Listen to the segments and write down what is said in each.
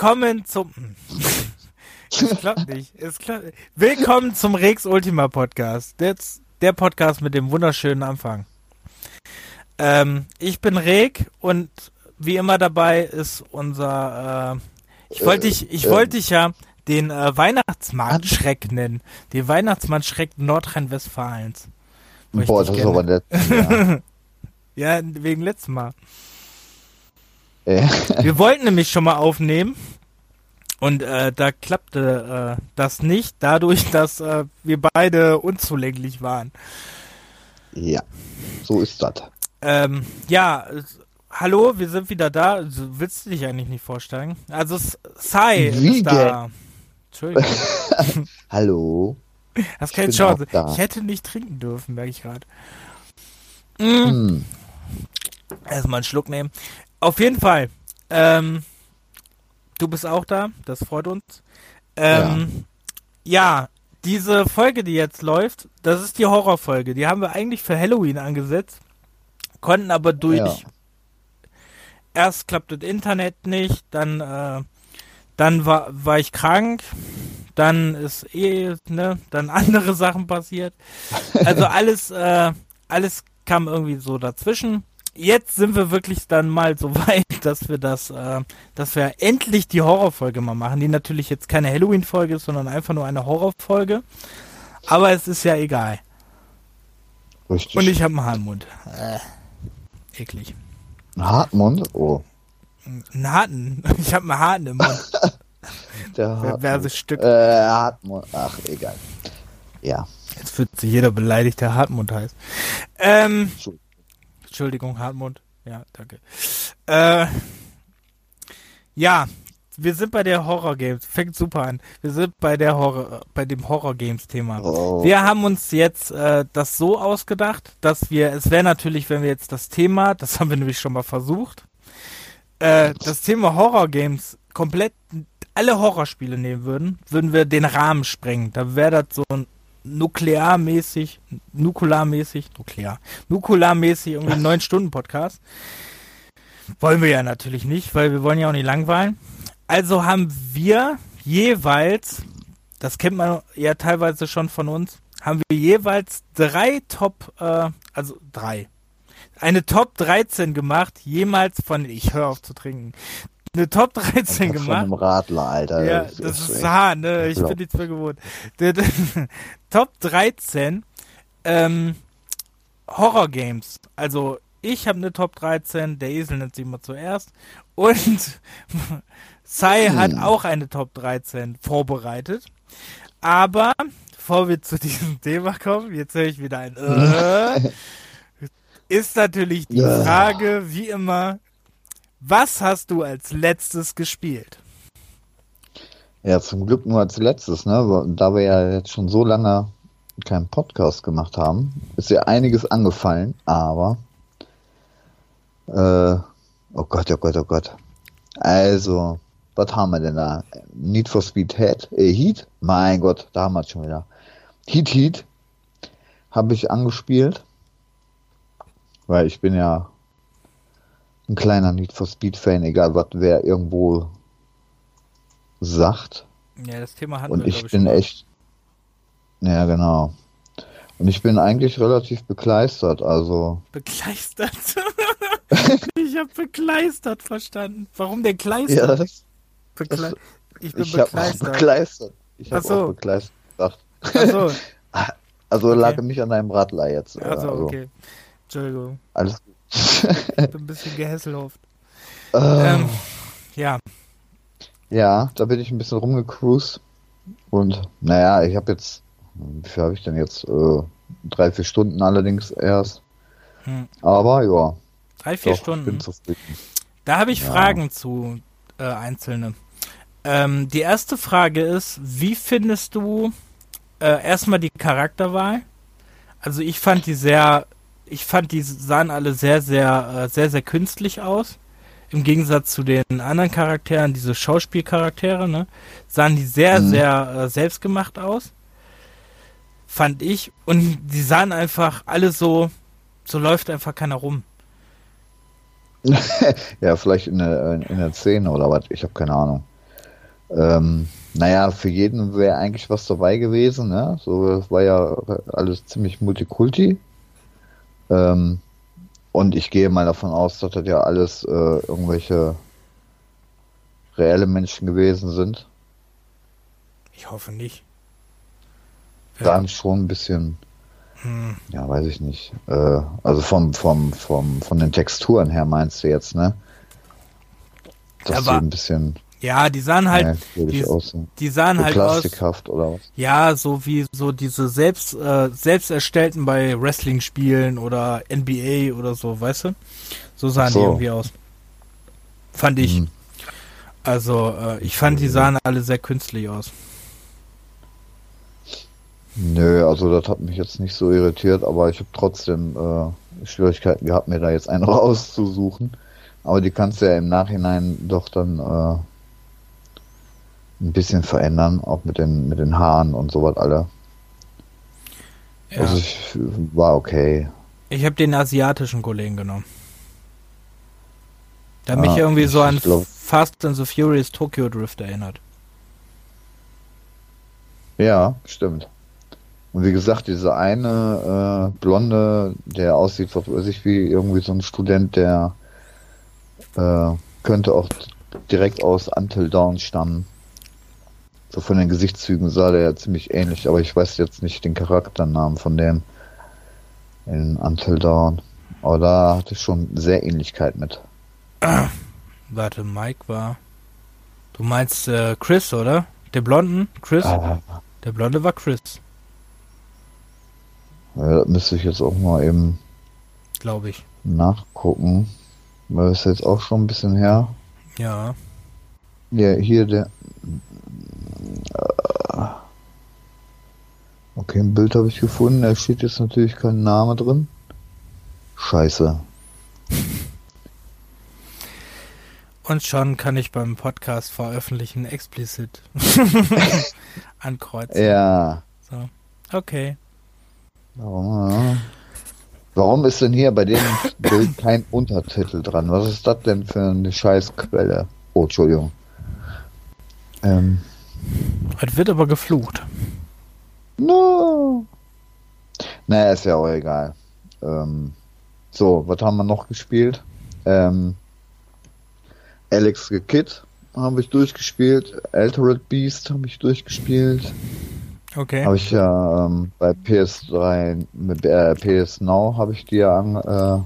Willkommen zum. Es klappt nicht. Es klappt. Willkommen zum Rex Ultima Podcast. Der, der Podcast mit dem wunderschönen Anfang. Ähm, ich bin Reg und wie immer dabei ist unser. Äh, ich wollte dich, ich äh, wollte dich ja den äh, Weihnachtsmarktschreck nennen. Den Weihnachtsmarktschreck Nordrhein-Westfalens. Boah, das ist aber nett. Ja. ja, wegen letztem Mal. Ja. Wir wollten nämlich schon mal aufnehmen und äh, da klappte äh, das nicht, dadurch, dass äh, wir beide unzulänglich waren. Ja, so ist das. Ähm, ja, hallo, wir sind wieder da. Also, willst du dich eigentlich nicht vorstellen? Also Sai ist da. Entschuldigung. hallo. Hast keine Chance. Ich hätte nicht trinken dürfen, merke ich gerade. Mm. Hm. Erstmal einen Schluck nehmen. Auf jeden Fall. Ähm, du bist auch da, das freut uns. Ähm, ja. ja, diese Folge, die jetzt läuft, das ist die Horrorfolge. Die haben wir eigentlich für Halloween angesetzt, konnten aber durch. Ja. Erst klappt das Internet nicht, dann, äh, dann war, war ich krank, dann ist eh, ne, dann andere Sachen passiert. Also alles, äh, alles kam irgendwie so dazwischen jetzt sind wir wirklich dann mal so weit, dass wir das, äh, dass wir endlich die Horrorfolge mal machen, die natürlich jetzt keine Halloween-Folge ist, sondern einfach nur eine Horrorfolge. Aber es ist ja egal. Richtig. Und ich habe einen Hartmund. Äh, eklig. Ein Hartmund? Oh. Einen harten. Ich habe einen harten im Mund. Der Hartmund. Stück. Äh, Hartmund. Ach, egal. Ja. Jetzt fühlt sich jeder beleidigt, der Hartmund heißt. Ähm, Entschuldigung, Hartmut. Ja, danke. Äh, ja, wir sind bei der Horror Games. Fängt super an. Wir sind bei der Horror, bei dem Horror Games Thema. Oh. Wir haben uns jetzt äh, das so ausgedacht, dass wir, es wäre natürlich, wenn wir jetzt das Thema, das haben wir nämlich schon mal versucht, äh, das Thema Horror Games komplett alle Horrorspiele nehmen würden, würden wir den Rahmen sprengen. Da wäre das so ein nuklearmäßig, nukularmäßig, nuklear, nukularmäßig irgendwie einen 9-Stunden-Podcast. Wollen wir ja natürlich nicht, weil wir wollen ja auch nicht langweilen. Also haben wir jeweils, das kennt man ja teilweise schon von uns, haben wir jeweils drei Top, äh, also drei, eine Top 13 gemacht, jemals von, ich höre auf zu trinken, eine Top 13 gemacht. Von einem Radler, Alter. Ja, das, das ist, hart, ne? Ich bin nichts mehr gewohnt. Top 13 ähm, Horror Games. Also ich habe eine Top 13, der Esel nennt sie immer zuerst. Und Sai hm. hat auch eine Top 13 vorbereitet. Aber bevor wir zu diesem Thema kommen, jetzt höre ich wieder ein äh, ist natürlich die Frage, wie immer, was hast du als letztes gespielt? Ja, zum Glück nur als letztes, ne? Da wir ja jetzt schon so lange keinen Podcast gemacht haben, ist ja einiges angefallen, aber äh, oh Gott, oh Gott, oh Gott. Also, was haben wir denn da? Need for Speed Head, äh, Heat? Mein Gott, da haben wir es schon wieder. Heat Heat habe ich angespielt, weil ich bin ja ein kleiner Need for Speed Fan, egal was wer irgendwo sagt. Ja, das Thema hatten Und wir, ich bin ich, echt. Ja, genau. Und ich bin eigentlich relativ bekleistert, also. Bekleistert? ich habe bekleistert verstanden. Warum denn kleistert? Ja, das, Bekle das, ich bin ich bekleistert. Hab bekleistert. Ich habe so. auch bekleistert gesagt. Ach also okay. lag nicht an deinem Radler jetzt. Also, also, okay. Entschuldigung. Alles gut ich bin ein bisschen gehässelhofft. Uh, ähm, ja. Ja, da bin ich ein bisschen rumgecruised. Und naja, ich habe jetzt, wie viel habe ich denn jetzt? Äh, drei, vier Stunden allerdings erst. Hm. Aber ja. Drei, vier doch, Stunden. Da habe ich ja. Fragen zu äh, einzelne. Ähm, die erste Frage ist, wie findest du äh, erstmal die Charakterwahl? Also ich fand die sehr ich fand, die sahen alle sehr, sehr, äh, sehr, sehr künstlich aus. Im Gegensatz zu den anderen Charakteren, diese Schauspielcharaktere, ne, sahen die sehr, mhm. sehr äh, selbstgemacht aus. Fand ich. Und die sahen einfach alle so, so läuft einfach keiner rum. ja, vielleicht in der, in der Szene oder was, ich habe keine Ahnung. Ähm, naja, für jeden wäre eigentlich was dabei gewesen, ne? So, war ja alles ziemlich Multikulti. Ähm, und ich gehe mal davon aus, dass das ja alles äh, irgendwelche reelle Menschen gewesen sind. Ich hoffe nicht. Dann ja. schon ein bisschen, hm. ja, weiß ich nicht. Äh, also vom, vom, vom, von den Texturen her meinst du jetzt, ne? Das ja, ein bisschen. Ja, die sahen halt, die, die, sahen so halt plastikhaft aus, oder was? Ja, so wie so diese selbst äh, selbst erstellten bei Wrestling-Spielen oder NBA oder so, weißt du? So sahen so. die irgendwie aus. Fand ich. Hm. Also, äh, ich fand, die sahen alle sehr künstlich aus. Nö, also das hat mich jetzt nicht so irritiert, aber ich habe trotzdem äh, Schwierigkeiten gehabt, mir da jetzt einen rauszusuchen. Aber die kannst du ja im Nachhinein doch dann äh, ein bisschen verändern, auch mit den, mit den Haaren und sowas alle. Ja. Also ich war okay. Ich habe den asiatischen Kollegen genommen. Der ah, mich irgendwie so an glaub... Fast and the Furious Tokyo Drift erinnert. Ja, stimmt. Und wie gesagt, dieser eine äh, Blonde, der aussieht, was weiß ich, wie irgendwie so ein Student, der äh, könnte auch direkt aus Until Dawn stammen. So von den Gesichtszügen sah der ja ziemlich ähnlich, aber ich weiß jetzt nicht den Charakternamen von dem in Until Dawn. Aber da hatte ich schon sehr Ähnlichkeit mit. Ah, warte, Mike war. Du meinst äh, Chris, oder? Der Blonden? Chris? Ah. Der Blonde war Chris. Ja, das müsste ich jetzt auch mal eben. Glaube ich. Nachgucken. Weil das ist jetzt auch schon ein bisschen her. Ja. Ja, hier der. Okay, ein Bild habe ich gefunden. Da steht jetzt natürlich kein Name drin. Scheiße. Und schon kann ich beim Podcast veröffentlichen explizit ankreuzen. Ja. So. Okay. Warum, warum ist denn hier bei dem Bild kein Untertitel dran? Was ist das denn für eine Scheißquelle? Oh, Entschuldigung. Ähm. Es wird aber geflucht. No. Naja, ist ja auch egal. Ähm, so, was haben wir noch gespielt? Ähm, Alex the Kid habe ich durchgespielt. Altered Beast habe ich durchgespielt. Okay. Habe ich ja ähm, bei PS3, mit äh, PS Now habe ich die ja an, äh,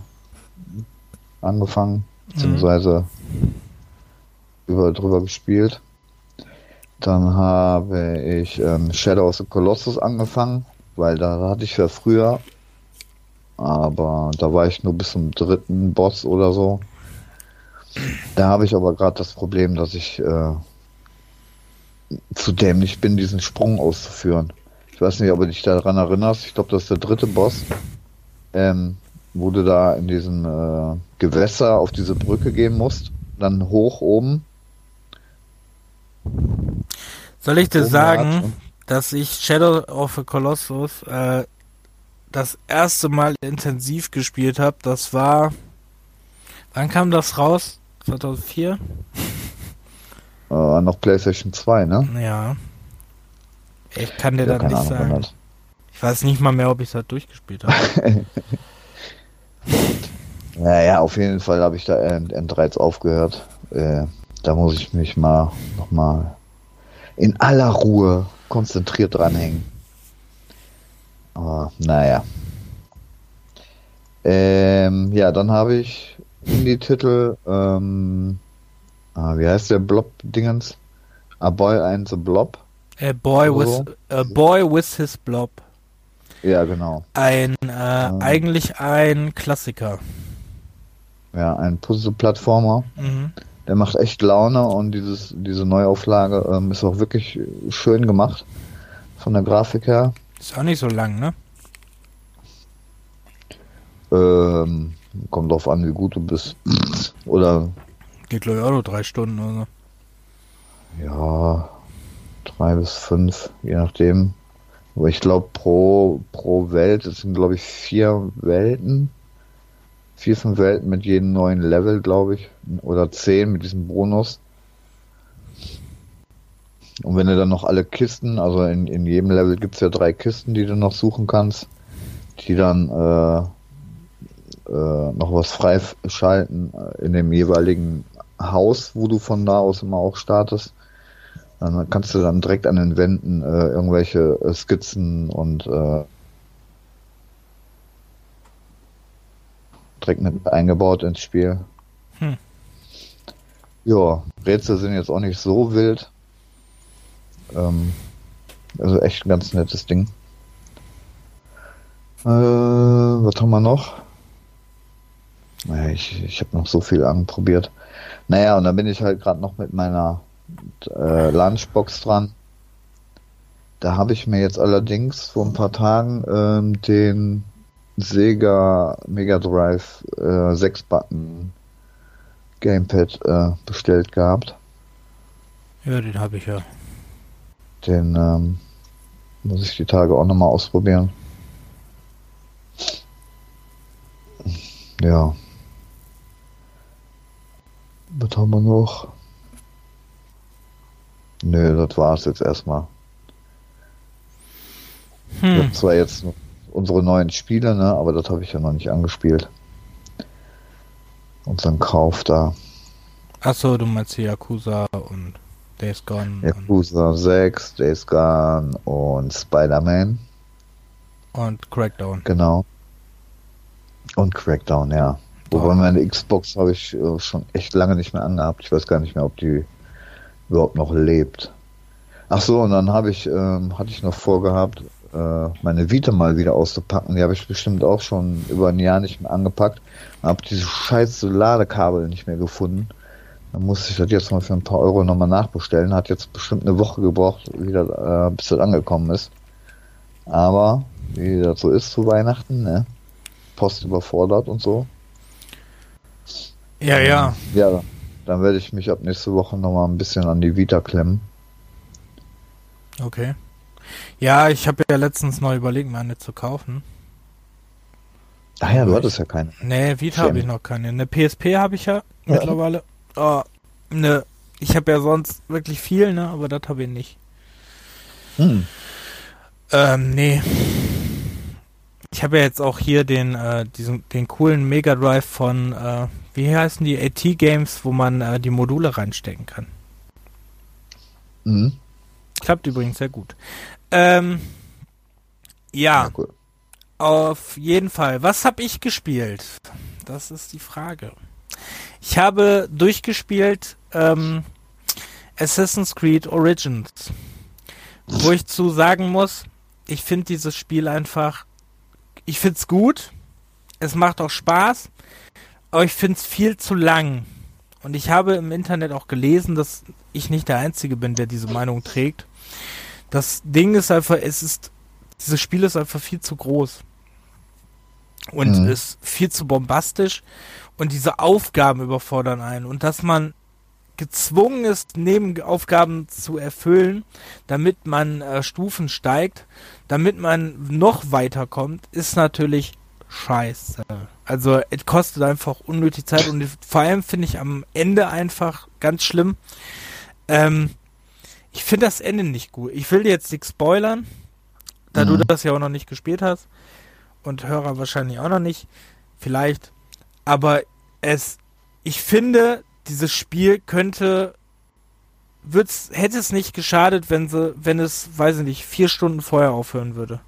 angefangen, beziehungsweise mhm. über, drüber gespielt. Dann habe ich ähm, Shadow of the Colossus angefangen, weil da hatte ich ja früher, aber da war ich nur bis zum dritten Boss oder so. Da habe ich aber gerade das Problem, dass ich äh, zu dämlich bin, diesen Sprung auszuführen. Ich weiß nicht, ob du dich daran erinnerst. Ich glaube, das ist der dritte Boss. Ähm, wo du da in diesem äh, Gewässer auf diese Brücke gehen musst, dann hoch oben soll ich dir sagen, dass ich Shadow of the Colossus äh, das erste Mal intensiv gespielt habe? Das war. Wann kam das raus? 2004? Äh, noch PlayStation 2, ne? Ja. Ich kann dir ja, das nicht Ahnung, sagen. Ich weiß nicht mal mehr, ob ich das durchgespielt habe. naja, auf jeden Fall habe ich da N3 aufgehört. Äh, da muss ich mich mal nochmal in aller Ruhe konzentriert dranhängen. Aber naja. Ähm, ja, dann habe ich in die Titel, ähm, ah, wie heißt der Blob-Dingens? A Boy and the Blob. A Boy so. with A Boy with his Blob. Ja, genau. Ein äh, ähm, eigentlich ein Klassiker. Ja, ein Puzzle-Plattformer. Mhm. Der macht echt Laune und dieses, diese Neuauflage ähm, ist auch wirklich schön gemacht. Von der Grafik her. Ist auch nicht so lang, ne? Ähm, kommt drauf an, wie gut du bist. Oder. Geht glaube ich auch nur drei Stunden oder so. Ja, drei bis fünf, je nachdem. Aber ich glaube pro, pro Welt, es sind glaube ich vier Welten vier, fünf Welten mit jedem neuen Level, glaube ich. Oder zehn mit diesem Bonus. Und wenn du dann noch alle Kisten, also in, in jedem Level gibt es ja drei Kisten, die du noch suchen kannst, die dann äh, äh, noch was freischalten äh, in dem jeweiligen Haus, wo du von da aus immer auch startest. Dann kannst du dann direkt an den Wänden äh, irgendwelche äh, Skizzen und direkt mit eingebaut ins Spiel. Hm. Ja, Rätsel sind jetzt auch nicht so wild. Ähm, also echt ein ganz nettes Ding. Äh, was haben wir noch? Naja, ich, ich habe noch so viel anprobiert. Naja, und dann bin ich halt gerade noch mit meiner äh, Lunchbox dran. Da habe ich mir jetzt allerdings vor ein paar Tagen ähm, den Sega Mega Drive äh, 6 Button Gamepad äh, bestellt gehabt. Ja, den habe ich ja. Den ähm, muss ich die Tage auch nochmal ausprobieren. Ja. Was haben wir noch? Nö, das war's jetzt erstmal. Hm. Ich habe zwar jetzt unsere neuen Spiele, ne, aber das habe ich ja noch nicht angespielt. Unseren Kauf da. Achso, du meinst Yakuza und Days Gone. Yakuza 6, Days Gone und Spider-Man. Und Crackdown. Genau. Und Crackdown, ja. Wobei meine Xbox habe ich äh, schon echt lange nicht mehr angehabt. Ich weiß gar nicht mehr, ob die überhaupt noch lebt. Ach so, und dann habe ich, ähm, hatte ich noch vorgehabt, äh, meine Vita mal wieder auszupacken. Die habe ich bestimmt auch schon über ein Jahr nicht mehr angepackt. Habe diese scheiße Ladekabel nicht mehr gefunden. Dann musste ich das jetzt mal für ein paar Euro nochmal nachbestellen. Hat jetzt bestimmt eine Woche gebraucht, wieder, äh, bis das angekommen ist. Aber, wie das so ist zu Weihnachten, ne? Post überfordert und so. Ja, ja. Ja, dann werde ich mich ab nächste Woche nochmal ein bisschen an die Vita klemmen. Okay. Ja, ich habe ja letztens noch überlegt, mir eine zu kaufen. Ach ja, du hattest ja keine. Nee, Vita habe ich noch keine. Eine PSP habe ich ja, ja, mittlerweile. Oh, ne, ich habe ja sonst wirklich viel, ne, aber das habe ich nicht. Hm. Ähm, nee. Ich habe ja jetzt auch hier den, äh, diesen, den coolen Mega Drive von, äh, wie heißen die AT Games, wo man äh, die Module reinstecken kann. Mhm. Klappt übrigens sehr gut. Ähm, ja. ja cool. Auf jeden Fall. Was habe ich gespielt? Das ist die Frage. Ich habe durchgespielt ähm, Assassin's Creed Origins. Wo ich zu sagen muss, ich finde dieses Spiel einfach ich find's gut. Es macht auch Spaß. Aber ich find's viel zu lang. Und ich habe im Internet auch gelesen, dass ich nicht der Einzige bin, der diese Meinung trägt. Das Ding ist einfach, es ist, dieses Spiel ist einfach viel zu groß. Und mhm. ist viel zu bombastisch. Und diese Aufgaben überfordern einen. Und dass man gezwungen ist, Nebenaufgaben zu erfüllen, damit man äh, Stufen steigt, damit man noch weiterkommt, ist natürlich scheiße. Also es kostet einfach unnötig Zeit und vor allem finde ich am Ende einfach ganz schlimm. Ähm, ich finde das Ende nicht gut. Ich will dir jetzt nichts spoilern, da mhm. du das ja auch noch nicht gespielt hast und Hörer wahrscheinlich auch noch nicht, vielleicht. Aber es, ich finde, dieses Spiel könnte, wird's, hätte es nicht geschadet, wenn sie, wenn es, weiß ich nicht, vier Stunden vorher aufhören würde.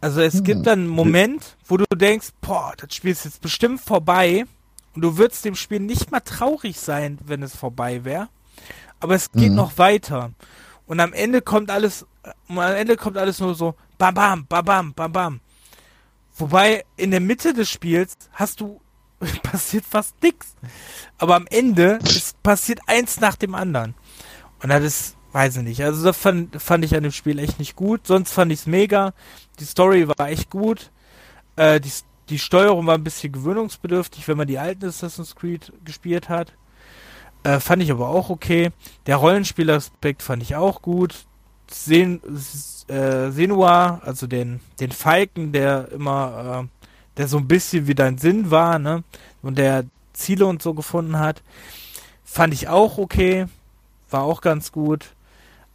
Also es hm. gibt dann einen Moment, wo du denkst, boah, das Spiel ist jetzt bestimmt vorbei und du würdest dem Spiel nicht mal traurig sein, wenn es vorbei wäre. Aber es geht hm. noch weiter. Und am Ende kommt alles, am Ende kommt alles nur so, bam, bam, bam, bam, bam, bam. Wobei in der Mitte des Spiels hast du passiert fast nichts. Aber am Ende ist passiert eins nach dem anderen. Und das ist, weiß ich nicht. Also das fand, fand ich an dem Spiel echt nicht gut. Sonst fand ich es mega. Die Story war echt gut. Äh, die, die Steuerung war ein bisschen gewöhnungsbedürftig, wenn man die alten Assassin's Creed gespielt hat. Äh, fand ich aber auch okay. Der Rollenspielaspekt fand ich auch gut. Sen, äh, Senua, also den, den Falken, der immer äh, der so ein bisschen wie dein Sinn war, ne? Und der Ziele und so gefunden hat. Fand ich auch okay. War auch ganz gut.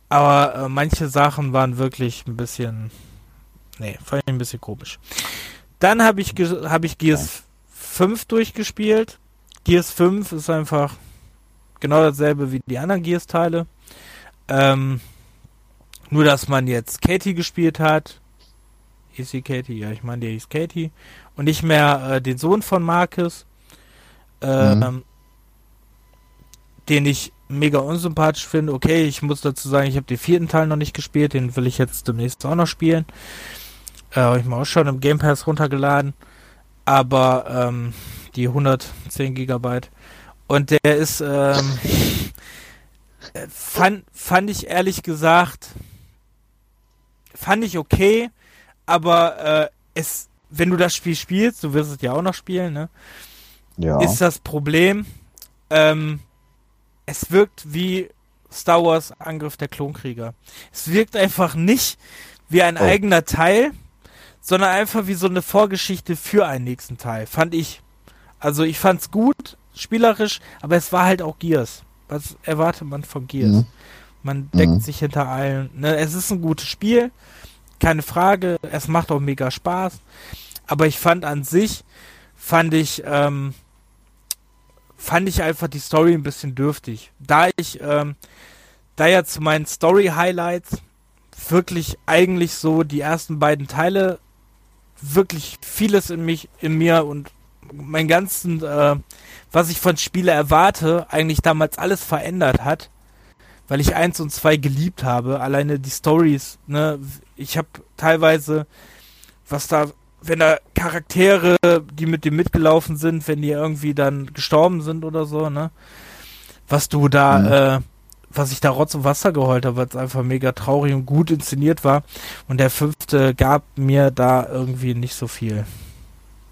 Aber äh, manche Sachen waren wirklich ein bisschen. Nee, fand ich ein bisschen komisch. Dann habe ich, hab ich Gears 5 durchgespielt. Gears 5 ist einfach genau dasselbe wie die anderen Gears-Teile. Ähm, nur, dass man jetzt Katie gespielt hat. Ist sie Katie? Ja, ich meine, die ist Katie. Und nicht mehr äh, den Sohn von Marcus. Ähm, mhm. Den ich mega unsympathisch finde. Okay, ich muss dazu sagen, ich habe den vierten Teil noch nicht gespielt. Den will ich jetzt demnächst auch noch spielen. Äh, habe ich mir auch schon im Game Pass runtergeladen. Aber ähm, die 110 Gigabyte. Und der ist, ähm, fand, fand ich ehrlich gesagt, fand ich okay, aber äh, es, wenn du das Spiel spielst, du wirst es ja auch noch spielen, ne? Ja. Ist das Problem, ähm, es wirkt wie Star Wars Angriff der Klonkrieger. Es wirkt einfach nicht wie ein oh. eigener Teil, sondern einfach wie so eine Vorgeschichte für einen nächsten Teil, fand ich. Also ich fand's gut, spielerisch, aber es war halt auch Gears. Was erwartet man von Gears? Mhm. Man deckt mhm. sich hinter allen. Ne, es ist ein gutes Spiel, keine Frage. Es macht auch mega Spaß. Aber ich fand an sich, fand ich, ähm, fand ich einfach die Story ein bisschen dürftig. Da ich, ähm, da ja zu meinen Story-Highlights wirklich eigentlich so die ersten beiden Teile wirklich vieles in mich, in mir und mein ganzen äh, was ich von Spiele erwarte, eigentlich damals alles verändert hat, weil ich eins und zwei geliebt habe. Alleine die Stories, ne, ich habe teilweise, was da, wenn da Charaktere, die mit dem mitgelaufen sind, wenn die irgendwie dann gestorben sind oder so, ne, was du da, mhm. äh, was ich da Rotz und Wasser geheult habe, weil es einfach mega traurig und gut inszeniert war. Und der fünfte gab mir da irgendwie nicht so viel.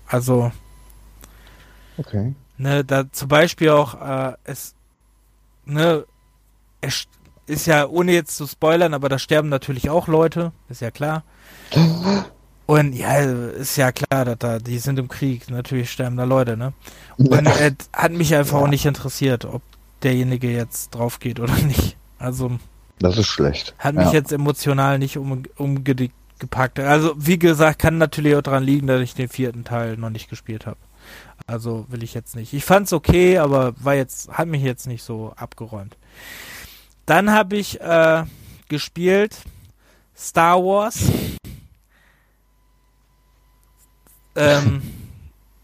Also. Okay. Ne, da zum Beispiel auch, äh, es, ne, es ist ja, ohne jetzt zu spoilern, aber da sterben natürlich auch Leute, ist ja klar. Und ja, ist ja klar, dass da, die sind im Krieg, natürlich sterben da Leute, ne? Und es hat mich einfach ja. auch nicht interessiert, ob derjenige jetzt drauf geht oder nicht. Also. Das ist schlecht. Hat mich ja. jetzt emotional nicht um, umgepackt. Also, wie gesagt, kann natürlich auch daran liegen, dass ich den vierten Teil noch nicht gespielt habe. Also will ich jetzt nicht. Ich fand's okay, aber war jetzt, hat mich jetzt nicht so abgeräumt. Dann habe ich äh, gespielt Star Wars. Ähm,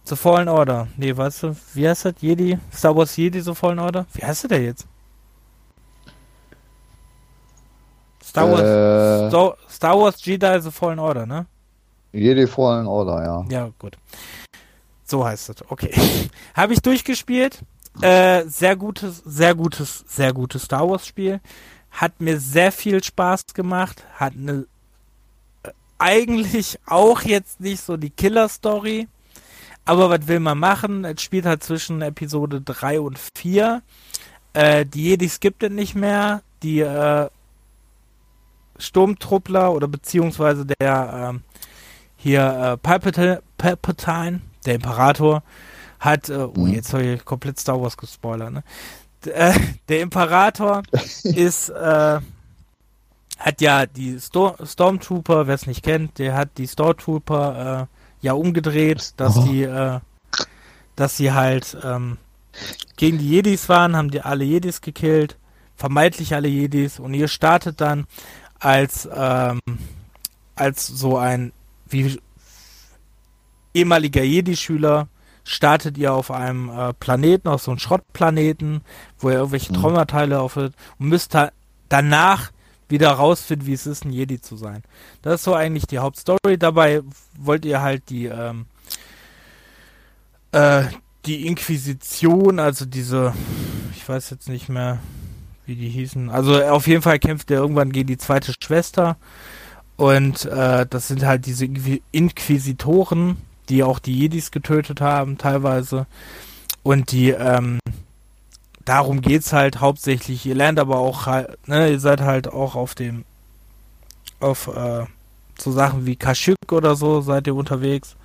The Fallen Order. Nee, weißt du, wie heißt das? Jedi? Star Wars Jedi The Fallen Order? Wie heißt der jetzt? Star Wars, äh, Star, Star Wars Jedi The Fallen Order, ne? Jedi Fallen Order, ja. Ja, gut. So heißt es. Okay. Habe ich durchgespielt. Äh, sehr gutes, sehr gutes, sehr gutes Star Wars Spiel. Hat mir sehr viel Spaß gemacht. Hat eine äh, eigentlich auch jetzt nicht so die Killer-Story. Aber was will man machen? Es spielt halt zwischen Episode 3 und 4. Äh, die Jedis gibt es nicht mehr. Die äh, Sturmtruppler oder beziehungsweise der äh, hier äh, Palpatine, der Imperator hat, äh, oh, mhm. jetzt habe ich komplett Star Wars gespoilert, ne? Äh, der Imperator ist, äh, hat ja die Stor Stormtrooper, wer es nicht kennt, der hat die Stormtrooper äh, ja umgedreht, dass oh. die, äh, dass sie halt ähm, gegen die Jedis waren, haben die alle Jedis gekillt, vermeintlich alle Jedis, und ihr startet dann als ähm, als so ein wie ehemaliger Jedi-Schüler startet ihr auf einem äh, Planeten, auf so einem Schrottplaneten, wo ihr irgendwelche mhm. Traumateile aufhört und müsst da danach wieder rausfinden, wie es ist, ein Jedi zu sein. Das ist so eigentlich die Hauptstory. Dabei wollt ihr halt die, ähm, äh, die Inquisition, also diese, ich weiß jetzt nicht mehr, wie die hießen. Also auf jeden Fall kämpft er irgendwann gegen die zweite Schwester. Und äh, das sind halt diese Inquisitoren, die auch die Jedis getötet haben, teilweise. Und die, ähm, darum geht's halt hauptsächlich. Ihr lernt aber auch halt, ne, ihr seid halt auch auf dem, auf, äh, so Sachen wie Kashyyyk oder so seid ihr unterwegs.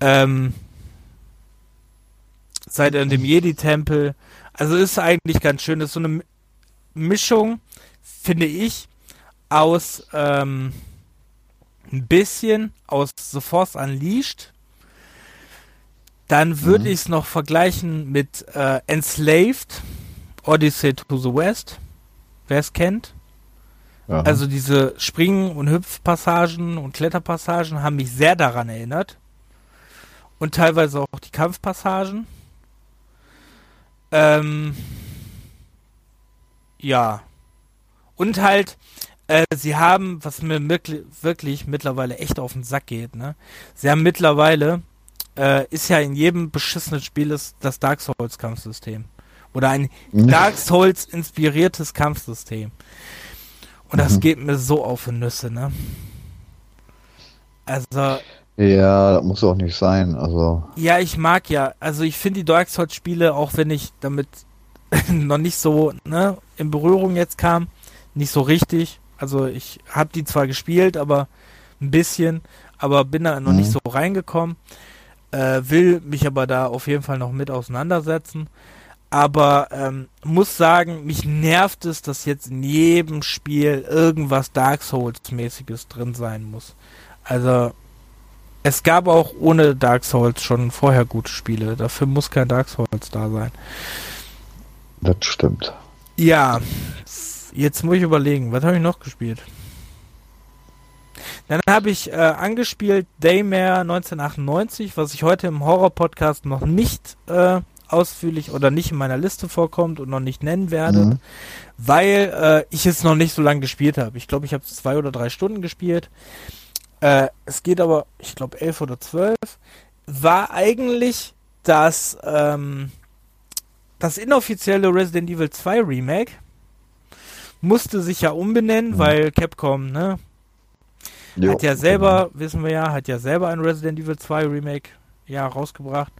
Ähm, seid ihr in dem Jedi-Tempel. Also ist eigentlich ganz schön. Das ist so eine Mischung, finde ich, aus ähm, ein bisschen aus The Force Unleashed. Dann würde mhm. ich es noch vergleichen mit äh, Enslaved, Odyssey to the West, wer es kennt. Aha. Also diese Springen- und Hüpfpassagen und Kletterpassagen haben mich sehr daran erinnert. Und teilweise auch die Kampfpassagen. Ähm, ja. Und halt, äh, sie haben, was mir wirklich, wirklich mittlerweile echt auf den Sack geht, ne? Sie haben mittlerweile, äh, ist ja in jedem beschissenen Spiel ist das Dark Souls Kampfsystem. Oder ein Dark Souls inspiriertes Kampfsystem. Und das mhm. geht mir so auf die Nüsse, ne? Also. Ja, das muss auch nicht sein, also. Ja, ich mag ja, also ich finde die Dark Souls Spiele, auch wenn ich damit noch nicht so, ne, in Berührung jetzt kam, nicht so richtig. Also ich habe die zwar gespielt, aber ein bisschen, aber bin da noch mhm. nicht so reingekommen. Äh, will mich aber da auf jeden Fall noch mit auseinandersetzen. Aber ähm, muss sagen, mich nervt es, dass jetzt in jedem Spiel irgendwas Dark Souls-mäßiges drin sein muss. Also es gab auch ohne Dark Souls schon vorher gute Spiele. Dafür muss kein Dark Souls da sein. Das stimmt. Ja, jetzt muss ich überlegen, was habe ich noch gespielt? Dann habe ich äh, angespielt Daymare 1998, was ich heute im Horror-Podcast noch nicht äh, ausführlich oder nicht in meiner Liste vorkommt und noch nicht nennen werde, mhm. weil äh, ich es noch nicht so lange gespielt habe. Ich glaube, ich habe zwei oder drei Stunden gespielt. Äh, es geht aber, ich glaube, elf oder zwölf. War eigentlich das, ähm, das inoffizielle Resident Evil 2 Remake. Musste sich ja umbenennen, mhm. weil Capcom, ne? Jo, hat ja selber, genau. wissen wir ja, hat ja selber ein Resident Evil 2 Remake ja rausgebracht.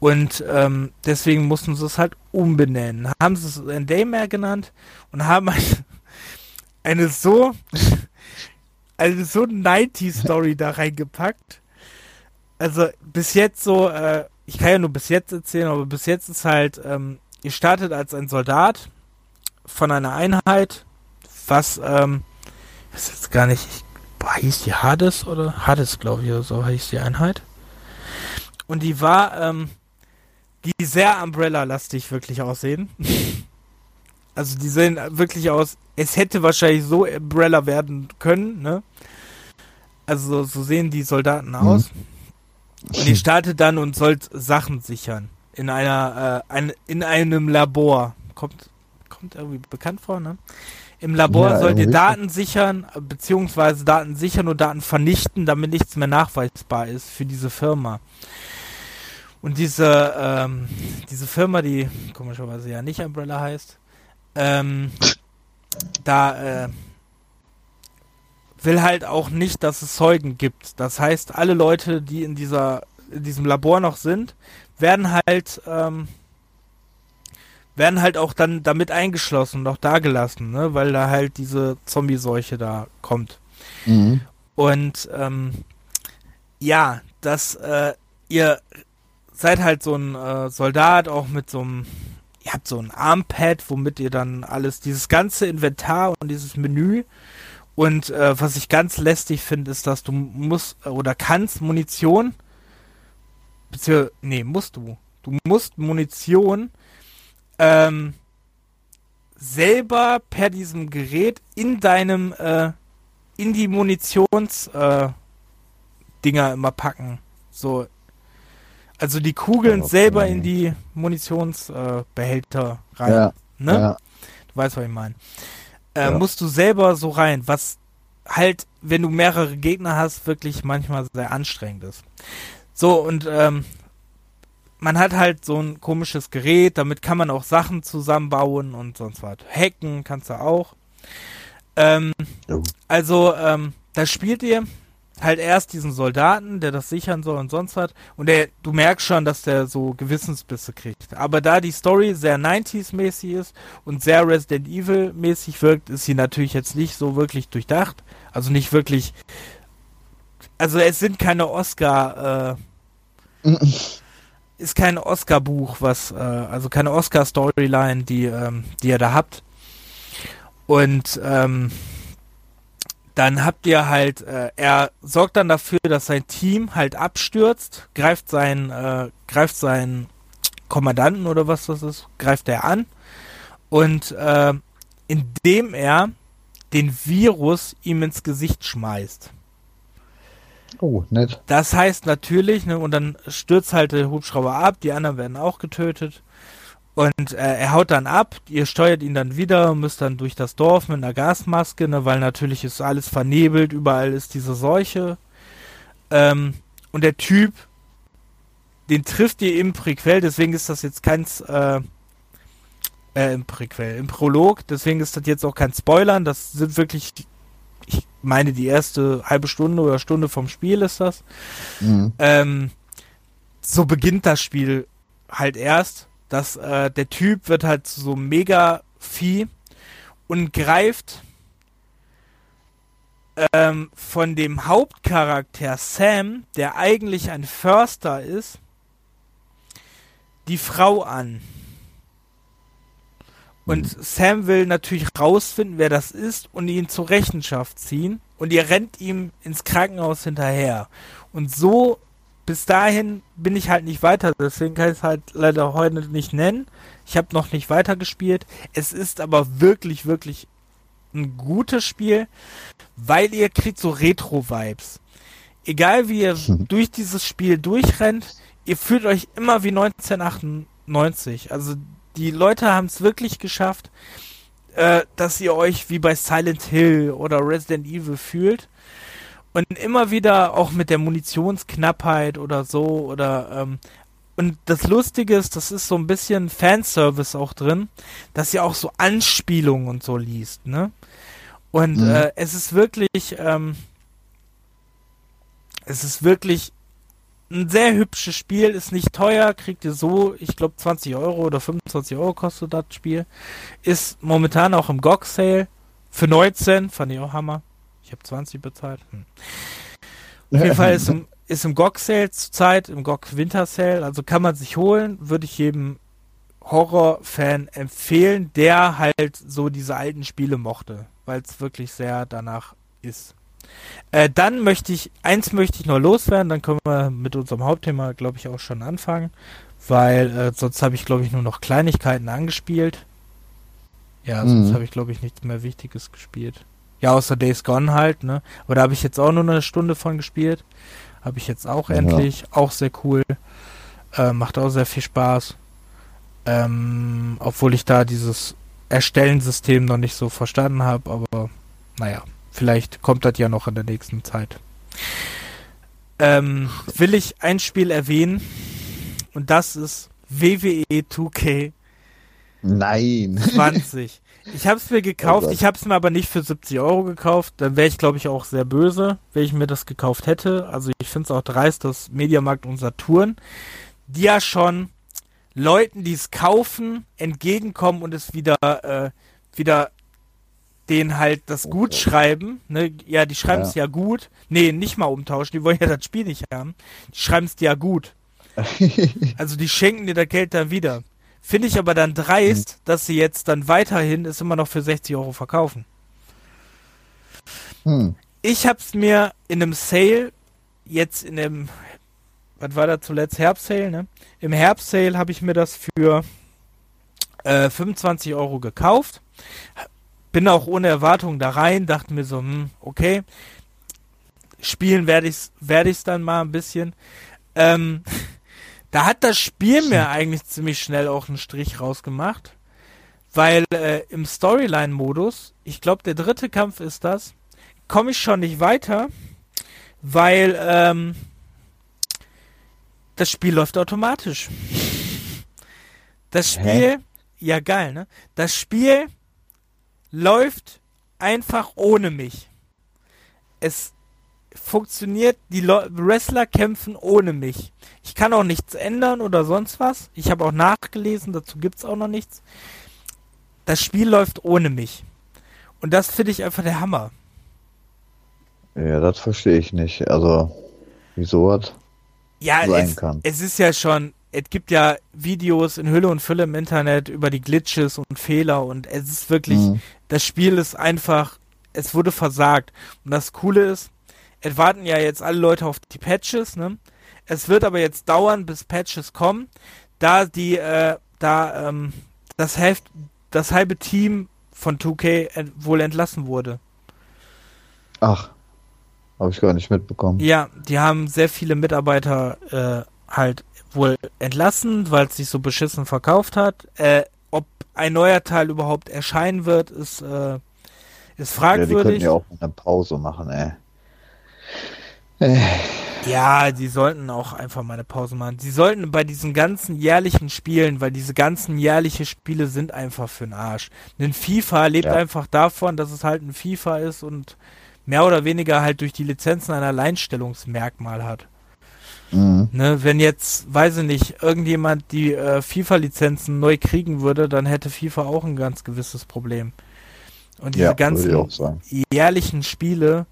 Und ähm, deswegen mussten sie es halt umbenennen. Haben sie es in Daymare genannt und haben eine, eine so eine so 90 -Story da reingepackt. Also bis jetzt so, äh, ich kann ja nur bis jetzt erzählen, aber bis jetzt ist halt, ähm, ihr startet als ein Soldat von einer Einheit, was, ähm, ich weiß jetzt gar nicht, ich, boah, hieß die Hades oder? Hades, glaube ich, oder so hieß die Einheit. Und die war, ähm, die sehr Umbrella-lastig wirklich aussehen. also die sehen wirklich aus, es hätte wahrscheinlich so Umbrella werden können, ne? Also so sehen die Soldaten mhm. aus. Mhm. Und ihr startet dann und sollt Sachen sichern. In einer, äh, ein, in einem Labor. Kommt, kommt irgendwie bekannt vor, ne? Im Labor ja, sollt ihr Daten sichern, beziehungsweise Daten sichern und Daten vernichten, damit nichts mehr nachweisbar ist für diese Firma. Und diese, ähm, diese Firma, die komischerweise ja nicht Umbrella heißt, ähm, da äh, will halt auch nicht, dass es Zeugen gibt. Das heißt, alle Leute, die in dieser in diesem Labor noch sind, werden halt ähm, werden halt auch dann damit eingeschlossen und auch da gelassen, ne? weil da halt diese Zombie-Seuche da kommt. Mhm. Und ähm, ja, dass äh, ihr seid halt so ein äh, Soldat, auch mit so einem, ihr habt so ein Armpad, womit ihr dann alles, dieses ganze Inventar und dieses Menü und äh, was ich ganz lästig finde, ist, dass du musst äh, oder kannst Munition, beziehungsweise, nee, musst du, du musst Munition ähm, selber per diesem Gerät in deinem, äh, in die Munitions, äh, Dinger immer packen. So, also die Kugeln okay. selber in die Munitionsbehälter äh, rein. Ja. Ne? Ja. Du weißt, was ich meine. Äh, ja. Musst du selber so rein, was halt, wenn du mehrere Gegner hast, wirklich manchmal sehr anstrengend ist. So, und ähm, man hat halt so ein komisches Gerät, damit kann man auch Sachen zusammenbauen und sonst was. Hacken kannst du auch. Ähm, oh. Also, ähm, da spielt ihr halt erst diesen Soldaten, der das sichern soll und sonst was. Und der, du merkst schon, dass der so Gewissensbisse kriegt. Aber da die Story sehr 90s-mäßig ist und sehr Resident Evil-mäßig wirkt, ist sie natürlich jetzt nicht so wirklich durchdacht. Also nicht wirklich. Also es sind keine Oscar, äh, ist kein Oscar-Buch, was, äh, also keine Oscar-Storyline, die, ähm, die ihr da habt. Und ähm, dann habt ihr halt, äh, er sorgt dann dafür, dass sein Team halt abstürzt, greift seinen, äh, greift seinen Kommandanten oder was das ist, greift er an und äh, indem er den Virus ihm ins Gesicht schmeißt. Oh, nett. Das heißt natürlich, ne, und dann stürzt halt der Hubschrauber ab, die anderen werden auch getötet. Und äh, er haut dann ab, ihr steuert ihn dann wieder, müsst dann durch das Dorf mit einer Gasmaske, ne, weil natürlich ist alles vernebelt, überall ist diese Seuche. Ähm, und der Typ, den trifft ihr im Prequel, deswegen ist das jetzt kein äh, äh, im Prequel, im Prolog, deswegen ist das jetzt auch kein Spoilern, das sind wirklich, ich meine, die erste halbe Stunde oder Stunde vom Spiel ist das. Mhm. Ähm, so beginnt das Spiel halt erst dass äh, der Typ wird halt so mega Vieh und greift ähm, von dem Hauptcharakter Sam, der eigentlich ein Förster ist, die Frau an. Und mhm. Sam will natürlich rausfinden, wer das ist und ihn zur Rechenschaft ziehen. Und ihr rennt ihm ins Krankenhaus hinterher. Und so bis dahin bin ich halt nicht weiter, deswegen kann ich es halt leider heute nicht nennen. Ich habe noch nicht weiter gespielt. Es ist aber wirklich, wirklich ein gutes Spiel, weil ihr kriegt so Retro-Vibes. Egal wie ihr durch dieses Spiel durchrennt, ihr fühlt euch immer wie 1998. Also die Leute haben es wirklich geschafft, äh, dass ihr euch wie bei Silent Hill oder Resident Evil fühlt. Und immer wieder auch mit der Munitionsknappheit oder so oder ähm, und das Lustige ist, das ist so ein bisschen Fanservice auch drin, dass ihr auch so Anspielungen und so liest, ne? Und mhm. äh, es ist wirklich, ähm, es ist wirklich ein sehr hübsches Spiel, ist nicht teuer, kriegt ihr so, ich glaube 20 Euro oder 25 Euro kostet das Spiel. Ist momentan auch im GOG Sale für 19, fand ich auch Hammer. Ich habe 20 bezahlt. Hm. Auf jeden Fall ist im, ist im GOG Sale zurzeit, im GOG Winter Sale, also kann man sich holen, würde ich jedem Horror-Fan empfehlen, der halt so diese alten Spiele mochte, weil es wirklich sehr danach ist. Äh, dann möchte ich, eins möchte ich noch loswerden, dann können wir mit unserem Hauptthema, glaube ich, auch schon anfangen, weil äh, sonst habe ich, glaube ich, nur noch Kleinigkeiten angespielt. Ja, sonst mhm. habe ich, glaube ich, nichts mehr Wichtiges gespielt. Ja, außer Days Gone halt, ne? Aber da habe ich jetzt auch nur eine Stunde von gespielt. Habe ich jetzt auch ja. endlich. Auch sehr cool. Äh, macht auch sehr viel Spaß. Ähm, obwohl ich da dieses Erstellen-System noch nicht so verstanden habe, aber naja, vielleicht kommt das ja noch in der nächsten Zeit. Ähm, will ich ein Spiel erwähnen und das ist WWE 2K Nein. 20. Ich habe es mir gekauft, oh ich habe es mir aber nicht für 70 Euro gekauft. Dann wäre ich, glaube ich, auch sehr böse, wenn ich mir das gekauft hätte. Also ich finde es auch dreist, dass Mediamarkt und Saturn, die ja schon Leuten, die es kaufen, entgegenkommen und es wieder, äh, wieder denen halt das gut schreiben. Ne? Ja, die schreiben es ja. ja gut. Nee, nicht mal umtauschen, die wollen ja das Spiel nicht haben. Die schreiben es dir ja gut. also die schenken dir das Geld dann wieder. Finde ich aber dann dreist, mhm. dass sie jetzt dann weiterhin es immer noch für 60 Euro verkaufen. Hm. Ich hab's mir in einem Sale, jetzt in dem, was war da zuletzt, Herbstsale, ne? Im Herbstsale habe ich mir das für äh, 25 Euro gekauft. Bin auch ohne Erwartung da rein, dachte mir so, hm, okay, spielen werde ich's, werde ich's dann mal ein bisschen. Ähm, da hat das Spiel mir eigentlich ziemlich schnell auch einen Strich rausgemacht. Weil äh, im Storyline-Modus, ich glaube, der dritte Kampf ist das, komme ich schon nicht weiter, weil ähm, das Spiel läuft automatisch. Das Spiel, Hä? ja geil, ne? Das Spiel läuft einfach ohne mich. Es funktioniert, die Wrestler kämpfen ohne mich. Ich kann auch nichts ändern oder sonst was. Ich habe auch nachgelesen, dazu gibt es auch noch nichts. Das Spiel läuft ohne mich. Und das finde ich einfach der Hammer. Ja, das verstehe ich nicht. Also, wieso hat? ja, sein es, kann. es ist ja schon, es gibt ja Videos in Hülle und Fülle im Internet über die Glitches und Fehler und es ist wirklich, Mhm. das Spiel ist einfach, es wurde versagt. Und das Coole ist, es warten ja jetzt alle Leute auf die Patches, ne? Es wird aber jetzt dauern, bis Patches kommen, da die, äh, da, ähm, das, Hälfte, das halbe Team von 2K ent wohl entlassen wurde. Ach, habe ich gar nicht mitbekommen. Ja, die haben sehr viele Mitarbeiter äh, halt wohl entlassen, weil es sich so beschissen verkauft hat. Äh, ob ein neuer Teil überhaupt erscheinen wird, ist, äh, ist Ja, die könnten fragwürdig. ja auch eine Pause machen, ey. Äh, Ja, die sollten auch einfach mal eine Pause machen. Sie sollten bei diesen ganzen jährlichen Spielen, weil diese ganzen jährliche Spiele sind einfach für den Arsch. Ein FIFA lebt Ja. einfach davon, dass es halt ein FIFA ist und mehr oder weniger halt durch die Lizenzen ein Alleinstellungsmerkmal hat. Mhm. Ne, wenn jetzt, weiß ich nicht, irgendjemand die äh, FIFA-Lizenzen neu kriegen würde, dann hätte FIFA auch ein ganz gewisses Problem. Und diese Ja, ganzen jährlichen Spiele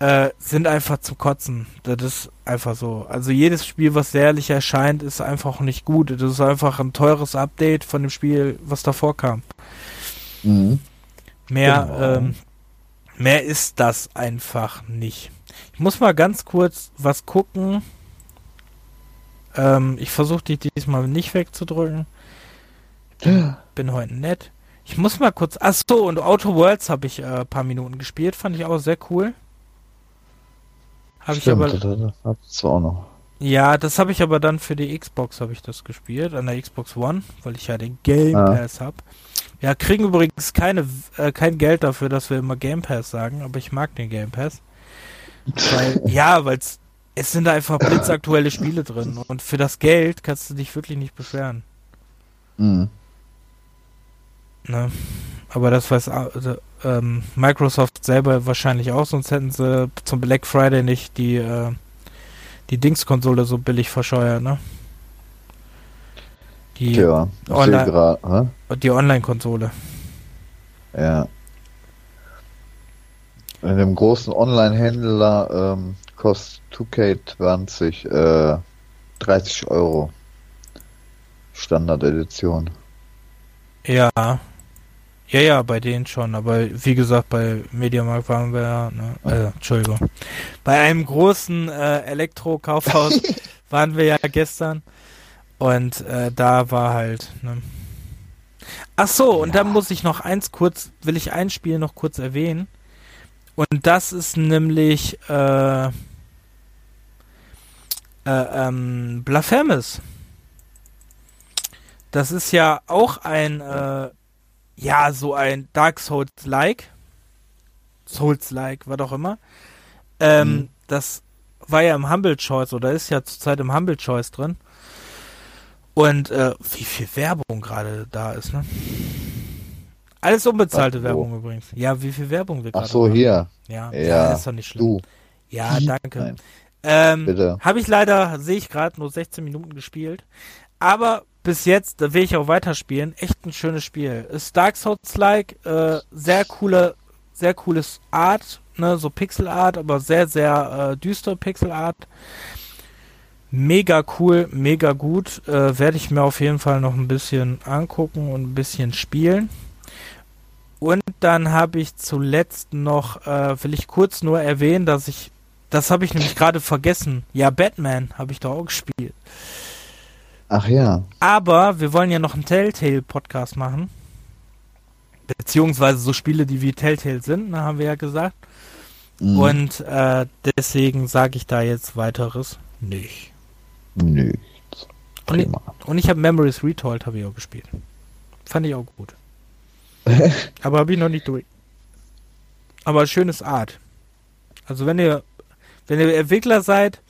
äh, sind einfach zum Kotzen. Das ist einfach so. Also jedes Spiel, was jährlich erscheint, ist einfach nicht gut. Das ist einfach ein teures Update von dem Spiel, was davor kam. Mhm. Mehr, Genau. ähm, mehr ist das einfach nicht. Ich muss mal ganz kurz was gucken. Ähm, ich versuche dich diesmal nicht wegzudrücken. Bin heute nett. Ich muss mal kurz. Ach so, und Outer Worlds habe ich äh, ein paar Minuten gespielt. Fand ich auch sehr cool. Habe ich Stimmt, aber. das, hat's auch noch. Ja, das habe ich aber dann für die Xbox habe ich das gespielt, an der Xbox One, weil ich ja den Game Ah. Pass habe. Ja, kriegen übrigens keine äh, kein Geld dafür, dass wir immer Game Pass sagen, aber ich mag den Game Pass. Weil, ja, weil es sind da einfach blitzaktuelle Spiele drin und für das Geld kannst du dich wirklich nicht beschweren. Mhm. Ne? Aber das weiß also, ähm, Microsoft selber wahrscheinlich auch, sonst hätten sie zum Black Friday nicht die äh, die Dings-Konsole so billig verscheuert, ne? Die, ich Online- die Online-Konsole. Ja. In dem großen Online-Händler ähm, kostet 2K20 äh, 30 Euro. Standard-Edition. Ja. Ja, ja, bei denen schon, aber wie gesagt, bei Mediamarkt waren wir ja, ne, äh, Entschuldigung. Bei einem großen äh, Elektro-Kaufhaus waren wir ja gestern und äh, da war halt, ne. Ach so, und dann muss ich noch eins kurz, will ich ein Spiel noch kurz erwähnen. Und das ist nämlich äh, äh, ähm, Blasphemous. Das ist ja auch ein, äh, ja, so ein Dark Souls-like. Souls-like, was auch immer. Ähm, Mhm. Das war ja im Humble Choice oder ist ja zurzeit im Humble Choice drin. Und äh, wie viel Werbung gerade da ist, ne? Alles unbezahlte Ach? Werbung übrigens. Ja, wie viel Werbung wir Ach gerade so, machen. hier. Ja, Ja, ist doch nicht schlimm. Du. Ja, danke. Nein, Ähm, bitte. habe ich leider, sehe ich gerade, nur 16 Minuten gespielt. Aber bis jetzt, da will ich auch weiterspielen. Echt ein schönes Spiel. Ist Dark Souls-like, äh, sehr coole, sehr cooles Art, ne, so Pixel-Art, aber sehr, sehr äh, düstere Pixel-Art. Mega cool, mega gut. Äh, Werde ich mir auf jeden Fall noch ein bisschen angucken und ein bisschen spielen. Und dann habe ich zuletzt noch, äh, will ich kurz nur erwähnen, dass ich, das habe ich nämlich gerade vergessen. Ja, Batman habe ich doch auch gespielt. Ach ja. Aber wir wollen ja noch einen Telltale-Podcast machen. Beziehungsweise so Spiele, die wie Telltale sind, ne, haben wir ja gesagt. Mhm. Und äh, deswegen sage ich da jetzt weiteres nicht. Nö. Und ich, und ich habe Memories Retold, habe ich auch gespielt. Fand ich auch gut. Aber habe ich noch nicht durch. Aber schönes Art. Also wenn ihr, wenn ihr Entwickler seid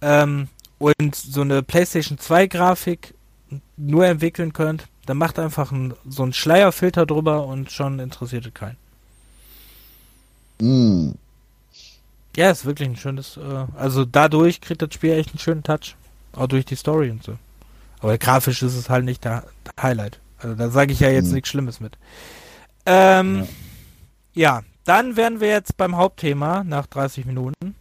ähm, und so eine PlayStation 2 Grafik nur entwickeln könnt, dann macht einfach ein, so einen Schleierfilter drüber und schon interessiert es keinen. Mhm. Ja, ist wirklich ein schönes, äh, also dadurch kriegt das Spiel echt einen schönen Touch. Auch durch die Story und so. Aber grafisch ist es halt nicht der Highlight. Also da sage ich ja jetzt Hm. nichts Schlimmes mit. Ähm, ja. dann wären wir jetzt beim Hauptthema nach 30 Minuten.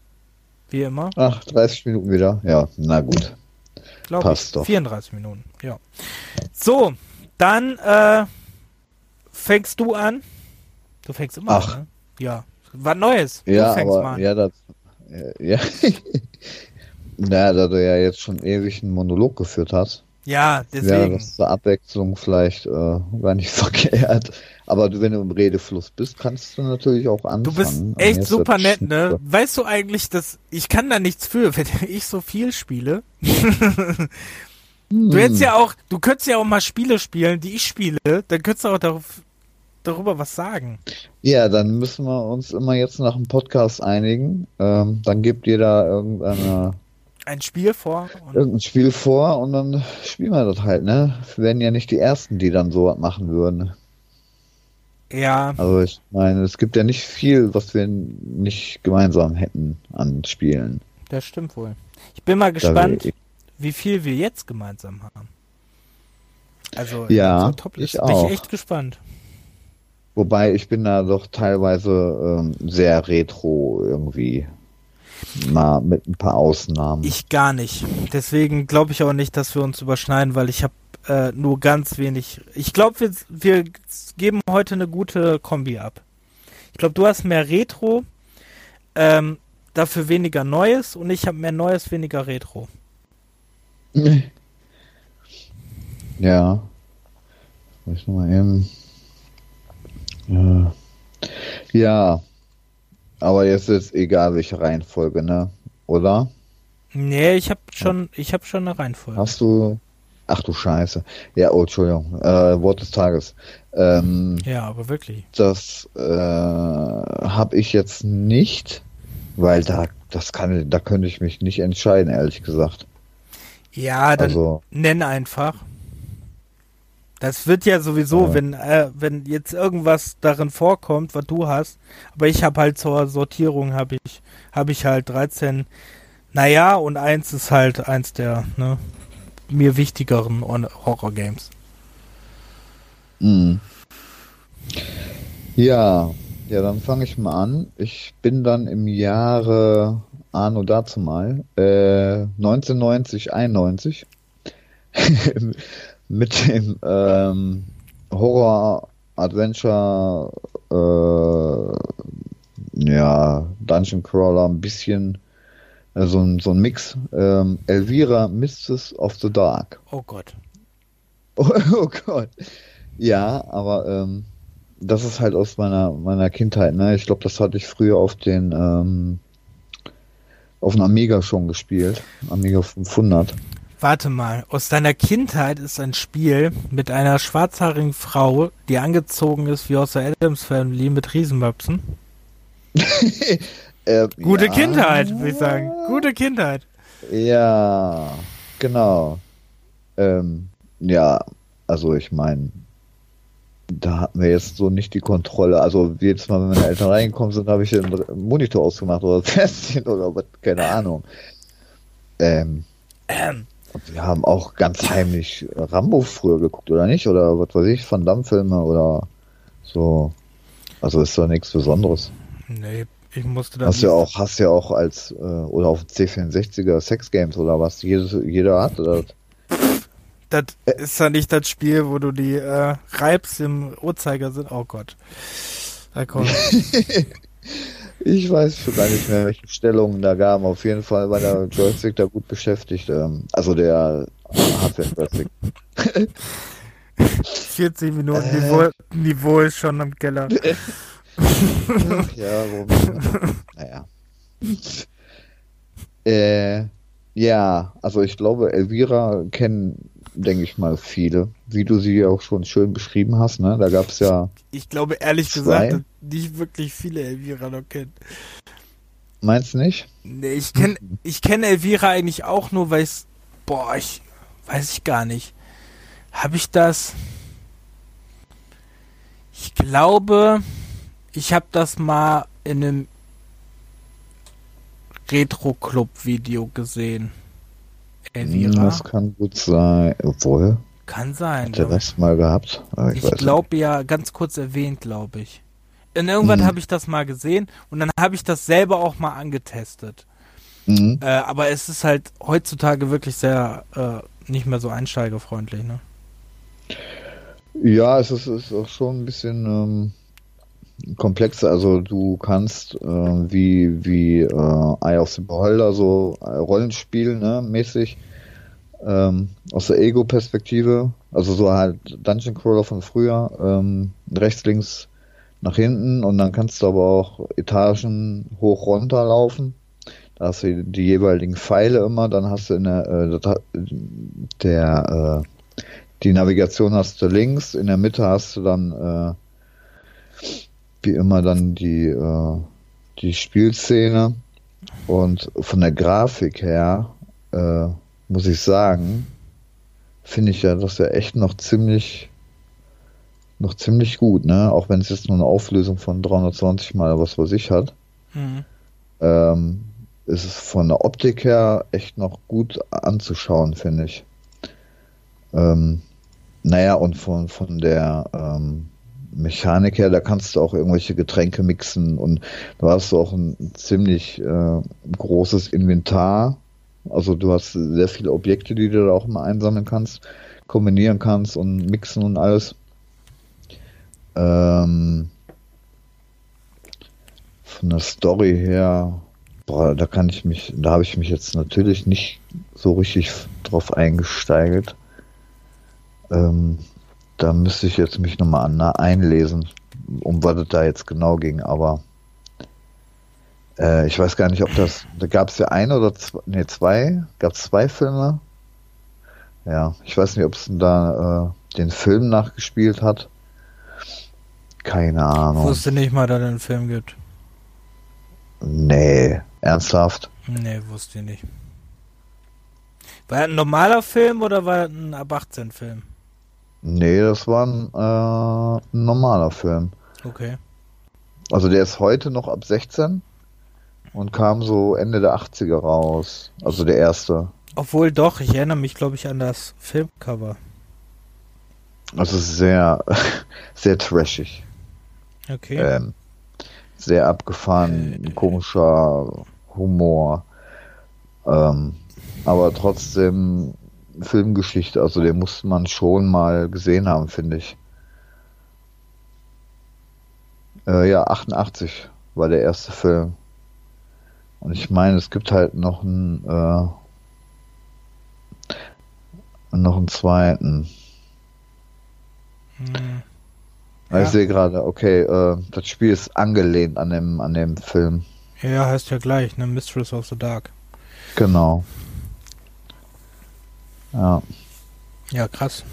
Wie immer. Ach, 30 Minuten wieder. Ja, na gut. Glaub Passt ich. doch. 34 Minuten, ja. So, dann äh, fängst du an. Du fängst immer Ach. an, ne? Ja. Was Neues. Du Ja, fängst mal aber an. ja, das. Ja. naja, da du ja jetzt schon ewig einen Monolog geführt hast, Ja, deswegen. das zur Abwechslung vielleicht äh, gar nicht verkehrt. Aber du, wenn du im Redefluss bist, kannst du natürlich auch anfangen. Du bist Mir echt ist super nett, ne? Weißt du eigentlich, dass ich kann da nichts für, wenn ich so viel spiele? Hm. Du hättest ja auch, du könntest ja auch mal Spiele spielen, die ich spiele, dann könntest du auch darauf, darüber was sagen. Ja, dann müssen wir uns immer jetzt nach dem Podcast einigen. Ähm, dann gibt jeder irgendeine, Ein Spiel vor und irgendein Spiel vor und dann spielen wir das halt, ne? Wir werden ja nicht die Ersten, die dann sowas machen würden. ja, Also ich meine, es gibt ja nicht viel, was wir nicht gemeinsam hätten an Spielen. das stimmt wohl. Ich bin mal gespannt, wie viel wir jetzt gemeinsam haben. Also Ja, so ich bin auch. ich echt gespannt. Wobei ich bin da doch teilweise ähm, sehr retro irgendwie. Mal mit ein paar Ausnahmen. Ich gar nicht. Deswegen glaube ich auch nicht, dass wir uns überschneiden, weil ich habe äh, nur ganz wenig. Ich glaube, wir, wir geben heute eine gute Kombi ab. Ich glaube, du hast mehr Retro, ähm, dafür weniger Neues und ich habe mehr Neues, weniger Retro. Ja. Ich mal eben. Ja. ja. Aber jetzt ist egal, welche Reihenfolge, ne? Oder? Nee, ich habe schon, ich habe schon eine Reihenfolge. Hast du. Ach du Scheiße. Ja, oh, Entschuldigung. Äh, Wort des Tages. Ähm, Ja, aber wirklich. das äh, habe ich jetzt nicht, weil da das kann da könnte ich mich nicht entscheiden, ehrlich gesagt. Ja, dann Also nenn einfach. Das wird ja sowieso, Ja. wenn äh, wenn jetzt irgendwas darin vorkommt, was du hast. Aber ich habe halt zur Sortierung habe ich habe ich halt 13. Naja, und eins ist halt eins der ne, mir wichtigeren Horror Games. Mhm. Ja, ja, dann fange ich mal an. Ich bin dann im Jahre Anno dazu mal, äh, 1990, 91 mit dem ähm, Horror Adventure, äh, ja, Dungeon Crawler ein bisschen äh, so, ein, so ein Mix. Ähm, Elvira Mistress of the Dark. Oh Gott. Oh, oh Gott. Ja, aber ähm, das ist halt aus meiner meiner Kindheit, ne? Ich glaube, das hatte ich früher auf den ähm, auf dem Amiga schon gespielt. Amiga 500. Warte mal, aus deiner Kindheit ist ein Spiel mit einer schwarzhaarigen Frau, die angezogen ist wie aus der Adams Family mit Riesenmöpsen. Äh, Gute ja, Kindheit, würde ich sagen. Gute Kindheit. Ja, genau. Ähm, ja, also ich meine, da hatten wir jetzt so nicht die Kontrolle. Also jedes Mal, wenn meine Eltern reingekommen sind, habe ich den Monitor ausgemacht oder das Fernsehen oder was, keine Ahnung. Ähm, Ähm, wir haben auch ganz heimlich Rambo früher geguckt, oder nicht? Oder was weiß ich, Van Damme-Filme oder so. Also ist doch nichts Besonderes. nee, ich musste da Hast ja auch, hast ja auch als, äh, oder auf dem C64er Sex Games oder was, jedes, jeder hatte das. Das ist ja nicht das Spiel, wo du die äh, reibst im Uhrzeigersinn. Oh Gott. Da kommt. Ich weiß schon gar nicht mehr, welche Stellungen da gaben. Auf jeden Fall war der Joystick da gut beschäftigt. Ähm, also der Hardware-Joystick. 40 Minuten Äh. Niveau, Niveau ist schon im Keller. ja, warum? naja. Äh, ja, also ich glaube, Elvira kennen, denke ich mal, viele. Wie du sie auch schon schön beschrieben hast, ne? Da gab es ja, Ich glaube ehrlich Zwei? gesagt, nicht wirklich viele Elvira noch kennen. meinst du nicht? Nee, ich kenne ich kenn Elvira eigentlich auch nur, weil ich boah, ich weiß ich gar nicht. Habe ich das? Ich glaube, ich habe das mal in einem Retro-Club-Video gesehen. Elvira. Das kann gut sein. Obwohl, Kann sein. hat er ich. das mal gehabt? Aber ich, Ich weiß glaube ja, ganz kurz erwähnt, glaube ich. In irgendwann Mhm. habe ich das mal gesehen und dann habe ich das selber auch mal angetestet. Mhm. Äh, aber es ist halt heutzutage wirklich sehr äh, nicht mehr so einsteigerfreundlich, ne? Ja, es ist, ist auch schon ein bisschen ähm, komplexer. Also du kannst äh, wie, wie äh, Eye of the Beholder so äh, Rollenspiel ne, mäßig ähm, aus der Ego-Perspektive, also so halt Dungeon Crawler von früher, ähm, rechts, links, nach hinten und dann kannst du aber auch Etagen hoch runter laufen. Da hast du die jeweiligen Pfeile immer, dann hast du in der, äh, der äh, die Navigation hast du links, in der Mitte hast du dann äh, wie immer dann die, äh, die Spielszene und von der Grafik her äh, muss ich sagen, finde ich ja das ja echt noch ziemlich noch ziemlich gut, ne? Auch wenn es jetzt nur eine Auflösung von 320 mal was weiß ich hat. Mhm. Ähm, ist es von der Optik her echt noch gut anzuschauen, finde ich. Ähm, naja, und von, von der ähm, Mechanik her, da kannst du auch irgendwelche Getränke mixen und du hast auch ein ziemlich äh, großes Inventar. Also du hast sehr viele Objekte, die du da auch immer einsammeln kannst, kombinieren kannst und mixen und alles. Ähm, von der Story her, boah, da kann ich mich, da habe ich mich jetzt natürlich nicht so richtig drauf eingesteigert. Ähm, da müsste ich jetzt mich nochmal einlesen, um was es da jetzt genau ging, aber äh, ich weiß gar nicht, ob das, da gab es ja ein oder zwei, nee, zwei, gab es zwei Filme. Ja, ich weiß nicht, ob es da äh, den Film nachgespielt hat. Keine Ahnung. Ich wusste nicht mal, dass es einen Film gibt. Nee, ernsthaft? Nee, wusste ich nicht. War das ein normaler Film oder war das ein ab 18 Film? Nee, das war ein, äh, ein normaler Film. Okay. Also der ist heute noch ab 16 und kam so Ende der 80er raus. Also der erste. Obwohl doch, ich erinnere mich, glaube ich, an das Filmcover. Also sehr, sehr trashig. Okay. Ähm, sehr abgefahren, äh, komischer Humor. Ähm, aber trotzdem Filmgeschichte, also den musste man schon mal gesehen haben, finde ich. Äh, ja, 88 war der erste Film. Und ich meine, es gibt halt noch einen, äh, noch einen zweiten. Hm. Ja. Ich sehe gerade, okay, äh, das Spiel ist angelehnt an dem, an dem Film. Ja, heißt ja gleich, ne? Mistress of the Dark. Genau. Ja. Ja, krass.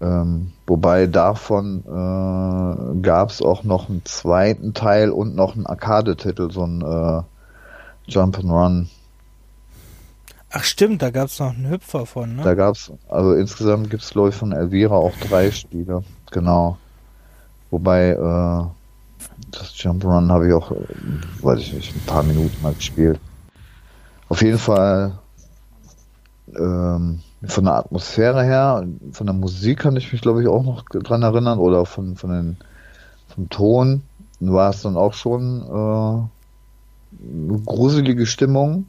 Ähm, wobei davon äh, gab es auch noch einen zweiten Teil und noch einen Arcade-Titel, so ein äh, Jump and Run. Ach stimmt, da gab es noch einen Hüpfer von, ne? Da gab es, also insgesamt gibt es glaube ich von Elvira auch drei Spiele. Genau. Wobei, äh, das Jump'n'Run habe ich auch, äh, weiß ich nicht, ein paar Minuten mal gespielt. Auf jeden Fall, ähm, von der Atmosphäre her, von der Musik kann ich mich glaube ich auch noch dran erinnern oder von, von den, vom Ton war es dann auch schon äh, gruselige Stimmung.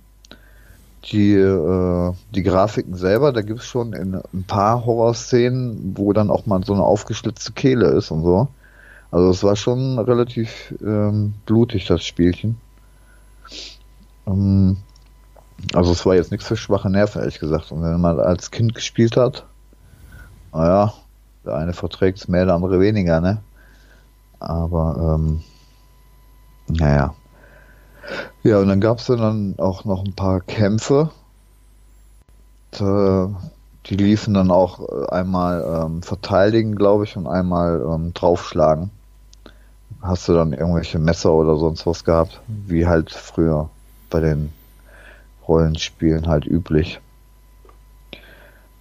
Die, äh, die Grafiken selber, da gibt es schon in ein paar Horrorszenen, wo dann auch mal so eine aufgeschlitzte Kehle ist und so. Also es war schon relativ ähm, blutig, das Spielchen. Ähm, also es war jetzt nichts für schwache Nerven, ehrlich gesagt. Und wenn man als Kind gespielt hat, naja, der eine verträgt es mehr, der andere weniger, ne? Aber, ähm, naja. Ja, und dann gab es dann auch noch ein paar Kämpfe. Die liefen dann auch einmal ähm, verteidigen, glaube ich, und einmal ähm, draufschlagen hast du dann irgendwelche Messer oder sonst was gehabt, wie halt früher bei den Rollenspielen halt üblich.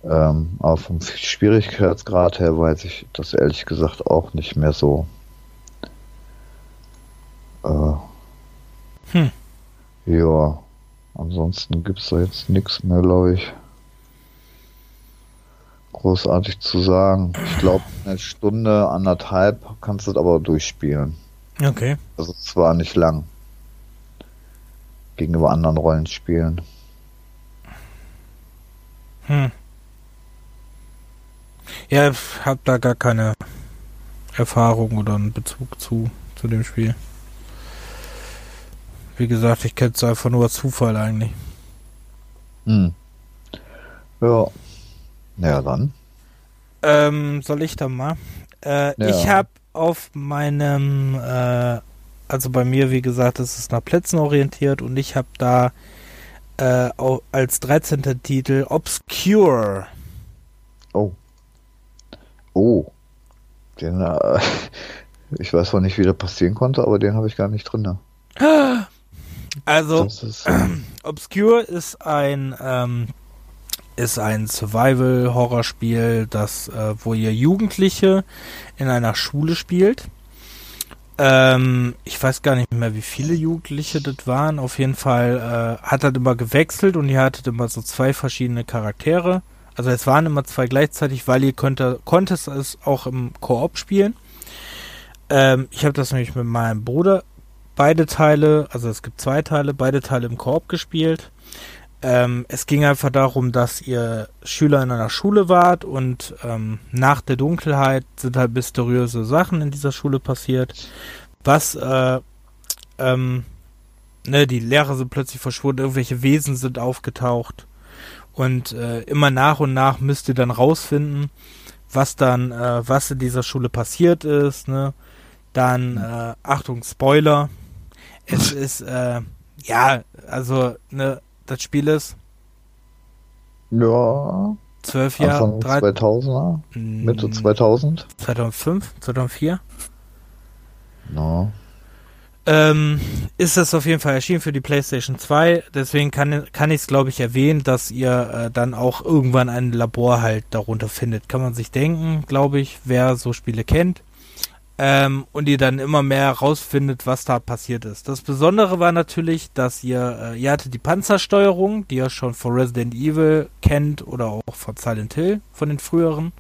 Ähm, aber vom Schwierigkeitsgrad her weiß ich das ehrlich gesagt auch nicht mehr so. Äh, hm. Ja, ansonsten gibt es da jetzt nichts mehr, glaube ich großartig zu sagen. Ich glaube, eine Stunde, anderthalb kannst du es aber durchspielen. Okay. Also zwar nicht lang. gegenüber anderen Rollenspielen. Hm. Ja, ich habe da gar keine Erfahrung oder einen Bezug zu, zu dem Spiel. Wie gesagt, ich kenne es einfach nur Zufall eigentlich. Hm. Ja. Naja, dann. Ähm, soll ich dann mal? Äh, ja. Ich habe auf meinem, äh, also bei mir, wie gesagt, ist es nach Plätzen orientiert und ich habe da äh, als 13. Titel Obscure. Oh. Oh. Den, äh, ich weiß zwar nicht, wie das passieren konnte, aber den habe ich gar nicht drin. Ne? Also, ist, äh, Obscure ist ein ähm, ist ein Survival-Horrorspiel, das, äh, wo ihr Jugendliche in einer Schule spielt. Ähm, ich weiß gar nicht mehr, wie viele Jugendliche das waren. Auf jeden Fall äh, hat das immer gewechselt und ihr hattet immer so zwei verschiedene Charaktere. Also es waren immer zwei gleichzeitig, weil ihr konnte, konntest es auch im Koop spielen. Ähm, ich habe das nämlich mit meinem Bruder beide Teile, also es gibt zwei Teile, beide Teile im Koop gespielt. Ähm, es ging einfach darum, dass ihr Schüler in einer Schule wart und ähm, nach der Dunkelheit sind halt mysteriöse Sachen in dieser Schule passiert. Was, äh, ähm, ne, die Lehrer sind plötzlich verschwunden, irgendwelche Wesen sind aufgetaucht. Und äh, immer nach und nach müsst ihr dann rausfinden, was dann, äh, was in dieser Schule passiert ist, ne? Dann, äh, Achtung, Spoiler. Es ist, äh, ja, also, ne, das Spiel ist? Ja. Zwölf Jahre. Anfang 2000er? Mitte 2000? 2005? 2004? No. Ähm, ist es auf jeden Fall erschienen für die PlayStation 2. Deswegen kann, kann ich es, glaube ich, erwähnen, dass ihr äh, dann auch irgendwann ein Labor halt darunter findet. Kann man sich denken, glaube ich, wer so Spiele kennt ähm, und ihr dann immer mehr herausfindet, was da passiert ist. Das Besondere war natürlich, dass ihr, äh, ihr hattet die Panzersteuerung, die ihr schon von Resident Evil kennt oder auch von Silent Hill, von den früheren.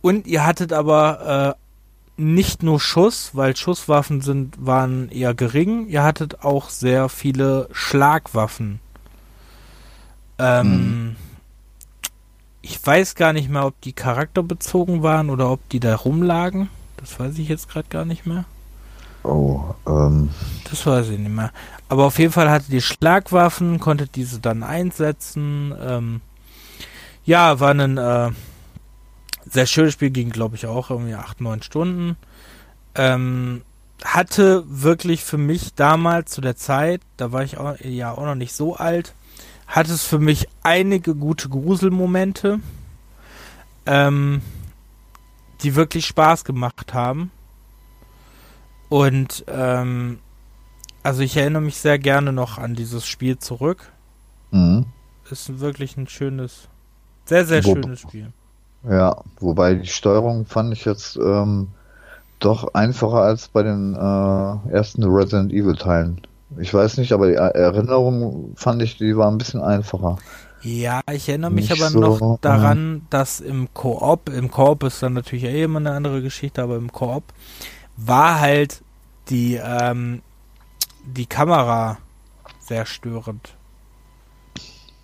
Und ihr hattet aber äh, nicht nur Schuss, weil Schusswaffen sind, waren eher gering, ihr hattet auch sehr viele Schlagwaffen. Ähm, hm. Ich weiß gar nicht mehr, ob die charakterbezogen waren oder ob die da rumlagen. Das weiß ich jetzt gerade gar nicht mehr. Oh, ähm. Das weiß ich nicht mehr. Aber auf jeden Fall hatte die Schlagwaffen, konnte diese dann einsetzen. Ähm, ja, war ein äh, sehr schönes Spiel, ging glaube ich auch irgendwie 8, 9 Stunden. Ähm, hatte wirklich für mich damals zu der Zeit, da war ich auch, ja auch noch nicht so alt, hatte es für mich einige gute Gruselmomente. Ähm, die wirklich Spaß gemacht haben. Und ähm, also ich erinnere mich sehr gerne noch an dieses Spiel zurück. Mhm. Ist wirklich ein schönes, sehr, sehr Wo, schönes Spiel. Ja, wobei die Steuerung fand ich jetzt ähm, doch einfacher als bei den äh, ersten Resident Evil Teilen. Ich weiß nicht, aber die Erinnerung fand ich, die war ein bisschen einfacher. Ja, ich erinnere mich aber so, noch daran, äh, dass im Koop, im Koop ist dann natürlich eh immer eine andere Geschichte, aber im Koop war halt die, ähm, die Kamera sehr störend.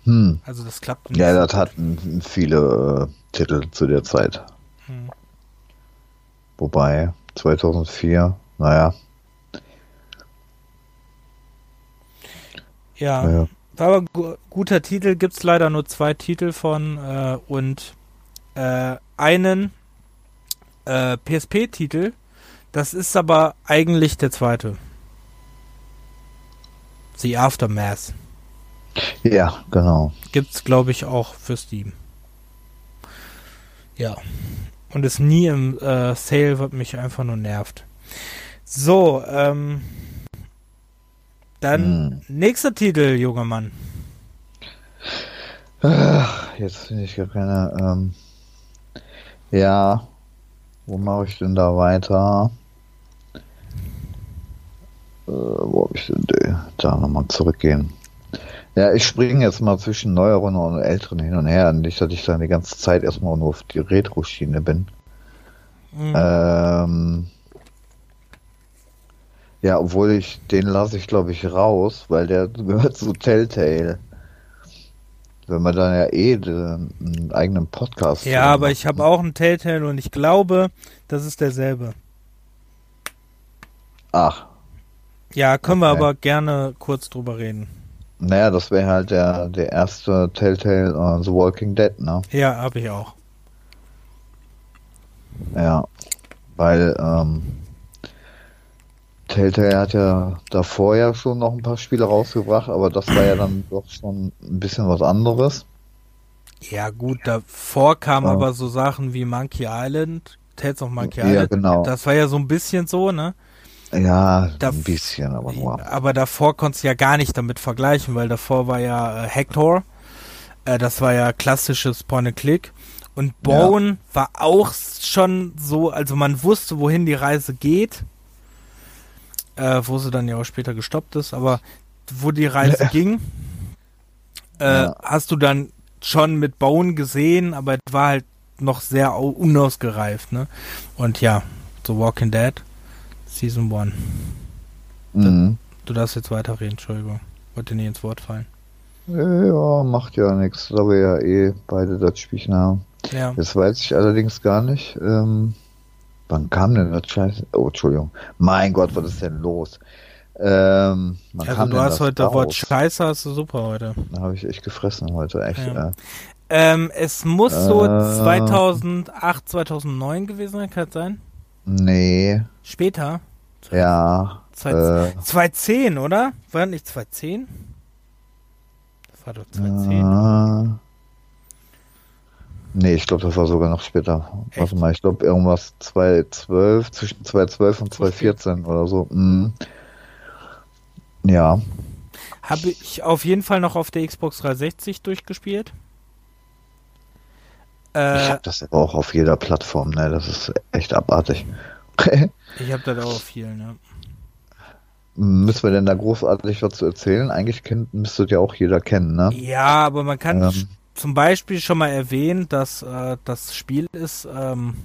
Hm. Also das klappt nicht. Ja, das hatten viele äh, Titel zu der Zeit. Hm. Wobei 2004, naja. Ja. Naja. Aber guter Titel, gibt es leider nur zwei Titel von äh, und äh, einen äh, PSP-Titel. Das ist aber eigentlich der zweite. The Aftermath. Ja, genau. Gibt's, glaube ich, auch für Steam. Ja. Und ist nie im äh, Sale, was mich einfach nur nervt. So, ähm, dann hm. nächster Titel, junger Mann. Ach, jetzt finde ich gar keine. Ähm, ja, wo mache ich denn da weiter? Äh, wo habe ich denn die? da nochmal zurückgehen? Ja, ich springe jetzt mal zwischen neueren und älteren hin und her. Nicht, dass ich dann die ganze Zeit erstmal nur auf die Retro-Schiene bin. Mhm. Ähm, Ja, obwohl ich, den lasse ich glaube ich raus, weil der gehört zu Telltale. Wenn man dann ja eh den, einen eigenen Podcast. Ja, aber macht. ich habe auch einen Telltale und ich glaube, das ist derselbe. Ach. Ja, können okay. wir aber gerne kurz drüber reden. Naja, das wäre halt der, der erste Telltale uh, The Walking Dead, ne? Ja, habe ich auch. Ja, weil ähm, Telltale hat ja davor ja schon noch ein paar Spiele rausgebracht, aber das war ja dann doch schon ein bisschen was anderes. Ja gut, davor kamen ja. aber so Sachen wie Monkey Island, Tales of Monkey Island. Ja, genau. Das war ja so ein bisschen so, ne? Ja, da, ein bisschen, aber nur. Aber davor konntest du ja gar nicht damit vergleichen, weil davor war ja äh, Hector. Äh, das war ja klassisches Point-and-Click. Und Bone ja. war auch schon so, also man wusste, wohin die Reise geht äh, wo sie dann ja auch später gestoppt ist, aber wo die Reise ging, äh, ja. hast du dann schon mit Bone gesehen, aber es war halt noch sehr unausgereift, ne? Und ja, The Walking Dead, Season 1. Mhm. Du darfst jetzt weiterreden, Entschuldigung. Wollte nie ins Wort fallen. Ja, macht ja nichts, da wir ja eh beide das Spielchen haben. Ja. Das weiß ich allerdings gar nicht. Ähm, Wann kam denn das Scheiße? Oh, Entschuldigung. Mein Gott, was ist denn los? Ähm, also du hast heute das Wort Scheiße, hast du super heute. Da habe ich echt gefressen heute, echt. Ja. Äh. Ähm, es muss so äh, 2008, 2009 gewesen sein, kann das sein? Nee. Später? Ja. 2010, äh, oder? War das nicht 2010? Das war doch 2010. Nee, ich glaube, das war sogar noch später. Echt? Warte mal, ich glaube irgendwas 2012, zwischen 2012 und 2014 oder so. Mhm. Ja. Habe ich auf jeden Fall noch auf der Xbox 360 durchgespielt. Äh, ich habe das aber auch auf jeder Plattform, ne? Das ist echt abartig. ich habe das auch auf vielen, ne? Müssen wir denn da großartig was zu erzählen? Eigentlich kennt, müsstet ja auch jeder kennen, ne? Ja, aber man kann ähm, zum Beispiel schon mal erwähnt, dass äh, das Spiel ist ähm,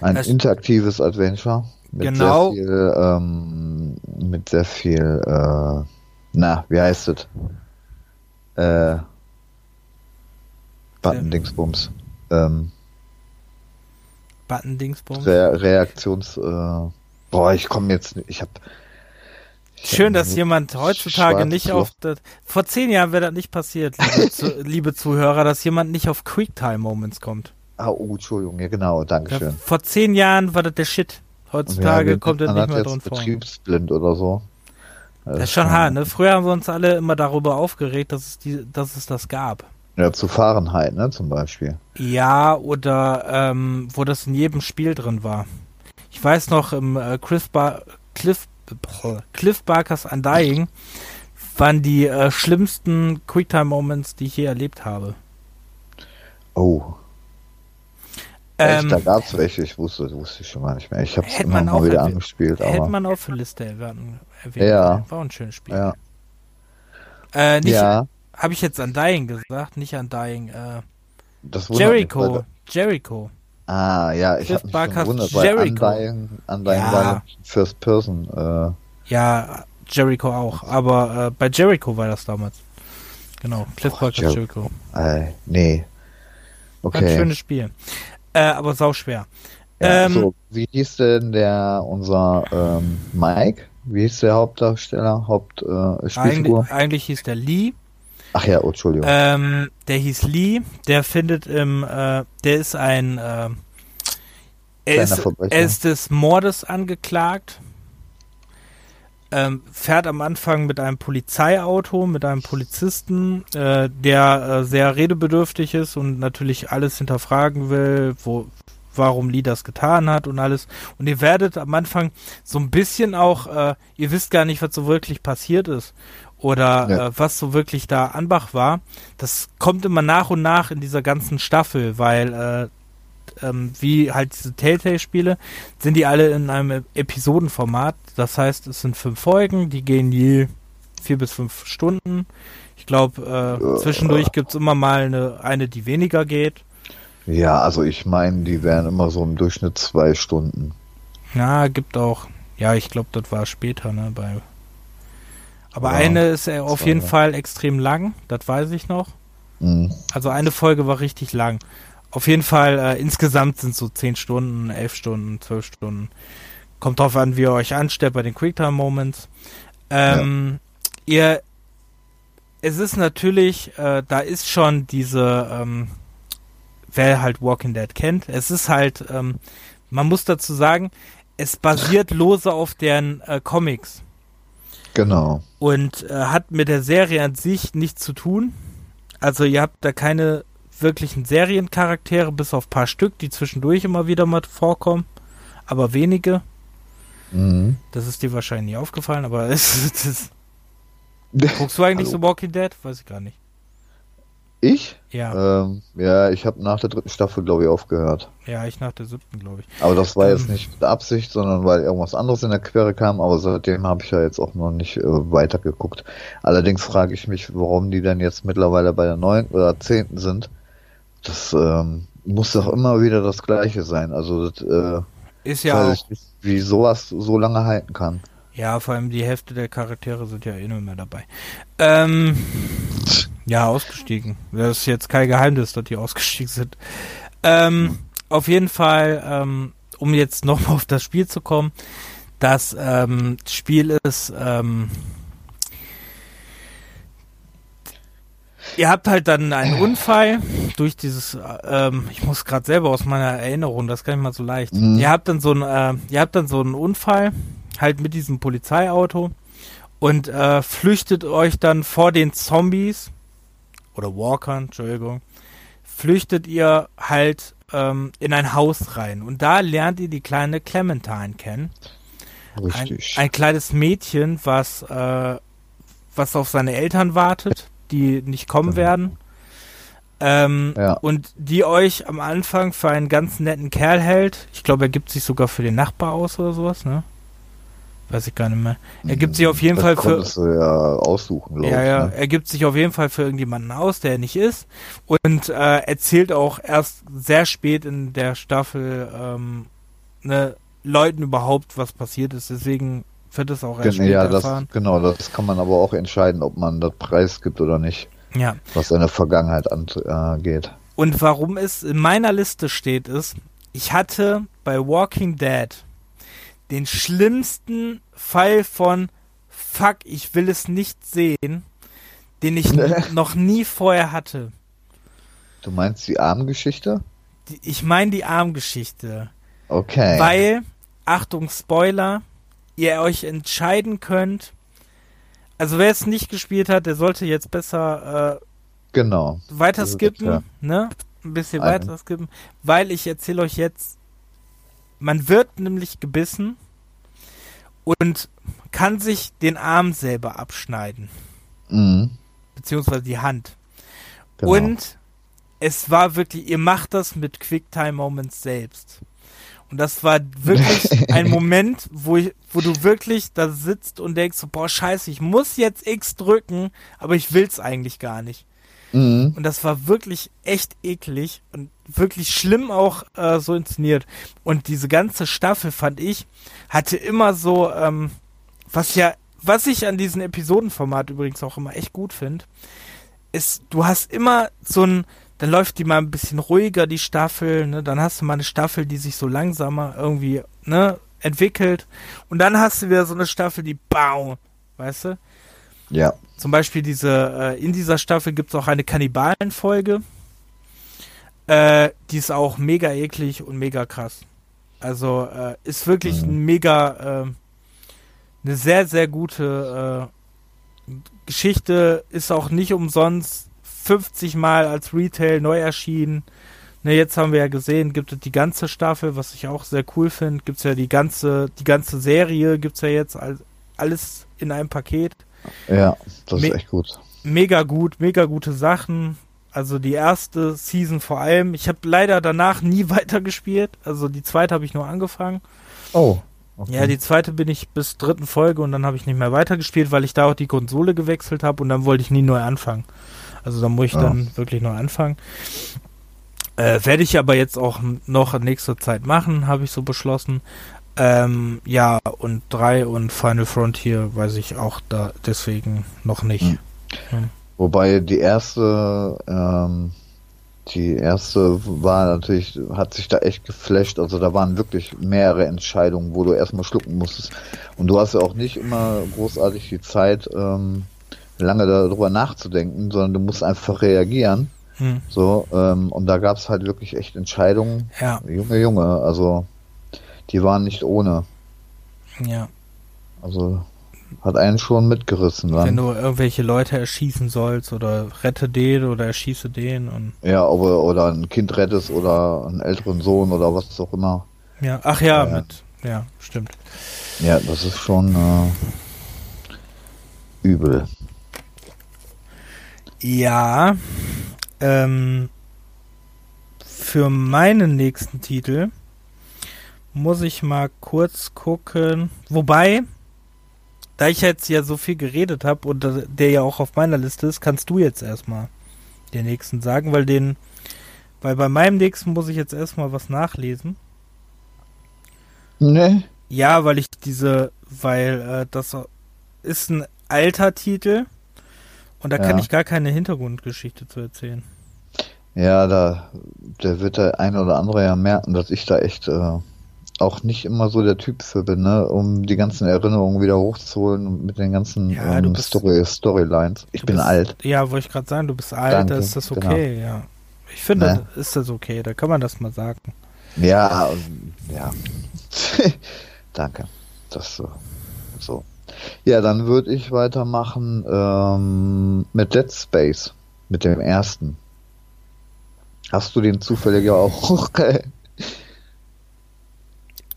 ein interaktives Adventure mit genau. sehr viel, ähm, mit sehr viel, äh, na, wie heißt es? Äh, Button-Dingsbums. Ähm, Button-Dingsbums? Re Reaktions, äh, boah, ich komme jetzt, ich habe Schön, dass jemand heutzutage nicht auf das. Vor zehn Jahren wäre das nicht passiert, liebe, zu, liebe, Zuhörer, dass jemand nicht auf Quicktime-Moments kommt. Ah, oh, Entschuldigung, ja genau, danke schön. Ja, vor zehn Jahren war das der Shit. Heutzutage ja, kommt er nicht mehr drin vor. Betriebsblind oder so. Das, das ist schon hart, ne? Früher haben wir uns alle immer darüber aufgeregt, dass es, die, dass es das gab. Ja, zu Fahrenheit, ne, zum Beispiel. Ja, oder ähm, wo das in jedem Spiel drin war. Ich weiß noch, im äh, Cliff, Bar Cliff Cliff Barkers Undying waren die äh, schlimmsten Quicktime-Moments, die ich je erlebt habe. Oh. Ähm, Echt, da gab es welche, ich wusste, wusste ich schon gar nicht mehr. Ich habe es immer mal wieder angespielt. Hätte aber... man auch für Liste erwähnt. Ja. War ein schönes Spiel. Ja. Äh, nicht, ja. Habe ich jetzt Undying gesagt, nicht Undying. Äh, das Jericho. Mich, Jericho. Ah, ja, ich habe mich schon gewundert, weil Jericho. Undying, Undying ja. war First Person. Äh. Ja, Jericho auch, aber äh, bei Jericho war das damals. Genau, Cliff Parker Jer Jericho. Äh, nee. Okay. Ein schönes Spiel. Äh, aber sau schwer. Ja, ähm, so, wie hieß denn der, unser ähm, Mike? Wie hieß der Hauptdarsteller, Hauptspielfigur? Äh, eigentlich, eigentlich hieß der Lee. Ach ja, oh, Entschuldigung. Ähm, der hieß Lee, der findet im, äh, der ist ein, äh, er, ist, er ist des Mordes angeklagt, ähm, fährt am Anfang mit einem Polizeiauto, mit einem Polizisten, äh, der äh, sehr redebedürftig ist und natürlich alles hinterfragen will, wo, warum Lee das getan hat und alles. Und ihr werdet am Anfang so ein bisschen auch, äh, ihr wisst gar nicht, was so wirklich passiert ist oder ja. äh, was so wirklich da Anbach war, das kommt immer nach und nach in dieser ganzen Staffel, weil äh, ähm, wie halt diese Telltale-Spiele, sind die alle in einem Episodenformat. Das heißt, es sind fünf Folgen, die gehen je vier bis fünf Stunden. Ich glaube, äh, zwischendurch gibt es immer mal eine, eine, die weniger geht. Ja, also ich meine, die wären immer so im Durchschnitt zwei Stunden. Ja, gibt auch Ja, ich glaube, das war später, ne? Bei aber ja, eine ist äh, auf jeden Fall extrem lang, das weiß ich noch. Mhm. Also eine Folge war richtig lang. Auf jeden Fall, äh, insgesamt sind so 10 Stunden, 11 Stunden, 12 Stunden. Kommt drauf an, wie ihr euch anstellt bei den Quicktime Moments. Ähm, ja. Ihr, es ist natürlich, äh, da ist schon diese, ähm, wer halt Walking Dead kennt, es ist halt, ähm, man muss dazu sagen, es basiert lose auf deren äh, Comics. Genau. Und äh, hat mit der Serie an sich nichts zu tun. Also ihr habt da keine wirklichen Seriencharaktere, bis auf ein paar Stück, die zwischendurch immer wieder mal vorkommen. Aber wenige. Mhm. Das ist dir wahrscheinlich nie aufgefallen, aber es ist. Guckst du eigentlich Hallo. so Walking Dead? Weiß ich gar nicht. Ich? Ja. Ähm, ja, ich habe nach der dritten Staffel, glaube ich, aufgehört. Ja, ich nach der siebten, glaube ich. Aber das war ähm, jetzt nicht mit Absicht, sondern weil irgendwas anderes in der Quere kam. Aber seitdem habe ich ja jetzt auch noch nicht äh, weitergeguckt. Allerdings frage ich mich, warum die denn jetzt mittlerweile bei der neunten oder zehnten sind. Das ähm, muss doch immer wieder das Gleiche sein. Also das, äh, ist ja auch, nicht, wie sowas so lange halten kann. Ja, vor allem die Hälfte der Charaktere sind ja eh nur mehr dabei. Ähm, ja, ausgestiegen. Das ist jetzt kein Geheimnis, dass die ausgestiegen sind. Ähm, auf jeden Fall, ähm, um jetzt nochmal auf das Spiel zu kommen, das ähm, Spiel ist, ähm, ihr habt halt dann einen Unfall durch dieses, ähm, ich muss gerade selber aus meiner Erinnerung, das kann ich mal so leicht. Mhm. Ihr habt dann so ein, äh, ihr habt dann so einen Unfall, halt mit diesem Polizeiauto und äh, flüchtet euch dann vor den Zombies oder Walkern, Entschuldigung, flüchtet ihr halt ähm, in ein Haus rein. Und da lernt ihr die kleine Clementine kennen. Richtig. Ein, ein kleines Mädchen, was, äh, was auf seine Eltern wartet, die nicht kommen mhm. werden. Ähm, ja. Und die euch am Anfang für einen ganz netten Kerl hält. Ich glaube, er gibt sich sogar für den Nachbar aus oder sowas, ne? Weiß ich gar nicht mehr. Er gibt sich auf jeden das Fall für. Ja aussuchen, ja, ich, ja. Ne? Er gibt sich auf jeden Fall für irgendjemanden aus, der er nicht ist. Und äh, erzählt auch erst sehr spät in der Staffel ähm, ne, Leuten überhaupt, was passiert ist. Deswegen wird es auch erst genau, ja, das, erfahren. Genau, das kann man aber auch entscheiden, ob man das Preis gibt oder nicht. Ja. Was seine Vergangenheit angeht. Äh, Und warum es in meiner Liste steht, ist, ich hatte bei Walking Dead den schlimmsten Fall von Fuck, ich will es nicht sehen, den ich noch nie vorher hatte. Du meinst die Armgeschichte? Ich meine die Armgeschichte. Okay. Weil, Achtung, Spoiler, ihr euch entscheiden könnt. Also wer es nicht gespielt hat, der sollte jetzt besser äh, genau. weiter skippen, ne? Ein bisschen weiter skippen, weil ich erzähle euch jetzt man wird nämlich gebissen und kann sich den Arm selber abschneiden. Mhm. Beziehungsweise die Hand. Genau. Und es war wirklich, ihr macht das mit Quicktime Moments selbst. Und das war wirklich ein Moment, wo, ich, wo du wirklich da sitzt und denkst, boah, scheiße, ich muss jetzt X drücken, aber ich will's eigentlich gar nicht. Mhm. Und das war wirklich echt eklig und wirklich schlimm auch äh, so inszeniert. Und diese ganze Staffel, fand ich, hatte immer so, ähm, was ja, was ich an diesem Episodenformat übrigens auch immer echt gut finde, ist, du hast immer so ein, dann läuft die mal ein bisschen ruhiger, die Staffel, ne? Dann hast du mal eine Staffel, die sich so langsamer irgendwie, ne, entwickelt. Und dann hast du wieder so eine Staffel, die bau, weißt du? Ja. Zum Beispiel diese, äh, in dieser Staffel gibt es auch eine Kannibalenfolge. Äh, die ist auch mega eklig und mega krass. Also äh, ist wirklich mhm. ein mega, äh, eine sehr, sehr gute äh, Geschichte. Ist auch nicht umsonst 50 Mal als Retail neu erschienen. Ne, jetzt haben wir ja gesehen, gibt es die ganze Staffel, was ich auch sehr cool finde. Gibt es ja die ganze, die ganze Serie, gibt es ja jetzt alles in einem Paket. Ja, das Me ist echt gut. Mega gut, mega gute Sachen. Also die erste Season vor allem. Ich habe leider danach nie weitergespielt. Also die zweite habe ich nur angefangen. Oh. Okay. Ja, die zweite bin ich bis dritten Folge und dann habe ich nicht mehr weitergespielt, weil ich da auch die Konsole gewechselt habe und dann wollte ich nie neu anfangen. Also da muss ich ja. dann wirklich neu anfangen. Äh, Werde ich aber jetzt auch noch in nächster Zeit machen, habe ich so beschlossen. Ähm, ja, und 3 und Final Frontier weiß ich auch da deswegen noch nicht. Hm. Hm. Wobei die erste, ähm, die erste war natürlich, hat sich da echt geflasht. Also da waren wirklich mehrere Entscheidungen, wo du erstmal schlucken musstest. Und du hast ja auch nicht immer großartig die Zeit, ähm, lange darüber nachzudenken, sondern du musst einfach reagieren. Hm. So, ähm, und da gab es halt wirklich echt Entscheidungen. Ja. Junge, Junge, also die waren nicht ohne. Ja. Also hat einen schon mitgerissen. Dann. Wenn du irgendwelche Leute erschießen sollst oder rette den oder erschieße den und. Ja, oder, oder ein Kind rettest oder einen älteren Sohn oder was auch immer. Ja, ach ja, ja. mit. Ja, stimmt. Ja, das ist schon äh, übel. Ja, ähm, für meinen nächsten Titel muss ich mal kurz gucken. Wobei, da ich jetzt ja so viel geredet habe und der ja auch auf meiner Liste ist, kannst du jetzt erstmal den nächsten sagen, weil den, weil bei meinem nächsten muss ich jetzt erstmal was nachlesen. Nee. Ja, weil ich diese, weil äh, das ist ein alter Titel und da ja. kann ich gar keine Hintergrundgeschichte zu erzählen. Ja, da, der wird der eine oder andere ja merken, dass ich da echt äh, auch nicht immer so der Typ für bin, ne? um die ganzen Erinnerungen wieder hochzuholen mit den ganzen ja, ähm, bist, Story, Storylines. Ich bin bist, alt. Ja, wollte ich gerade sagen, du bist alt, Danke, da ist das genau. okay, genau. ja. Ich finde, ne? ist das okay, da kann man das mal sagen. Ja, ja. Danke. Das so. so. Ja, dann würde ich weitermachen ähm, mit Dead Space, mit dem ersten. Hast du den zufällig auch?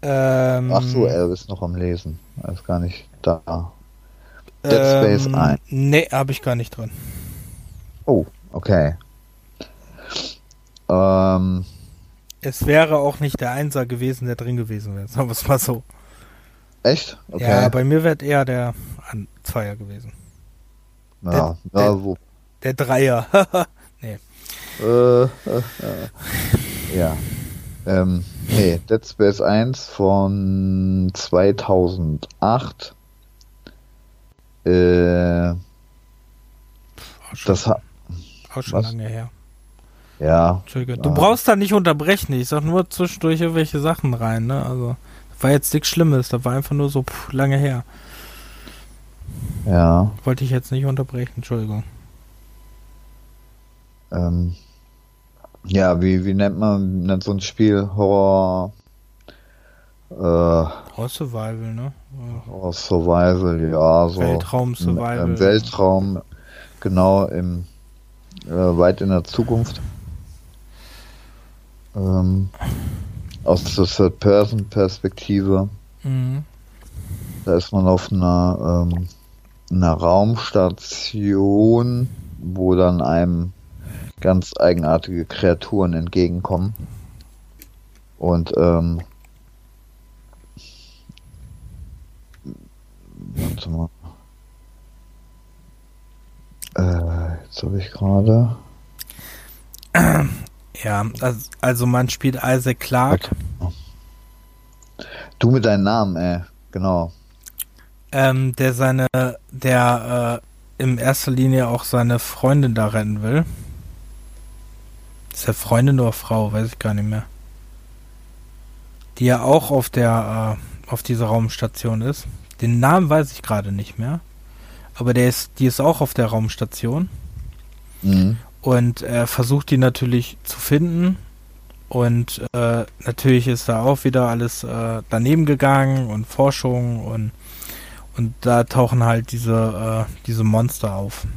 Ähm, Ach so, er ist noch am Lesen. Er ist gar nicht da. Dead Space ähm, 1. Nee, habe ich gar nicht drin. Oh, okay. Ähm, es wäre auch nicht der Einser gewesen, der drin gewesen wäre. Sagen wir es mal so. Echt? Okay. Ja, bei mir wäre eher der Zweier gewesen. Ja, der, ja, wo? Der Dreier. nee. Äh, äh, äh. Ja. Ähm, nee, Dead Space 1 von 2008. Äh, das hat. Auch schon was? lange her. Ja. Entschuldige. Du brauchst da nicht unterbrechen. Ich sag nur zwischendurch irgendwelche Sachen rein, ne? Also, war jetzt nichts Schlimmes. Da war einfach nur so pff, lange her. Ja. Wollte ich jetzt nicht unterbrechen, Entschuldigung. Ähm, ja, wie, wie nennt man nennt so ein Spiel? Horror. Äh, Horror Survival, ne? Horror Survival, ja, so. Weltraum Survival. Im, im Weltraum, genau, im äh, weit in der Zukunft. Ähm, aus der Third-Person-Perspektive. Mhm. Da ist man auf einer, ähm, einer Raumstation, wo dann einem ganz eigenartige Kreaturen entgegenkommen. Und ähm, warte mal. Äh, jetzt habe ich gerade. Ja, also, man spielt Isaac Clark. Du mit deinem Namen, ey, genau. Ähm, der seine, der äh, in erster Linie auch seine Freundin da retten will. Ist er Freundin oder Frau? Weiß ich gar nicht mehr. Die ja auch auf der, äh, auf dieser Raumstation ist. Den Namen weiß ich gerade nicht mehr. Aber der ist, die ist auch auf der Raumstation. Mhm. Und er versucht die natürlich zu finden. Und äh, natürlich ist da auch wieder alles äh, daneben gegangen und Forschung und und da tauchen halt diese äh, diese Monster auf.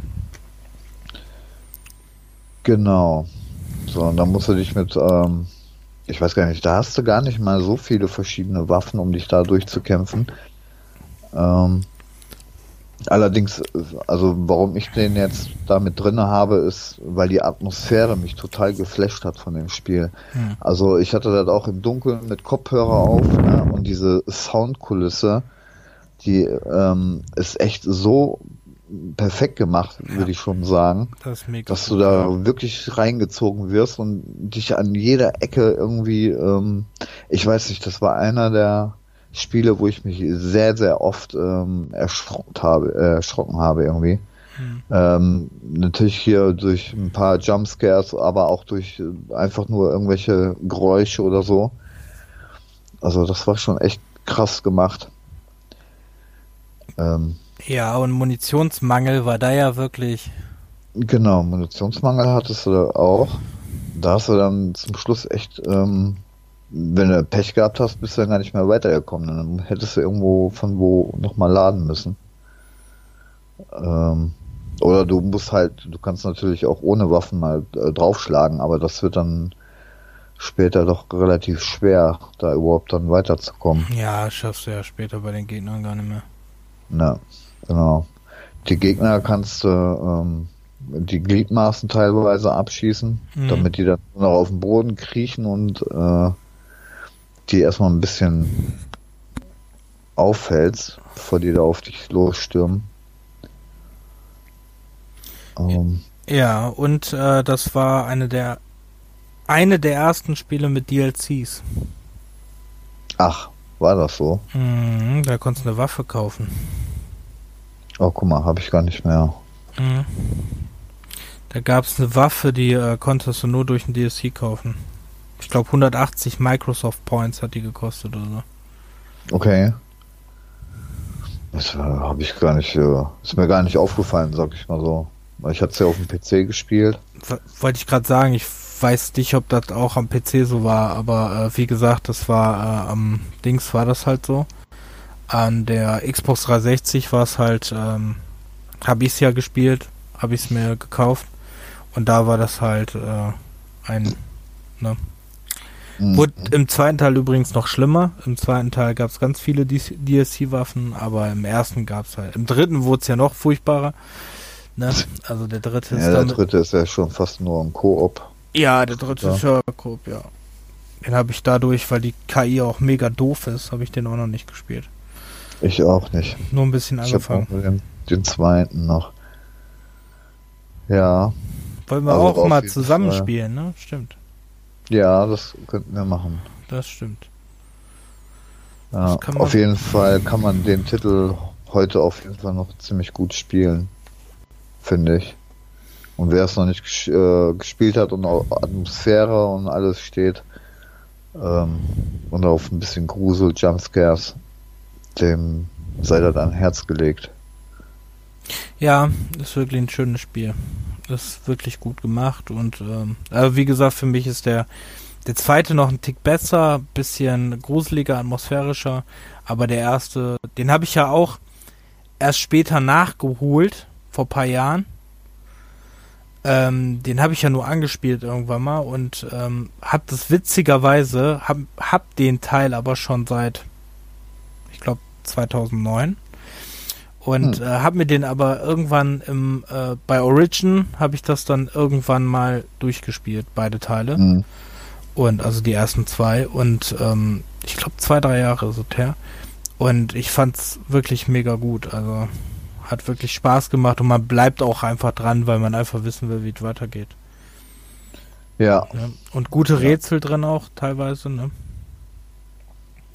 Genau. So, und dann musst du dich mit, ähm, ich weiß gar nicht, da hast du gar nicht mal so viele verschiedene Waffen, um dich da durchzukämpfen. Ähm, allerdings, also warum ich den jetzt da mit drinne habe, ist, weil die Atmosphäre mich total geflasht hat von dem Spiel. Hm. Also ich hatte das auch im Dunkeln mit Kopfhörer auf ne, und diese Soundkulisse, die ähm, ist echt so perfekt gemacht, ja. würde ich schon sagen. Das dass du da ja. wirklich reingezogen wirst und dich an jeder Ecke irgendwie, ähm, ich weiß nicht, das war einer der, Spiele, wo ich mich sehr, sehr oft ähm, erschrocken habe, äh, erschrocken habe irgendwie. Mhm. Ähm, natürlich hier durch ein paar Jumpscares, aber auch durch äh, einfach nur irgendwelche Geräusche oder so. Also das war schon echt krass gemacht. Ähm, ja, und Munitionsmangel war da ja wirklich. Genau, Munitionsmangel hattest du auch. Da hast du dann zum Schluss echt, ähm, wenn du Pech gehabt hast, bist du dann gar nicht mehr weitergekommen. Dann hättest du irgendwo von wo nochmal laden müssen. Ähm, oder du musst halt, du kannst natürlich auch ohne Waffen mal äh, draufschlagen, aber das wird dann später doch relativ schwer, da überhaupt dann weiterzukommen. Ja, schaffst du ja später bei den Gegnern gar nicht mehr. Na, genau. Die Gegner kannst du ähm, die Gliedmaßen teilweise abschießen, mhm. damit die dann noch auf den Boden kriechen und äh, die erstmal ein bisschen auffällst, bevor die da auf dich losstürmen. Ähm, ja, und äh, das war eine der eine der ersten Spiele mit DLCs. Ach, war das so? Mhm, da konntest du eine Waffe kaufen. Oh, guck mal, habe ich gar nicht mehr. Mhm. Da gab es eine Waffe, die äh, konntest du nur durch ein DLC kaufen. Ich glaube 180 Microsoft Points hat die gekostet oder so. Okay. Das äh, habe ich gar nicht, äh, ist mir gar nicht aufgefallen, sag ich mal so. Ich hatte es ja auf dem PC gespielt. Wollte ich gerade sagen, ich weiß nicht, ob das auch am PC so war, aber äh, wie gesagt, das war äh, am Dings war das halt so. An der Xbox 360 war es halt, ähm, habe ich es ja gespielt, habe ich es mir gekauft und da war das halt äh, ein, ne. Mhm. Wurde im zweiten Teil übrigens noch schlimmer. Im zweiten Teil gab es ganz viele DSC-Waffen, aber im ersten gab es halt. Im dritten wurde es ja noch furchtbarer. Ne? Also der dritte ist. Ja, der dritte ist ja schon fast nur ein Koop. Ja, der dritte ja. ist ja Koop, ja. Den habe ich dadurch, weil die KI auch mega doof ist, habe ich den auch noch nicht gespielt. Ich auch nicht. Nur ein bisschen angefangen. Ich den, den, zweiten noch. Ja. Wollen wir also auch mal zusammenspielen, ne? Stimmt. Ja, das könnten wir machen. Das stimmt. Ja, das auf jeden Fall kann man den Titel heute auf jeden Fall noch ziemlich gut spielen finde ich. Und wer es noch nicht äh, gespielt hat und auf Atmosphäre und alles steht ähm, und auf ein bisschen Grusel, Jumpscares, dem sei das ein Herz gelegt. Ja, ist wirklich ein schönes Spiel. Ist wirklich gut gemacht und ähm, aber wie gesagt, für mich ist der der zweite noch ein Tick besser, bisschen gruseliger, atmosphärischer, aber der erste, den habe ich ja auch erst später nachgeholt, vor paar Jahren. Ähm, den habe ich ja nur angespielt irgendwann mal und ähm, hab das witzigerweise, hab, hab den Teil aber schon seit, 2009 und hm. äh, habe mir den aber irgendwann im äh, bei Origin habe ich das dann irgendwann mal durchgespielt beide Teile hm. und also die ersten zwei und ähm, ich glaube zwei drei Jahre so her und ich fand's wirklich mega gut also hat wirklich Spaß gemacht und man bleibt auch einfach dran, weil man einfach wissen will, wie es weitergeht. Ja. ja. Und gute ja. Rätsel drin auch teilweise, ne?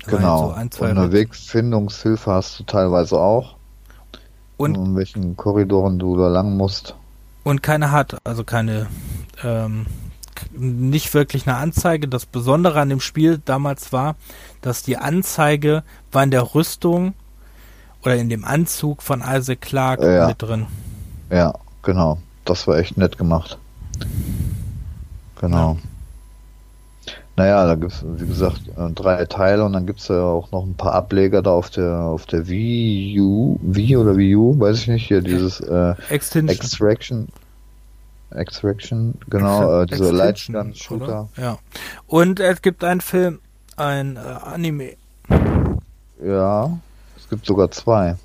Genau. So ein, zwei und eine Wegfindungshilfe hast du teilweise auch. Und in welchen Korridoren du da lang musst. Und keine hat, also keine, ähm, nicht wirklich eine Anzeige. Das Besondere an dem Spiel damals war, dass die Anzeige war in der Rüstung oder in dem Anzug von Isaac Clarke ja. mit drin. Ja, genau. Das war echt nett gemacht. Genau. Ja. Naja, da gibt es, wie gesagt, äh, drei Teile und dann gibt es ja auch noch ein paar Ableger da auf der auf der Wii U, Wii oder Wii U, weiß ich nicht, hier dieses äh, Extraction. Extraction, genau, äh, dieser Lightgun-Shooter. Ja. Und es gibt einen Film, ein äh, Anime. Ja. Es gibt sogar zwei.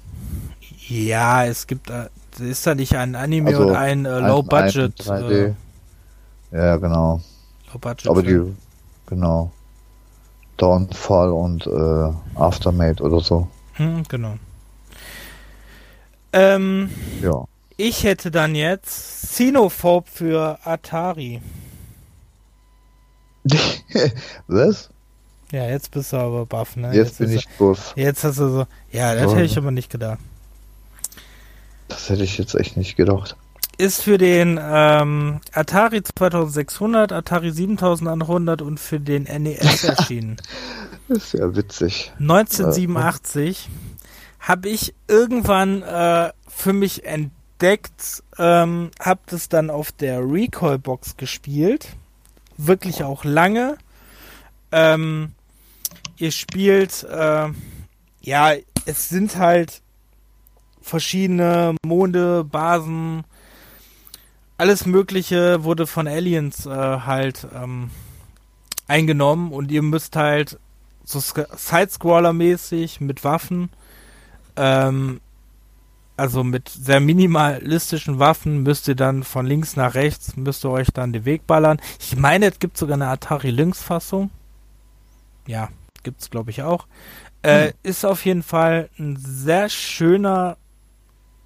Ja, es gibt, äh, ist da nicht ein Anime also und ein äh, Low Budget? Äh, ja, genau. Low Budget. Aber die, genau. Dawnfall und äh, Aftermath oder so. Hm, genau. Ähm, ja. Ich hätte dann jetzt Xenophobe für Atari. Was? Ja, jetzt bist du aber baff, ne? Jetzt, jetzt bin ich buff. Jetzt hast du so. Ja, das oh. hätte ich aber nicht gedacht. Das hätte ich jetzt echt nicht gedacht. Ist für den ähm, Atari 2600, Atari 7100 und für den NES erschienen. das ist ja witzig. 1987 äh, habe ich irgendwann äh, für mich entdeckt, ähm, habe das dann auf der Recall Box gespielt. Wirklich auch lange. Ähm, ihr spielt, äh, ja, es sind halt verschiedene Monde, Basen, alles Mögliche wurde von Aliens äh, halt ähm, eingenommen und ihr müsst halt so Sidescroller-mäßig mit Waffen, ähm, also mit sehr minimalistischen Waffen, müsst ihr dann von links nach rechts, müsst ihr euch dann den Weg ballern. Ich meine, es gibt sogar eine Atari Lynx-Fassung. Ja, gibt's glaube ich auch. Äh, hm. Ist auf jeden Fall ein sehr schöner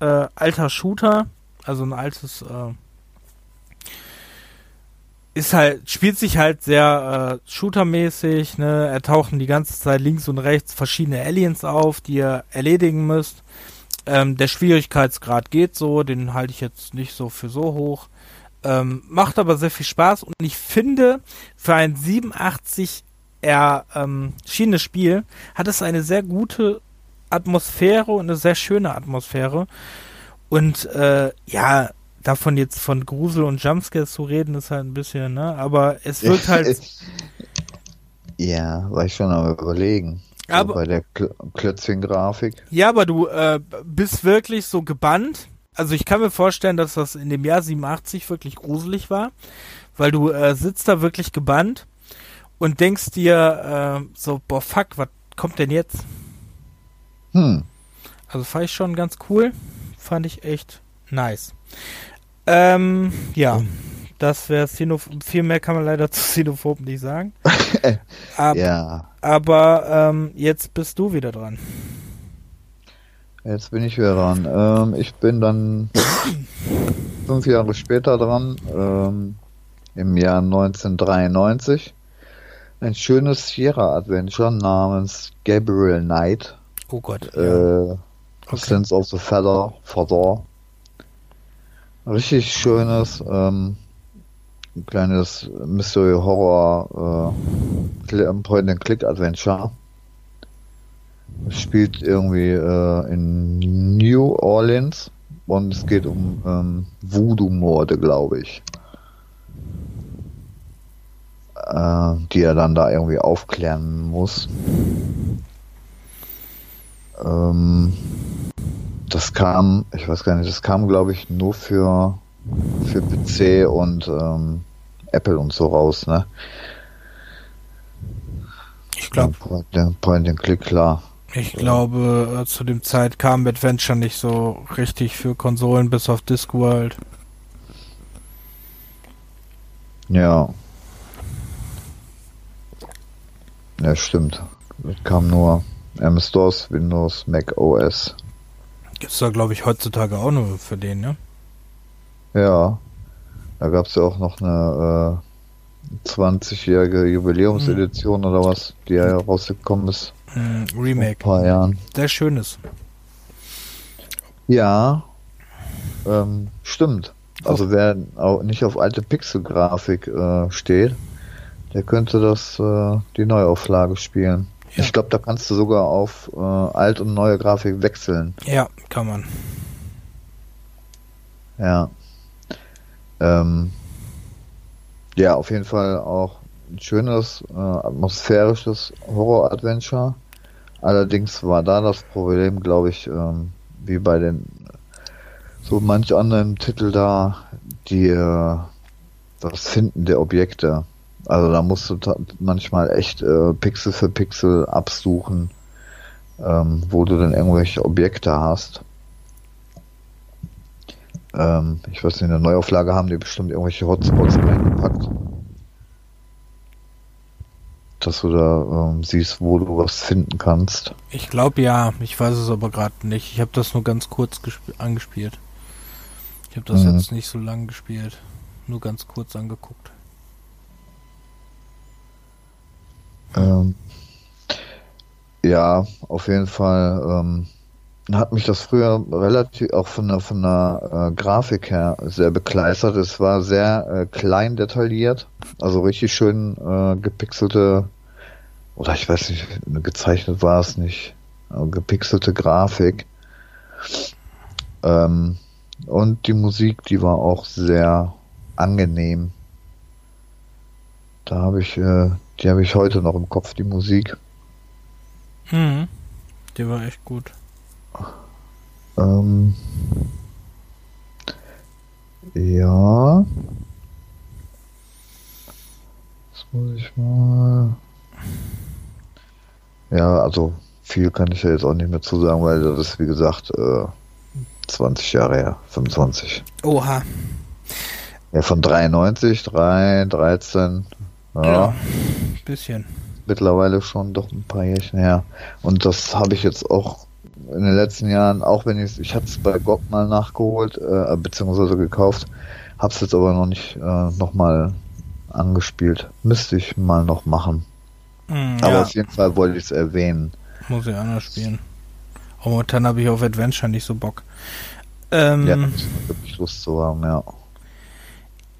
äh, alter Shooter, also ein altes, äh, ist halt, spielt sich halt sehr äh, shootermäßig, ne? Er tauchen die ganze Zeit links und rechts verschiedene Aliens auf, die ihr erledigen müsst. Ähm, der Schwierigkeitsgrad geht so, den halte ich jetzt nicht so für so hoch. Ähm, macht aber sehr viel Spaß und ich finde, für ein 87 er ähm, Spiel hat es eine sehr gute Atmosphäre und eine sehr schöne Atmosphäre. Und äh, ja, davon jetzt von Grusel und Jumpscares zu reden, ist halt ein bisschen, ne? Aber es wird halt. ja, war ich schon am überlegen. So aber, bei der Kl Klötzchen-Grafik. Ja, aber du äh, bist wirklich so gebannt. Also ich kann mir vorstellen, dass das in dem Jahr 87 wirklich gruselig war, weil du äh, sitzt da wirklich gebannt und denkst dir äh, so, boah, fuck, was kommt denn jetzt? Hm. Also fand ich schon ganz cool. Fand ich echt nice. Ähm, ja, das wäre Xenophob. Viel mehr kann man leider zu Xenophob nicht sagen. Ab, ja. Aber ähm, jetzt bist du wieder dran. Jetzt bin ich wieder dran. Ähm, ich bin dann fünf Jahre später dran, ähm, im Jahr 1993. Ein schönes Sierra-Adventure namens Gabriel Knight. Oh Gott. Äh, ja. okay. Sense of the Feather, Feather richtig schönes, ähm, kleines Mystery Horror äh, Point-and-Click-Adventure. Spielt irgendwie äh, in New Orleans und es geht um ähm, Voodoo-Morde, glaube ich. Äh, die er dann da irgendwie aufklären muss. Ähm, das kam, ich weiß gar nicht, das kam glaube ich nur für, für PC und ähm, Apple und so raus, ne? Ich glaube. Point, Point and Click, klar. Ich glaube, äh, zu dem Zeit kam Adventure nicht so richtig für Konsolen bis auf Discworld. Ja. Ja, stimmt. Das kam nur MS-DOS, Windows, Mac OS. Gibt's da, glaube ich, heutzutage auch nur für den, ne? Ja. Da gab es ja auch noch eine äh, 20-jährige Jubiläumsedition mhm. oder was, die ja rausgekommen ist. Mhm, Remake. Vor ein paar Jahren. Sehr schönes. Ja. Ähm, stimmt. Also wer auch nicht auf alte Pixel-Grafik äh, steht, der könnte das äh, die Neuauflage spielen. Ich glaube, da kannst du sogar auf äh, alt und neue Grafik wechseln. Ja, kann man. Ja. Ähm, ja, auf jeden Fall auch ein schönes, äh, atmosphärisches Horror-Adventure. Allerdings war da das Problem, glaube ich, ähm, wie bei den so manch anderen Titel da, die äh, das Finden der Objekte. Also da musst du manchmal echt äh, Pixel für Pixel absuchen, ähm, wo du denn irgendwelche Objekte hast. Ähm, ich weiß nicht, in der Neuauflage haben die bestimmt irgendwelche Hotspots reingepackt. Dass du da ähm, siehst, wo du was finden kannst. Ich glaube ja, ich weiß es aber gerade nicht. Ich habe das nur ganz kurz angespielt. Ich habe das mhm. jetzt nicht so lang gespielt. Nur ganz kurz angeguckt. Ähm, Ja, auf jeden Fall ähm, hat mich das früher relativ auch von der, von der äh, Grafik her sehr bekleistert. Es war sehr äh, klein detailliert, also richtig schön äh, gepixelte, oder ich weiß nicht, gezeichnet war es nicht, gepixelte Grafik. Ähm, und die Musik, die war auch sehr angenehm. Da habe ich, äh, die habe ich heute noch im Kopf, die Musik. Mhm. Die war echt gut. Ähm, ja. Das muss ich mal. Ja, also viel kann ich ja jetzt auch nicht mehr zu sagen, weil das ist wie gesagt äh, 20 Jahre her, 25. Oha. Ja, von 93, 3, 13. Ja. ja bisschen. Mittlerweile schon doch ein paar Jährchen her. Und das habe ich jetzt auch in den letzten Jahren, auch wenn ich ich hatte es bei GOG mal nachgeholt, äh, beziehungsweise gekauft, hab's jetzt aber noch nicht äh, nochmal angespielt. Müsste ich mal noch machen. Mm, aber ja. auf jeden Fall wollte ich es erwähnen. Muss ich anders spielen. Oh, momentan habe ich auf Adventure nicht so Bock. Ähm, ja, wirklich Lust zu haben, ja.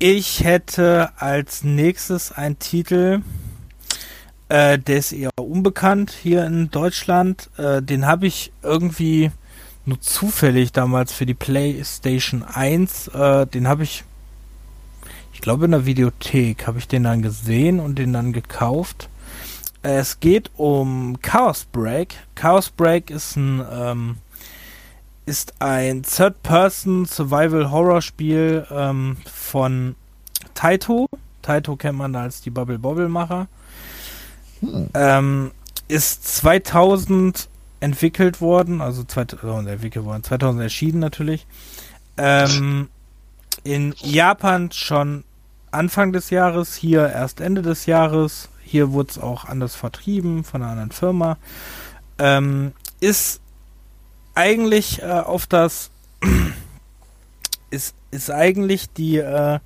Ich hätte als nächstes einen Titel, äh, der ist eher unbekannt hier in Deutschland. Äh, den habe ich irgendwie nur zufällig damals für die PlayStation 1. Äh, den habe ich, ich glaube in der Videothek, habe ich den dann gesehen und den dann gekauft. Äh, es geht um Chaos Break. Chaos Break ist ein ähm, ist ein Third-Person Survival-Horror-Spiel ähm, von Taito. Taito kennt man da als die Bubble Bobble Macher. Hm. Ähm, ist 2000 entwickelt worden, also 2000 entwickelt worden, 2000 erschienen natürlich. Ähm, in Japan schon Anfang des Jahres, hier erst Ende des Jahres. Hier wurde es auch anders vertrieben von einer anderen Firma. Ähm, ist eigentlich äh, auf das ist, ist eigentlich die äh,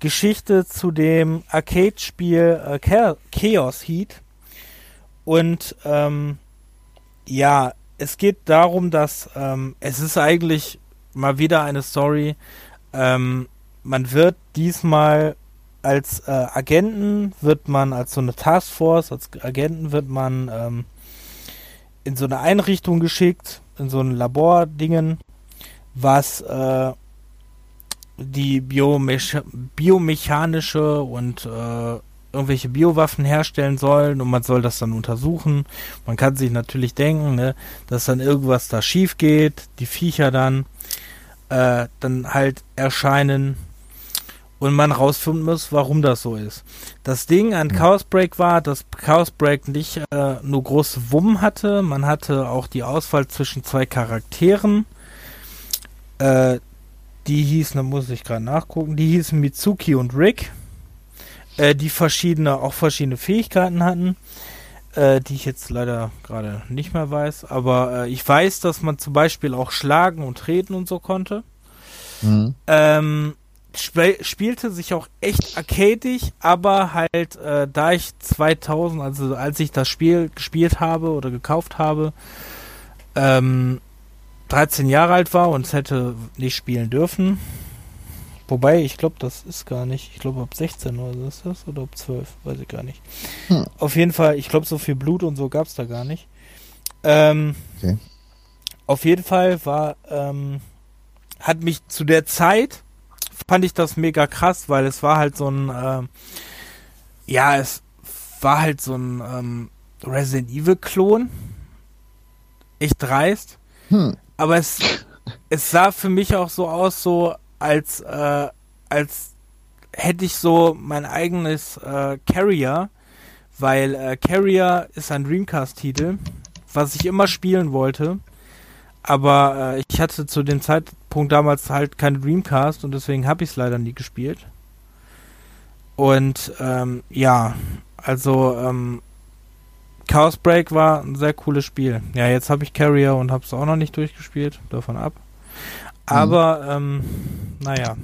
Geschichte zu dem Arcade-Spiel äh, Chaos Heat. Und ähm, ja, es geht darum, dass ähm, es ist eigentlich mal wieder eine Story. Ähm, man wird diesmal als äh, Agenten, wird man als so eine Taskforce, als Agenten wird man ähm, in so eine Einrichtung geschickt, in so ein Labordingen, was äh, die Biomech biomechanische und äh, irgendwelche Biowaffen herstellen sollen und man soll das dann untersuchen. Man kann sich natürlich denken, ne, dass dann irgendwas da schief geht, die Viecher dann äh, dann halt erscheinen und man rausfinden muss, warum das so ist. Das Ding an Chaos Break war, dass Chaos Break nicht äh, nur große Wummen hatte, man hatte auch die Auswahl zwischen zwei Charakteren. Äh, die hießen, da muss ich gerade nachgucken, die hießen Mitsuki und Rick, äh, die verschiedene, auch verschiedene Fähigkeiten hatten, äh, die ich jetzt leider gerade nicht mehr weiß. Aber äh, ich weiß, dass man zum Beispiel auch schlagen und treten und so konnte. Mhm. Ähm, sp spielte sich auch echt arcadig, aber halt, äh, da ich 2000, also als ich das Spiel gespielt habe oder gekauft habe, ähm, 13 Jahre alt war und es hätte nicht spielen dürfen. Wobei, ich glaube, das ist gar nicht. Ich glaube, ab 16 oder so ist das. Oder ab 12, weiß ich gar nicht. Hm. Auf jeden Fall, ich glaube, so viel Blut und so gab es da gar nicht. Ähm, okay. Auf jeden Fall war, ähm, hat mich zu der Zeit fand ich das mega krass, weil es war halt so ein, äh, ja, es war halt so ein ähm, Resident Evil Klon. Echt dreist. Hm. Aber es, es sah für mich auch so aus, so als, äh, als hätte ich so mein eigenes äh, Carrier, weil äh, Carrier ist ein Dreamcast-Titel, was ich immer spielen wollte. Aber äh, ich hatte zu dem Zeitpunkt damals halt keine Dreamcast und deswegen habe ich es leider nie gespielt. Und ähm, ja, also ähm, Chaos Break war ein sehr cooles Spiel. Ja, jetzt habe ich Carrier und habe es auch noch nicht durchgespielt, davon ab. Aber, mhm. ähm, naja.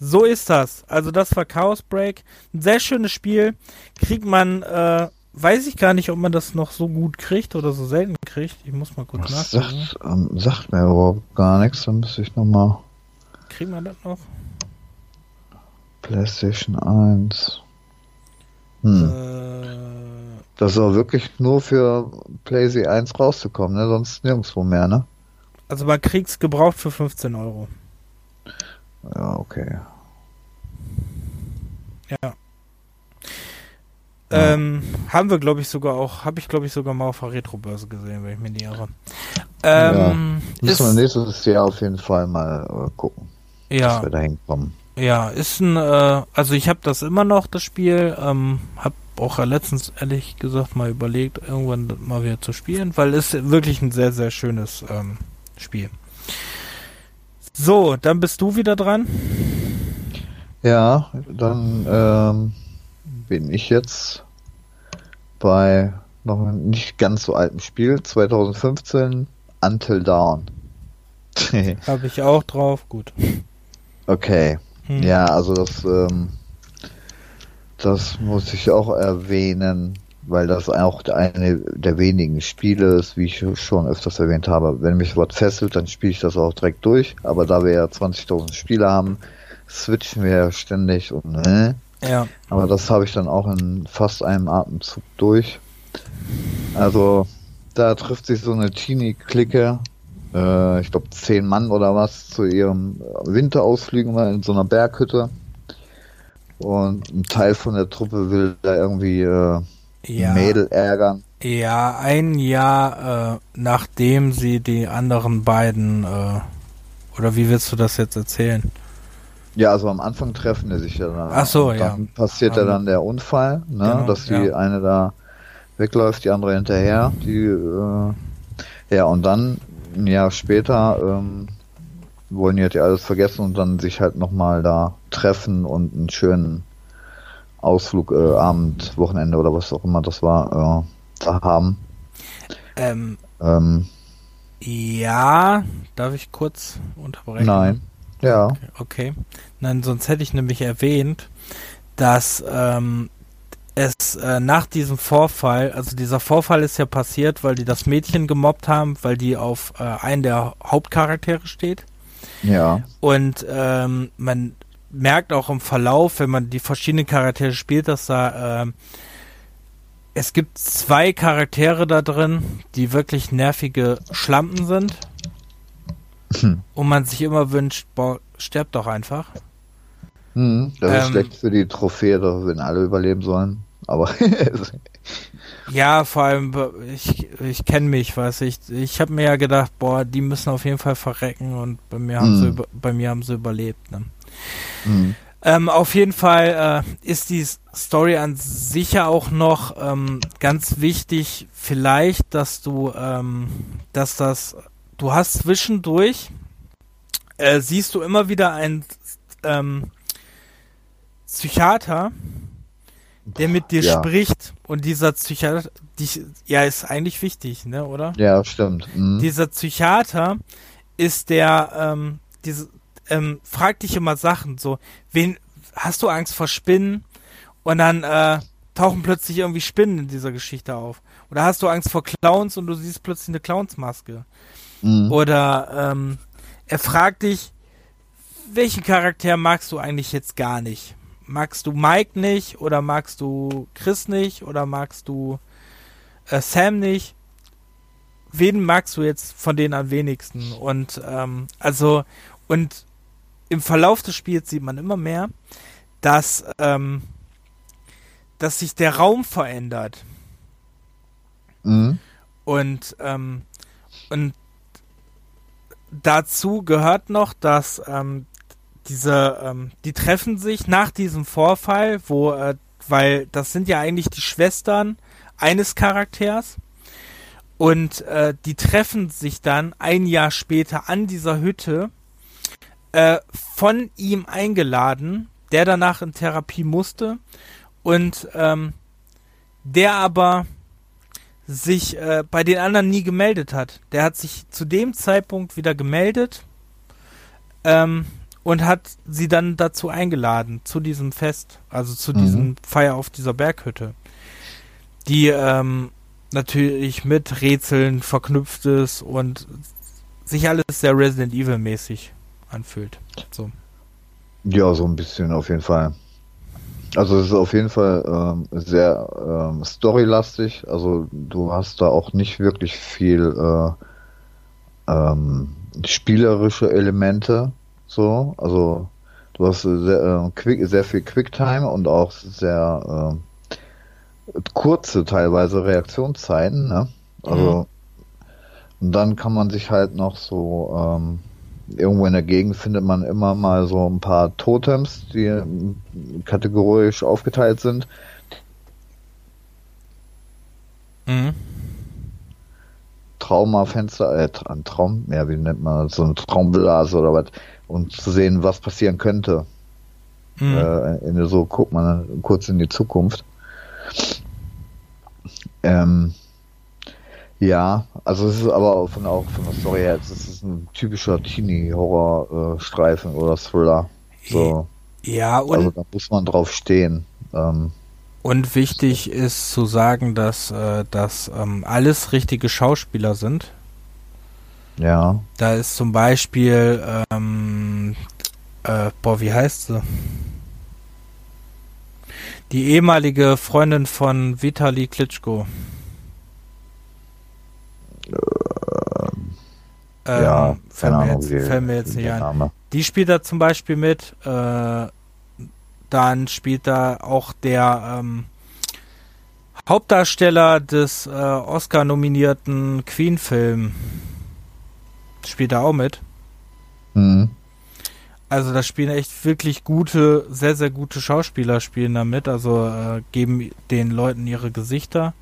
So ist das. Also das war Chaos Break. Ein sehr schönes Spiel. Kriegt man äh, weiß ich gar nicht, ob man das noch so gut kriegt oder so selten kriegt. Ich muss mal kurz das nachgucken. Sagt, ähm, sagt mir überhaupt gar nichts, dann müsste ich nochmal. Kriegen wir das noch? PlayStation 1. Hm. Äh, das soll wirklich nur für PlayStation 1 rauszukommen, ne? Sonst nirgendwo mehr, ne? Also man kriegt's gebraucht für 15 Euro. Ja, okay. Ja. Ähm, haben wir, glaube ich, sogar auch, habe ich, glaube ich, sogar mal auf der Retro-Börse gesehen, wenn ich mich nicht irre. Ähm, ja, müssen wir nächstes Jahr auf jeden Fall mal äh, gucken, ja. dass wir da hinkommen. Ja, ist ein, äh, also ich habe das immer noch, das Spiel, ähm, habe auch letztens ehrlich gesagt mal überlegt, irgendwann mal wieder zu spielen, weil es wirklich ein sehr, sehr schönes ähm, Spiel. So, dann bist du wieder dran. Ja, dann ähm, bin ich jetzt bei noch nicht ganz so alten Spiel, 2015, Until Dawn. Habe ich auch drauf, gut. Okay. Hm. Ja, also das, ähm, das muss ich auch erwähnen, weil das auch eine der wenigen Spiele ist, wie ich schon öfters erwähnt habe. Wenn mich was fesselt, dann spiele ich das auch direkt durch. Aber da wir ja 20.000 Spiele haben, switchen wir ja ständig und äh. Ja. Aber das habe ich dann auch in fast einem Atemzug durch. Also da trifft sich so eine Teenie-Clique äh, ich glaube, zehn Mann oder was zu ihrem Winterausflügen in so einer Berghütte. Und ein Teil von der Truppe will da irgendwie äh, ja. Mädel ärgern. Ja, ein Jahr äh, nachdem sie die anderen beiden, äh, oder wie willst du das jetzt erzählen? Ja, also am Anfang treffen die sich ja dann. Ach so, dann ja. Dann passiert ja dann der Unfall, ne, genau, dass die ja. eine da wegläuft, die andere hinterher. Die, äh, ja, und dann ein Jahr später ähm, wollen die halt alles vergessen und dann sich halt nochmal da treffen und einen schönen Ausflug, äh, Abend, Wochenende oder was auch immer das war, äh, da haben. Ähm, ähm, ja, darf ich kurz unterbrechen? Nein. Ja. Okay. Nein, sonst hätte ich nämlich erwähnt, dass ähm, es äh, nach diesem Vorfall, also dieser Vorfall ist ja passiert, weil die das Mädchen gemobbt haben, weil die auf äh, einen der Hauptcharaktere steht. Ja. Und ähm, man merkt auch im Verlauf, wenn man die verschiedenen Charaktere spielt, dass da äh, es gibt zwei Charaktere da drin, die wirklich nervige Schlampen sind. Hm. Und man sich immer wünscht, boah, sterbt doch einfach. Hm, das ähm, ist schlecht für die Trophäe, wenn alle überleben sollen. Aber ja, vor allem ich, ich kenne mich, weiß ich. Ich habe mir ja gedacht, boah, die müssen auf jeden Fall verrecken und bei mir haben sie hm. bei mir haben sie überlebt. Ne? Mhm. Ähm, auf jeden Fall äh, ist die Story an sich ja auch noch ähm, ganz wichtig, vielleicht, dass du, ähm, dass das, du hast zwischendurch, äh, siehst du immer wieder ein ähm, Psychiater, der mit dir ja. spricht und dieser Psychiater, die, ja, ist eigentlich wichtig, ne, oder? Ja, stimmt. Mhm. Dieser Psychiater ist der, ähm, diese, ähm, fragt dich immer Sachen, so, wen, hast du Angst vor Spinnen? Und dann, äh, tauchen plötzlich irgendwie Spinnen in dieser Geschichte auf. Oder hast du Angst vor Clowns und du siehst plötzlich eine Clownsmaske? Mhm. Oder, ähm, er fragt dich, welchen Charakter magst du eigentlich jetzt gar nicht? magst du Mike nicht oder magst du Chris nicht oder magst du äh, Sam nicht? Wen magst du jetzt von denen am wenigsten? Und ähm, also und im Verlauf des Spiels sieht man immer mehr, dass ähm, dass sich der Raum verändert. Mhm. Und ähm, und dazu gehört noch, dass ähm, diese, ähm, die treffen sich nach diesem Vorfall, wo, äh, weil das sind ja eigentlich die Schwestern eines Charakters. Und äh, die treffen sich dann ein Jahr später an dieser Hütte, äh, von ihm eingeladen, der danach in Therapie musste und ähm, der aber sich äh, bei den anderen nie gemeldet hat. Der hat sich zu dem Zeitpunkt wieder gemeldet ähm, und hat sie dann dazu eingeladen, zu diesem Fest, also zu mhm. diesem Feier auf dieser Berghütte. die ähm, natürlich mit Rätseln verknüpft ist und sich alles sehr Resident Evil mäßig anfühlt. So. Ja, so ein bisschen auf jeden Fall. Also es ist auf jeden Fall ähm, sehr ähm, storylastig. Also du hast da auch nicht wirklich viel äh, ähm, spielerische Elemente. So, also du hast sehr, äh, quick, sehr viel Quicktime und auch sehr äh, kurze teilweise Reaktionszeiten. Ne? Also mhm. und dann kann man sich halt noch so ähm, irgendwo in der Gegend findet man immer mal so ein paar Totems, die kategorisch aufgeteilt sind. Mhm. Traumafenster, äh, ein Traum, ja, wie nennt man das, so ein Traumblase oder was, um zu sehen, was passieren könnte. Mhm. Äh, so guckt man kurz in die Zukunft. Ähm, ja, also es ist aber von, auch von der Story her, es ist ein typischer Teenie-Horror-Streifen oder Thriller. So. Ja, und also da muss man drauf stehen. Ähm, und wichtig ist zu sagen, dass äh, das ähm, alles richtige Schauspieler sind. Ja. Da ist zum Beispiel, ähm, äh, boah, wie heißt sie? Die ehemalige Freundin von Vitali Klitschko. Ähm, ja, mir, Ahnung, jetzt, wie, fällt mir jetzt nicht ein. Die spielt da zum Beispiel mit. Äh, dann spielt da auch der ähm, Hauptdarsteller des äh, Oscar-nominierten Queen-Film. Spielt da auch mit. Mhm. Also da spielen echt wirklich gute, sehr, sehr gute Schauspieler spielen da mit. Also äh, geben den Leuten ihre Gesichter.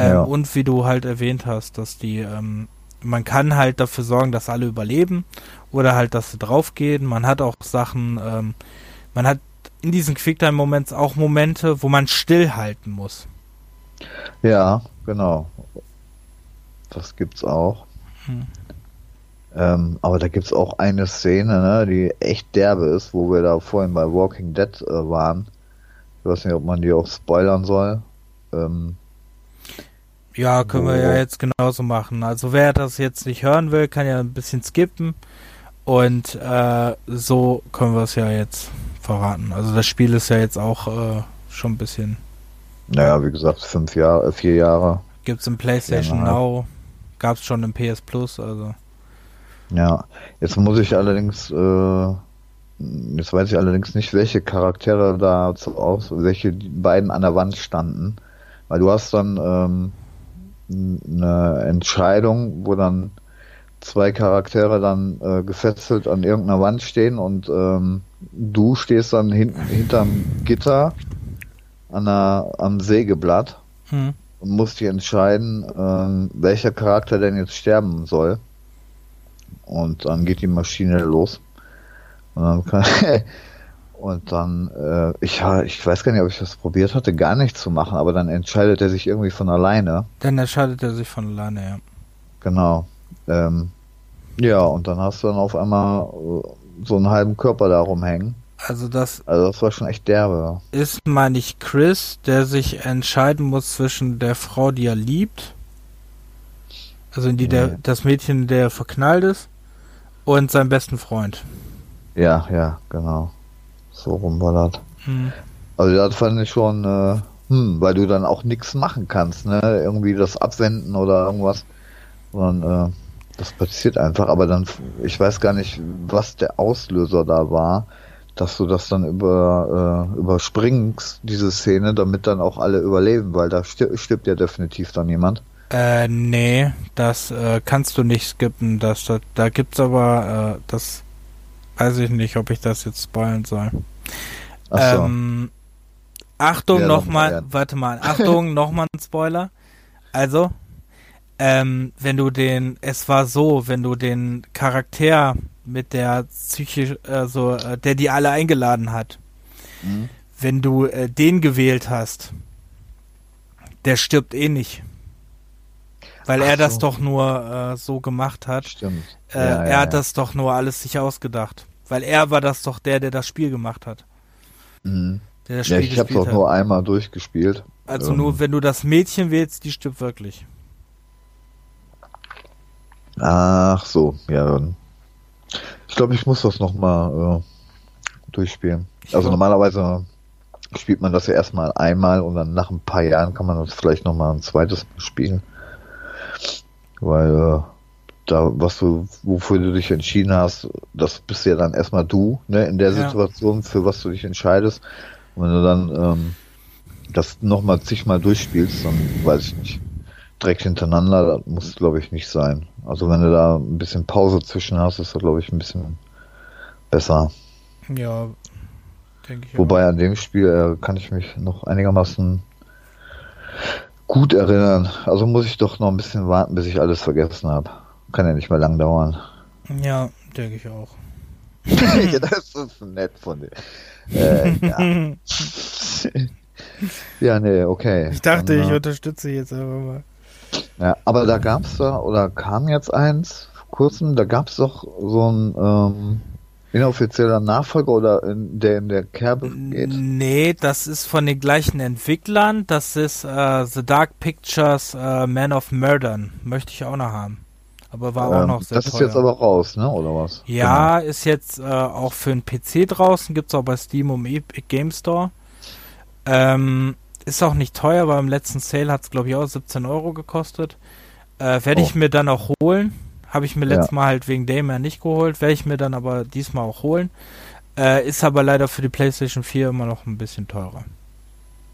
Ähm, ja. Und wie du halt erwähnt hast, dass die ähm, man kann halt dafür sorgen, dass alle überleben oder halt, dass sie draufgehen. Man hat auch Sachen, ähm, man hat in diesen Quicktime-Moments auch Momente, wo man stillhalten muss. Ja, genau. Das gibt's auch. Hm. Ähm, aber da gibt's auch eine Szene, ne, die echt derbe ist, wo wir da vorhin bei Walking Dead äh, waren. Ich weiß nicht, ob man die auch spoilern soll. Ähm, ja, können wir ja jetzt genauso machen. Also wer das jetzt nicht hören will, kann ja ein bisschen skippen. Und äh, so können wir es ja jetzt verraten. Also das Spiel ist ja jetzt auch äh, schon ein bisschen. Naja, wie gesagt, fünf Jahre, äh, vier Jahre. Gibt es im PlayStation ja, Now, gab es schon im PS Plus, also. Ja, jetzt muss ich allerdings, äh, jetzt weiß ich allerdings nicht, welche Charaktere da aus, welche beiden an der Wand standen. Weil du hast dann ähm, eine Entscheidung, wo dann zwei Charaktere dann äh, gefesselt an irgendeiner Wand stehen und ähm, du stehst dann hinten hinterm Gitter an der, am Sägeblatt hm. und musst dich entscheiden, ähm, welcher Charakter denn jetzt sterben soll. Und dann geht die Maschine los. Und dann kann, Und dann, äh, ich, ich weiß gar nicht, ob ich das probiert hatte, gar nichts zu machen, aber dann entscheidet er sich irgendwie von alleine. Dann entscheidet er sich von alleine, ja. Genau. Ähm, ja, und dann hast du dann auf einmal äh, so einen halben Körper da rumhängen. Also das, also das war schon echt derbe. Ist, meine ich, Chris, der sich entscheiden muss zwischen der Frau, die er liebt, also in die nee. der, das Mädchen, der verknallt ist, und seinem besten Freund. Ja, ja, genau. So rum war das. Hm. Also das fand ich schon, äh, hm, weil du dann auch nichts machen kannst, ne? Irgendwie das abwenden oder irgendwas. Sondern äh, das passiert einfach, aber dann, ich weiß gar nicht, was der Auslöser da war, dass du das dann über äh, überspringst, diese Szene, damit dann auch alle überleben, weil da stirbt, stirbt ja definitiv dann jemand. Äh, nee, das äh, kannst du nicht skippen. Das, da, da gibt's aber, äh, das weiß ich nicht, ob ich das jetzt spoilen soll. Ach so. Ähm, Achtung, nochmal, warte mal, Achtung, nochmal ein Spoiler. Also, ähm, wenn du den, es war so, wenn du den Charakter mit der psychisch, also, äh, der die alle eingeladen hat, mhm. wenn du äh, den gewählt hast, der stirbt eh nicht. Weil Ach er das doch nur äh, so gemacht hat. Stimmt. Äh, ja, ja, er hat ja. das doch nur alles sich ausgedacht. Weil er war das doch der, der das Spiel gemacht hat. Mhm. Der das Spiel ja, ich habe es auch nur einmal durchgespielt. Also ähm, nur wenn du das Mädchen wählst, die stirbt wirklich. Ach so, ja dann. Ich glaube, ich muss das nochmal äh, durchspielen. Ich also normalerweise spielt man das ja erstmal einmal und dann nach ein paar Jahren kann man das vielleicht nochmal ein zweites Mal spielen. Weil äh, da, was du, wofür du dich entschieden hast, das bist ja dann erstmal du, ne, in der ja. Situation, für was du dich entscheidest. Und wenn du dann ähm, das nochmal zigmal durchspielst, dann weiß ich nicht. Direkt hintereinander, das muss glaube ich nicht sein. Also wenn du da ein bisschen Pause zwischen hast, ist das glaube ich ein bisschen besser. Ja, denke ich. Wobei auch. an dem Spiel äh, kann ich mich noch einigermaßen gut erinnern. Also muss ich doch noch ein bisschen warten, bis ich alles vergessen habe. Kann ja nicht mehr lang dauern. Ja, denke ich auch. ja, das ist nett von dir. Äh, ja. ja, nee, okay. Ich dachte, Dann, ich äh, unterstütze jetzt aber mal. Ja, aber da gab es da, oder kam jetzt eins vor kurzem, da gab es doch so ein ähm, inoffizieller Nachfolger oder in, der in der Kerbe geht? Nee, das ist von den gleichen Entwicklern. Das ist äh, The Dark Pictures äh, Man of Murdern. Möchte ich auch noch haben. Aber war ähm, auch noch sehr Das teuer. ist jetzt aber raus, ne? Oder was? Ja, genau. ist jetzt äh, auch für einen PC draußen. Gibt's auch bei Steam und Epic Game Store. Ähm, ist auch nicht teuer, weil im letzten Sale hat es, glaube ich, auch 17 Euro gekostet. Äh, Werde oh. ich mir dann auch holen. Habe ich mir ja. letztes Mal halt wegen Dayman nicht geholt. Werde ich mir dann aber diesmal auch holen. Äh, ist aber leider für die PlayStation 4 immer noch ein bisschen teurer.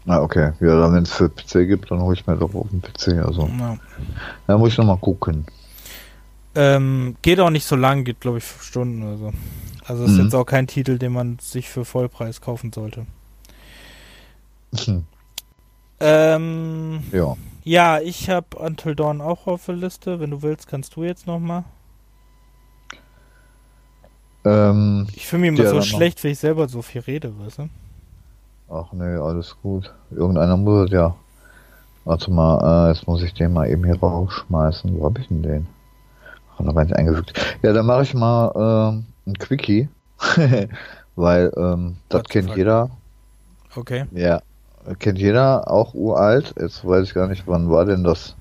Ah, okay. Ja, dann wenn es für PC gibt, dann hole ich mir doch auf den PC. Also. Ja. Da muss ich nochmal gucken. Ähm, geht auch nicht so lang, geht glaube ich fünf Stunden oder so. Also ist mhm. jetzt auch kein Titel, den man sich für Vollpreis kaufen sollte. Ähm, ja. Ja, ich habe Until Dawn auch auf der Liste. Wenn du willst, kannst du jetzt nochmal. Ähm, ich fühle mich immer so schlecht, wenn ich selber so viel rede, weißt du? Ach nee, alles gut. Irgendeiner muss es ja. Warte mal, äh, jetzt muss ich den mal eben hier rausschmeißen. Wo hab ich denn den? Da war ich eingefügt. Ja, dann mache ich mal äh, ein Quickie. Weil ähm, das kennt jeder. Okay. Ja, kennt jeder, auch uralt. Jetzt weiß ich gar nicht, wann war denn das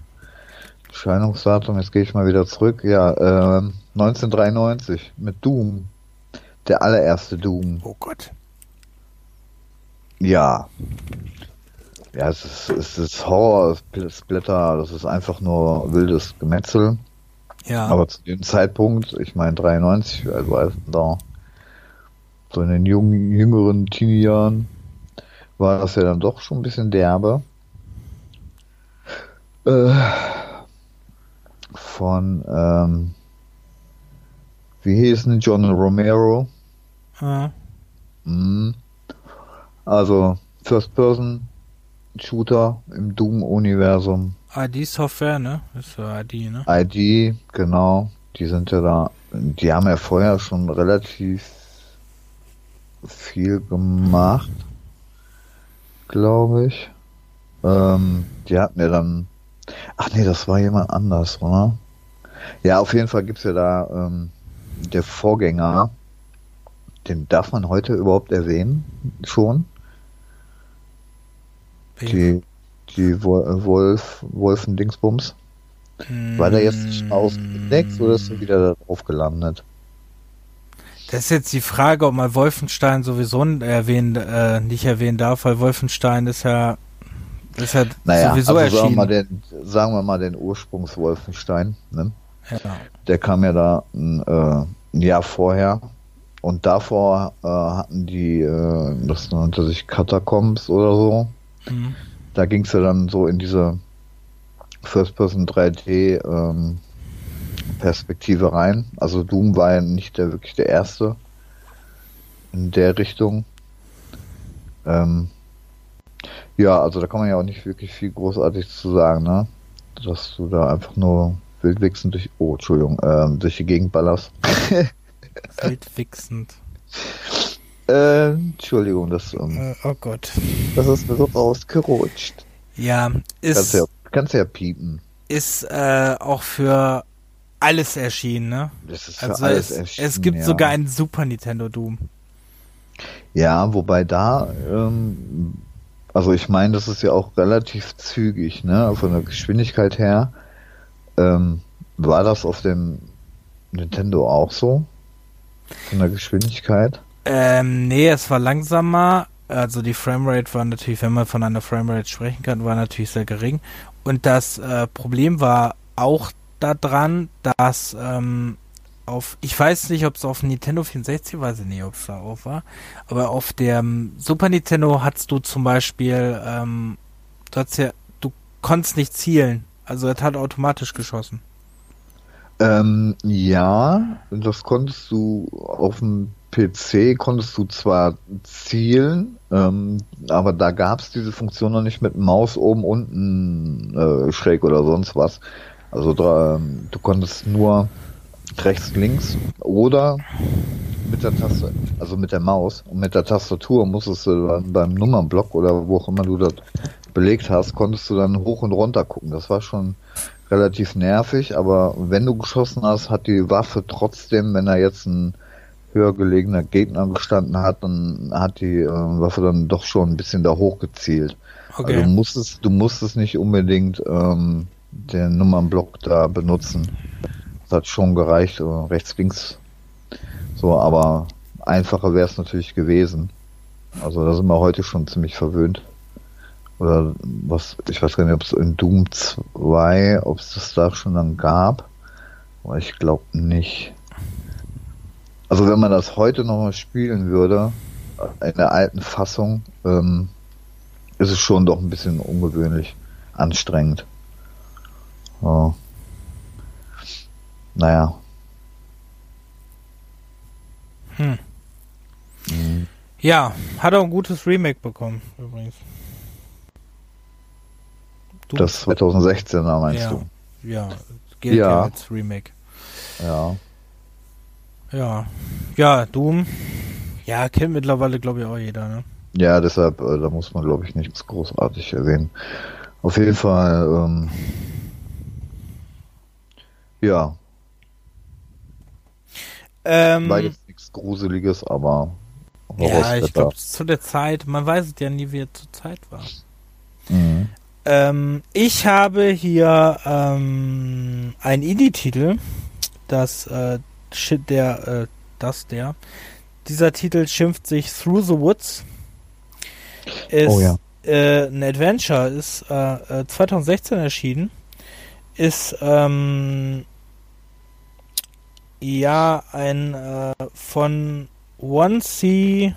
Erscheinungsdatum. Jetzt gehe ich mal wieder zurück. Ja, äh, 1993 mit Doom. Der allererste Doom. Oh Gott. Ja. Ja, es ist, es ist Horror, Splatter, das ist einfach nur wildes Gemetzel. Ja. Aber zu dem Zeitpunkt, ich meine 93, also war da so in den jungen, jüngeren Teenie-Jahren, war das ja dann doch schon ein bisschen derbe. Äh, von, ähm, wie hieß denn John Romero? Ah. Mhm. Also, First Person Shooter im Doom-Universum. ID-Software, ne? Ist ja ID, ne? ID, genau. Die sind ja da, die haben ja vorher schon relativ viel gemacht glaube ich. Ähm, die hatten ja dann. Ach nee, das war jemand anders, oder? Ja, auf jeden Fall gibt's ja da ähm, der Vorgänger. Den darf man heute überhaupt erwähnen? Schon? Die, die Wolf, Wolfen Dingsbums. War der jetzt mm. ausgedeckt oder ist er wieder darauf gelandet? Das ist jetzt die Frage, ob man Wolfenstein sowieso erwähnen, äh, nicht erwähnen darf, weil Wolfenstein ist ja, ist ja naja, sowieso also erschienen. Sagen wir, den, sagen wir mal den Ursprungs-Wolfenstein. Ne? Ja. Der kam ja da ein, äh, ein Jahr vorher. Und davor äh, hatten die, äh, das nannte sich Catacombs oder so. Mhm. Da ging es ja dann so in diese First-Person 3D ähm, Perspektive rein. Also Doom war ja nicht der wirklich der erste in der Richtung. Ähm, ja, also da kann man ja auch nicht wirklich viel großartig zu sagen, ne? Dass du da einfach nur wildwichsend durch, oh, Entschuldigung, ähm, durch die Gegend ballerst. wildwichsend. Äh, Entschuldigung, das, ähm, äh, oh Gott. Das ist mir so rausgerutscht. Ja, ist. Kannst ja, kannst ja piepen. Ist äh, auch für alles erschienen, ne? Das ist für also alles es, erschienen, es gibt ja. sogar ein Super Nintendo Doom. Ja, wobei da, ähm, Also ich meine, das ist ja auch relativ zügig, ne? Von der Geschwindigkeit her. Ähm, war das auf dem Nintendo auch so? Von der Geschwindigkeit? Ähm, nee, es war langsamer. Also die Framerate war natürlich, wenn man von einer Framerate sprechen kann, war natürlich sehr gering. Und das äh, Problem war auch daran, dass ähm, auf, ich weiß nicht, ob es auf Nintendo 64, weiß ich nicht, ob es da auf war, aber auf dem Super Nintendo hattest du zum Beispiel, ähm, du ja, du konntest nicht zielen, also es hat automatisch geschossen. Ähm, ja, das konntest du auf dem PC konntest du zwar zielen, ähm, aber da gab es diese Funktion noch nicht mit Maus oben unten äh, schräg oder sonst was. Also da, ähm, du konntest nur rechts, links oder mit der Taste, also mit der Maus und mit der Tastatur musstest du dann beim Nummernblock oder wo auch immer du das belegt hast, konntest du dann hoch und runter gucken. Das war schon relativ nervig, aber wenn du geschossen hast, hat die Waffe trotzdem, wenn er jetzt ein höher gelegener Gegner gestanden hat, dann hat die äh, Waffe dann doch schon ein bisschen da hoch gezielt. Okay. Also du musstest, du musstest nicht unbedingt ähm, den Nummernblock da benutzen. Das hat schon gereicht, rechts, links. So, aber einfacher wäre es natürlich gewesen. Also da sind wir heute schon ziemlich verwöhnt. Oder was, ich weiß gar nicht, ob es in Doom 2, ob es das da schon dann gab. Aber ich glaube nicht. Also wenn man das heute nochmal spielen würde, in der alten Fassung, ähm, ist es schon doch ein bisschen ungewöhnlich anstrengend. Oh. Naja. Hm. Mhm. Ja, hat auch ein gutes Remake bekommen, übrigens. Du? Das 2016er meinst ja. du? Ja, gilt ja. ja als Remake. Ja. Ja. Ja, Doom. Ja, kennt mittlerweile, glaube ich, auch jeder, ne? Ja, deshalb, äh, da muss man, glaube ich, nichts großartig erwähnen. Auf jeden Fall, ähm, ja, ähm, jetzt nichts Gruseliges, aber. Ja, ich glaube, zu der Zeit, man weiß es ja nie, wie es zur Zeit war. Mhm. Ähm, ich habe hier ähm, einen Indie-Titel, das, äh, der, äh, das, der. Dieser Titel schimpft sich Through the Woods. Ist oh, ja. äh, ein Adventure, ist äh, 2016 äh, erschienen. Ist ähm, ja, ein äh, von One C,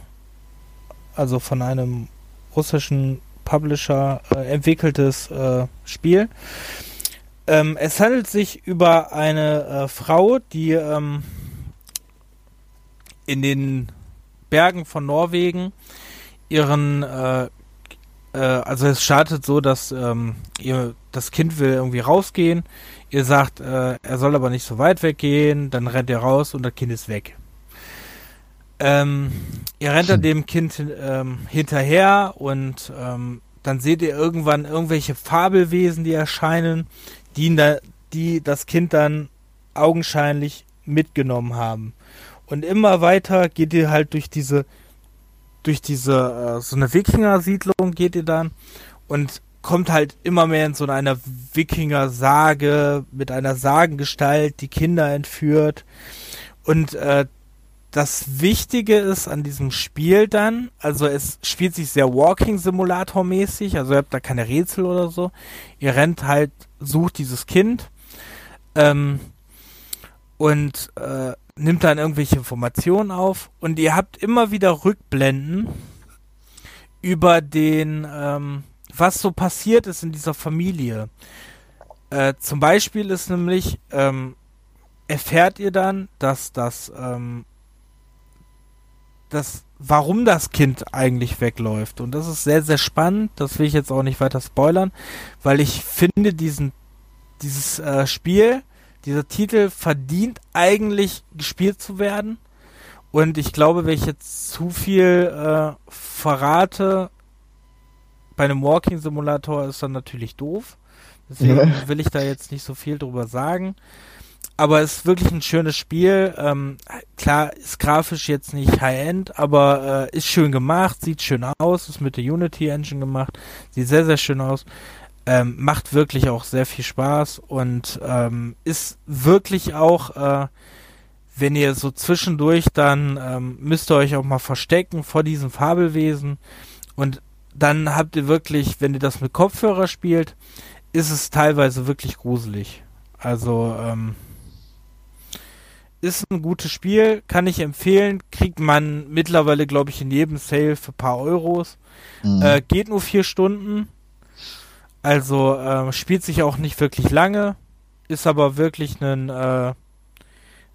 also von einem russischen Publisher äh, entwickeltes äh, Spiel. Ähm, es handelt sich über eine äh, Frau, die ähm, in den Bergen von Norwegen ihren äh, äh, also es startet so, dass ähm, ihr das Kind will irgendwie rausgehen. Ihr sagt, äh, er soll aber nicht so weit weggehen. Dann rennt er raus und das Kind ist weg. Ähm, ihr rennt dann dem Kind ähm, hinterher und ähm, dann seht ihr irgendwann irgendwelche Fabelwesen, die erscheinen, die, die das Kind dann augenscheinlich mitgenommen haben. Und immer weiter geht ihr halt durch diese durch diese, äh, so eine Wikinger-Siedlung geht ihr dann und kommt halt immer mehr in so einer Wikinger-Sage mit einer Sagengestalt, die Kinder entführt. Und äh, das Wichtige ist an diesem Spiel dann, also es spielt sich sehr Walking-Simulator-mäßig, also ihr habt da keine Rätsel oder so. Ihr rennt halt, sucht dieses Kind ähm, und äh, nimmt dann irgendwelche Informationen auf und ihr habt immer wieder Rückblenden über den, ähm, was so passiert ist in dieser Familie. Äh, zum Beispiel ist nämlich, ähm, erfährt ihr dann, dass das, ähm, das, warum das Kind eigentlich wegläuft. Und das ist sehr, sehr spannend. Das will ich jetzt auch nicht weiter spoilern, weil ich finde diesen, dieses äh, Spiel dieser Titel verdient eigentlich gespielt zu werden. Und ich glaube, wenn ich jetzt zu viel äh, verrate, bei einem Walking Simulator ist dann natürlich doof. Deswegen will ich da jetzt nicht so viel drüber sagen. aber es ist wirklich ein schönes Spiel. Ähm, klar, ist grafisch jetzt nicht High-End, aber äh, ist schön gemacht, sieht schön aus, ist mit der Unity Engine gemacht, sieht sehr, sehr schön aus. Ähm, macht wirklich auch sehr viel Spaß und ähm, ist wirklich auch, äh, wenn ihr so zwischendurch dann ähm, müsst ihr euch auch mal verstecken vor diesen Fabelwesen und dann habt ihr wirklich, wenn ihr das mit Kopfhörer spielt, ist es teilweise wirklich gruselig. Also ähm, ist ein gutes Spiel, kann ich empfehlen. Kriegt man mittlerweile, glaube ich, in jedem Sale für ein paar Euros. Mhm. Äh, geht nur vier Stunden. Also äh, spielt sich auch nicht wirklich lange. Ist aber wirklich ein äh,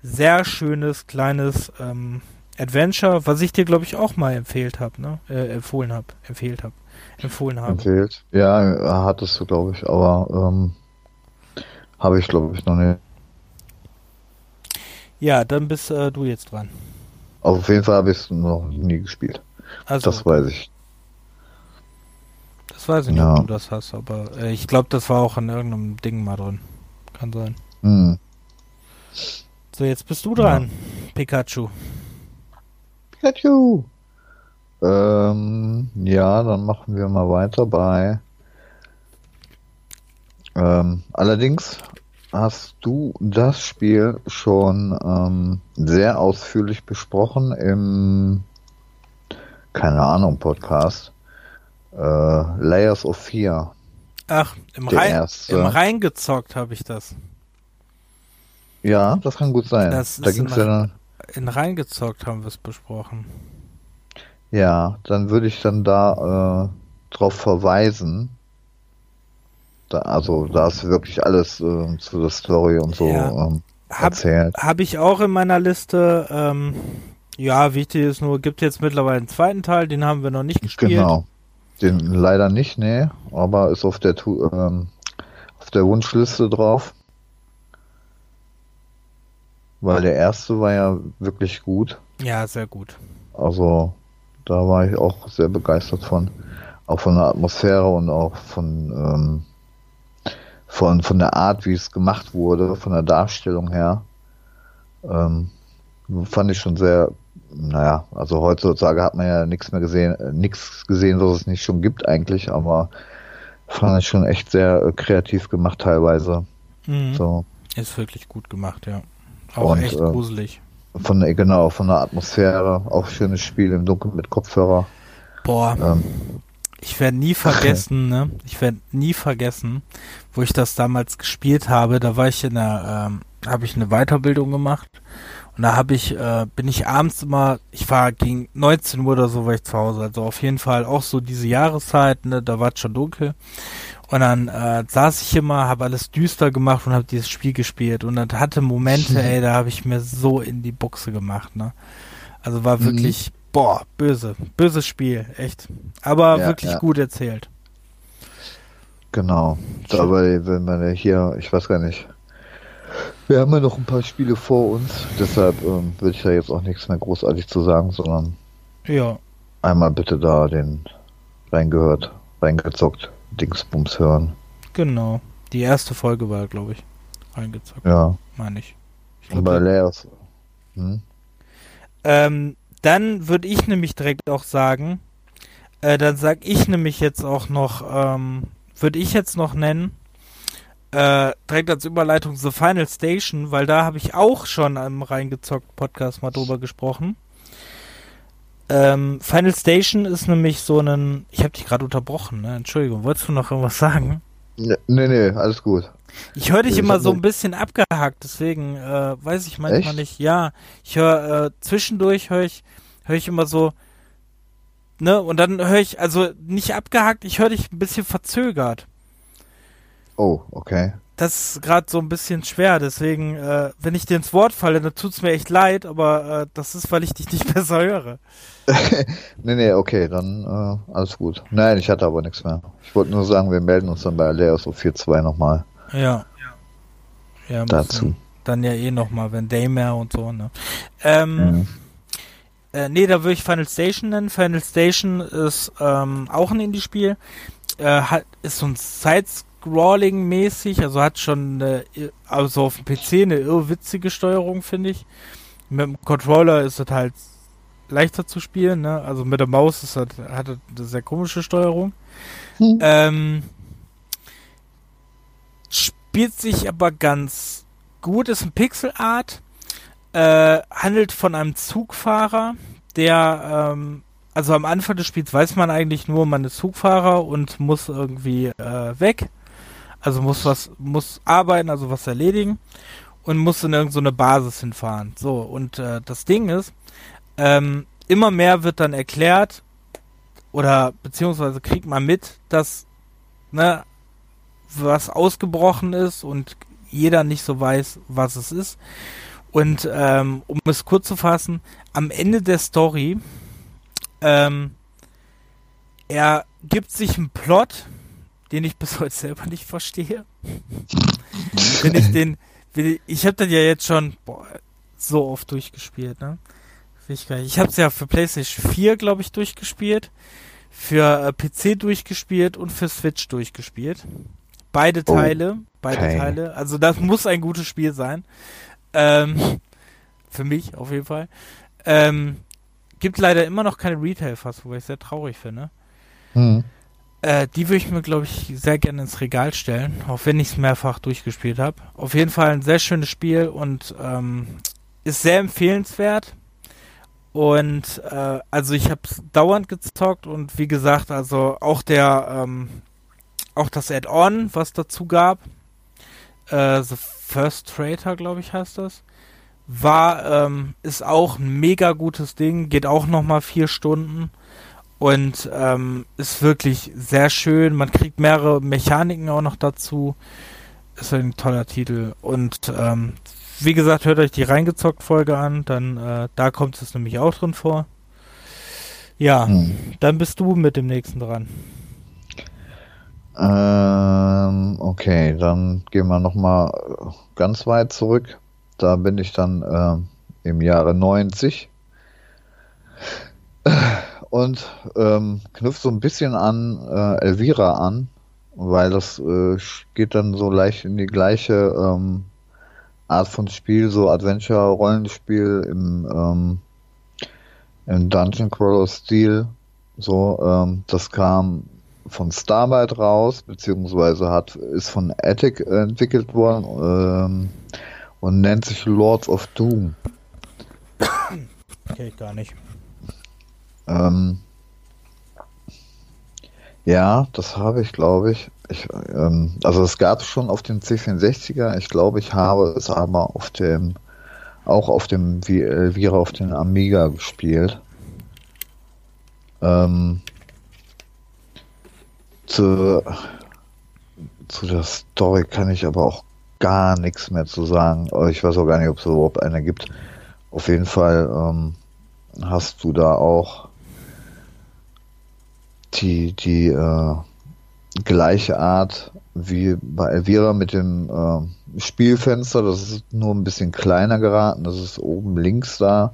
sehr schönes, kleines ähm, Adventure, was ich dir, glaube ich, auch mal empfehlt habe, ne? Äh, empfohlen habe. Empfehlt habe. Empfohlen habe. Empfehlt. Ja, hattest du, glaube ich, aber ähm, habe ich, glaube ich, noch nicht. Ja, dann bist äh, du jetzt dran. Auf jeden Fall habe ich es noch nie gespielt. Also, das weiß ich. Das weiß ich nicht, ja. ob du das hast, aber äh, ich glaube, das war auch in irgendeinem Ding mal drin. Kann sein. Hm. So, jetzt bist du dran, ja. Pikachu. Pikachu! Ähm, ja, dann machen wir mal weiter bei. Ähm, allerdings hast du das Spiel schon ähm, sehr ausführlich besprochen im, keine Ahnung, Podcast. Äh, Layers of Fear. Ach, im, Rein, im Reingezockt habe ich das. Ja, das kann gut sein. Das da ging's in, ja in Reingezockt haben wir es besprochen. Ja, dann würde ich dann da äh, drauf verweisen. Da, also da ist wirklich alles äh, zu der Story und so ja. ähm, erzählt. Habe ich auch in meiner Liste. Ähm, ja, wichtig ist nur, gibt jetzt mittlerweile einen zweiten Teil, den haben wir noch nicht gespielt. Genau. Den leider nicht, nee, aber ist auf der ähm, auf der Wunschliste drauf. Weil der erste war ja wirklich gut. Ja, sehr gut. Also, da war ich auch sehr begeistert von. Auch von der Atmosphäre und auch von ähm, von, von der Art, wie es gemacht wurde, von der Darstellung her, ähm, fand ich schon sehr, naja, also heutzutage hat man ja nichts mehr gesehen, äh, nichts gesehen, was es nicht schon gibt eigentlich, aber fand ich schon echt sehr äh, kreativ gemacht teilweise. Mhm. So. Ist wirklich gut gemacht, ja. Auch Und, echt äh, gruselig. Von der, genau, von der Atmosphäre, auch schönes Spiel im Dunkeln mit Kopfhörer. Boah. Ähm, ich werde nie vergessen, ne? Ich werde nie vergessen, wo ich das damals gespielt habe. Da war ich in der, ähm, habe ich eine Weiterbildung gemacht und da habe ich, äh, bin ich abends immer, ich war gegen 19 Uhr oder so war ich zu Hause. Also auf jeden Fall auch so diese Jahreszeit, ne? Da war es schon dunkel. Und dann äh, saß ich immer, habe alles düster gemacht und habe dieses Spiel gespielt. Und das hatte Momente, ey, da habe ich mir so in die Buchse gemacht, ne? Also war mhm. wirklich boah, böse, böses Spiel, echt. Aber ja, wirklich ja. gut erzählt. Genau. Dabei, wenn man hier, ich weiß gar nicht, wir haben ja noch ein paar Spiele vor uns, deshalb ähm, würde ich da jetzt auch nichts mehr großartig zu sagen, sondern ja. einmal bitte da den reingehört, reingezockt, Dingsbums hören. Genau. Die erste Folge war, glaube ich, reingezockt. Ja. Meine ich. ich glaub, Bei Layers. Hm? Ähm, dann würde ich nämlich direkt auch sagen, äh, dann sag ich nämlich jetzt auch noch, ähm, würde ich jetzt noch nennen, äh, direkt als Überleitung The Final Station, weil da habe ich auch schon am reingezockt Podcast mal drüber gesprochen. Ähm, Final Station ist nämlich so ein, ich habe dich gerade unterbrochen, ne? Entschuldigung, wolltest du noch irgendwas sagen? Nee, nee, alles gut. Ich höre dich ich immer so ein bisschen abgehakt, deswegen äh, weiß ich manchmal Echt? nicht. Ja, ich höre äh, zwischendurch höre ich höre ich immer so, ne, und dann höre ich, also nicht abgehakt, ich höre dich ein bisschen verzögert. Oh, okay. Das ist gerade so ein bisschen schwer, deswegen, äh, wenn ich dir ins Wort falle, dann tut's mir echt leid, aber äh, das ist, weil ich dich nicht besser höre. nee, nee, okay, dann äh, alles gut. Nein, ich hatte aber nichts mehr. Ich wollte nur sagen, wir melden uns dann bei Aleos auf 4.2 nochmal. Ja. Ja, dazu. Dann ja eh nochmal, wenn Daymare und so, ne? Ähm, mhm. Äh, nee, da würde ich Final Station nennen. Final Station ist ähm, auch ein Indie-Spiel. Äh, hat, ist so ein Side-Scrolling-mäßig, also hat schon eine, also auf dem PC eine irrwitzige Steuerung, finde ich. Mit dem Controller ist es halt leichter zu spielen, ne? Also mit der Maus ist halt, hat es eine sehr komische Steuerung. Hm. Ähm, spielt sich aber ganz gut, ist ein Pixel Art, äh, handelt von einem Zugfahrer, der ähm, also am Anfang des Spiels weiß man eigentlich nur, man ist Zugfahrer und muss irgendwie äh, weg. Also muss was, muss arbeiten, also was erledigen und muss in irgendeine so Basis hinfahren. So, und äh, das Ding ist, ähm, immer mehr wird dann erklärt, oder beziehungsweise kriegt man mit, dass ne, was ausgebrochen ist und jeder nicht so weiß, was es ist. Und ähm, um es kurz zu fassen, am Ende der Story ähm, er gibt sich einen Plot, den ich bis heute selber nicht verstehe. wenn ich den, wenn ich, ich habe den ja jetzt schon boah, so oft durchgespielt, ne? Ich, ich habe es ja für PlayStation 4, glaube ich, durchgespielt, für äh, PC durchgespielt und für Switch durchgespielt. Beide oh, Teile, beide okay. Teile. Also das muss ein gutes Spiel sein. Ähm, für mich auf jeden Fall. Ähm, Gibt leider immer noch keine Retail-Fassung, was ich sehr traurig finde. Mhm. Äh, die würde ich mir, glaube ich, sehr gerne ins Regal stellen, auch wenn ich es mehrfach durchgespielt habe. Auf jeden Fall ein sehr schönes Spiel und ähm, ist sehr empfehlenswert. Und äh, also ich habe es dauernd gezockt und wie gesagt, also auch der, ähm, auch das Add-on, was dazu gab, äh, The First Traitor, glaube ich, heißt das war, ähm, ist auch ein mega gutes Ding, geht auch nochmal vier Stunden und ähm, ist wirklich sehr schön. Man kriegt mehrere Mechaniken auch noch dazu. Ist ein toller Titel. Und ähm, wie gesagt, hört euch die reingezockt Folge an, dann äh, da kommt es nämlich auch drin vor. Ja, hm. dann bist du mit dem nächsten dran. Ähm, okay, dann gehen wir nochmal ganz weit zurück. Da bin ich dann äh, im Jahre 90 und ähm, knüpft so ein bisschen an äh, Elvira an, weil das äh, geht dann so leicht in die gleiche ähm, Art von Spiel, so Adventure-Rollenspiel im, ähm, im Dungeon Crawler-Stil. So, ähm, das kam von Starlight raus, beziehungsweise hat ist von Attic entwickelt worden. Ähm, und nennt sich Lords of Doom. Kenn ich gar nicht. Ähm, ja, das habe ich, glaube ich. ich ähm, also es gab es schon auf dem C64er. Ich glaube, ich habe es aber auf dem auch auf dem wie Elvira auf den Amiga gespielt. Ähm, zu, zu der Story kann ich aber auch gar nichts mehr zu sagen. Ich weiß auch gar nicht, ob es überhaupt eine gibt. Auf jeden Fall ähm, hast du da auch die, die äh, gleiche Art wie bei Elvira mit dem äh, Spielfenster. Das ist nur ein bisschen kleiner geraten. Das ist oben links da,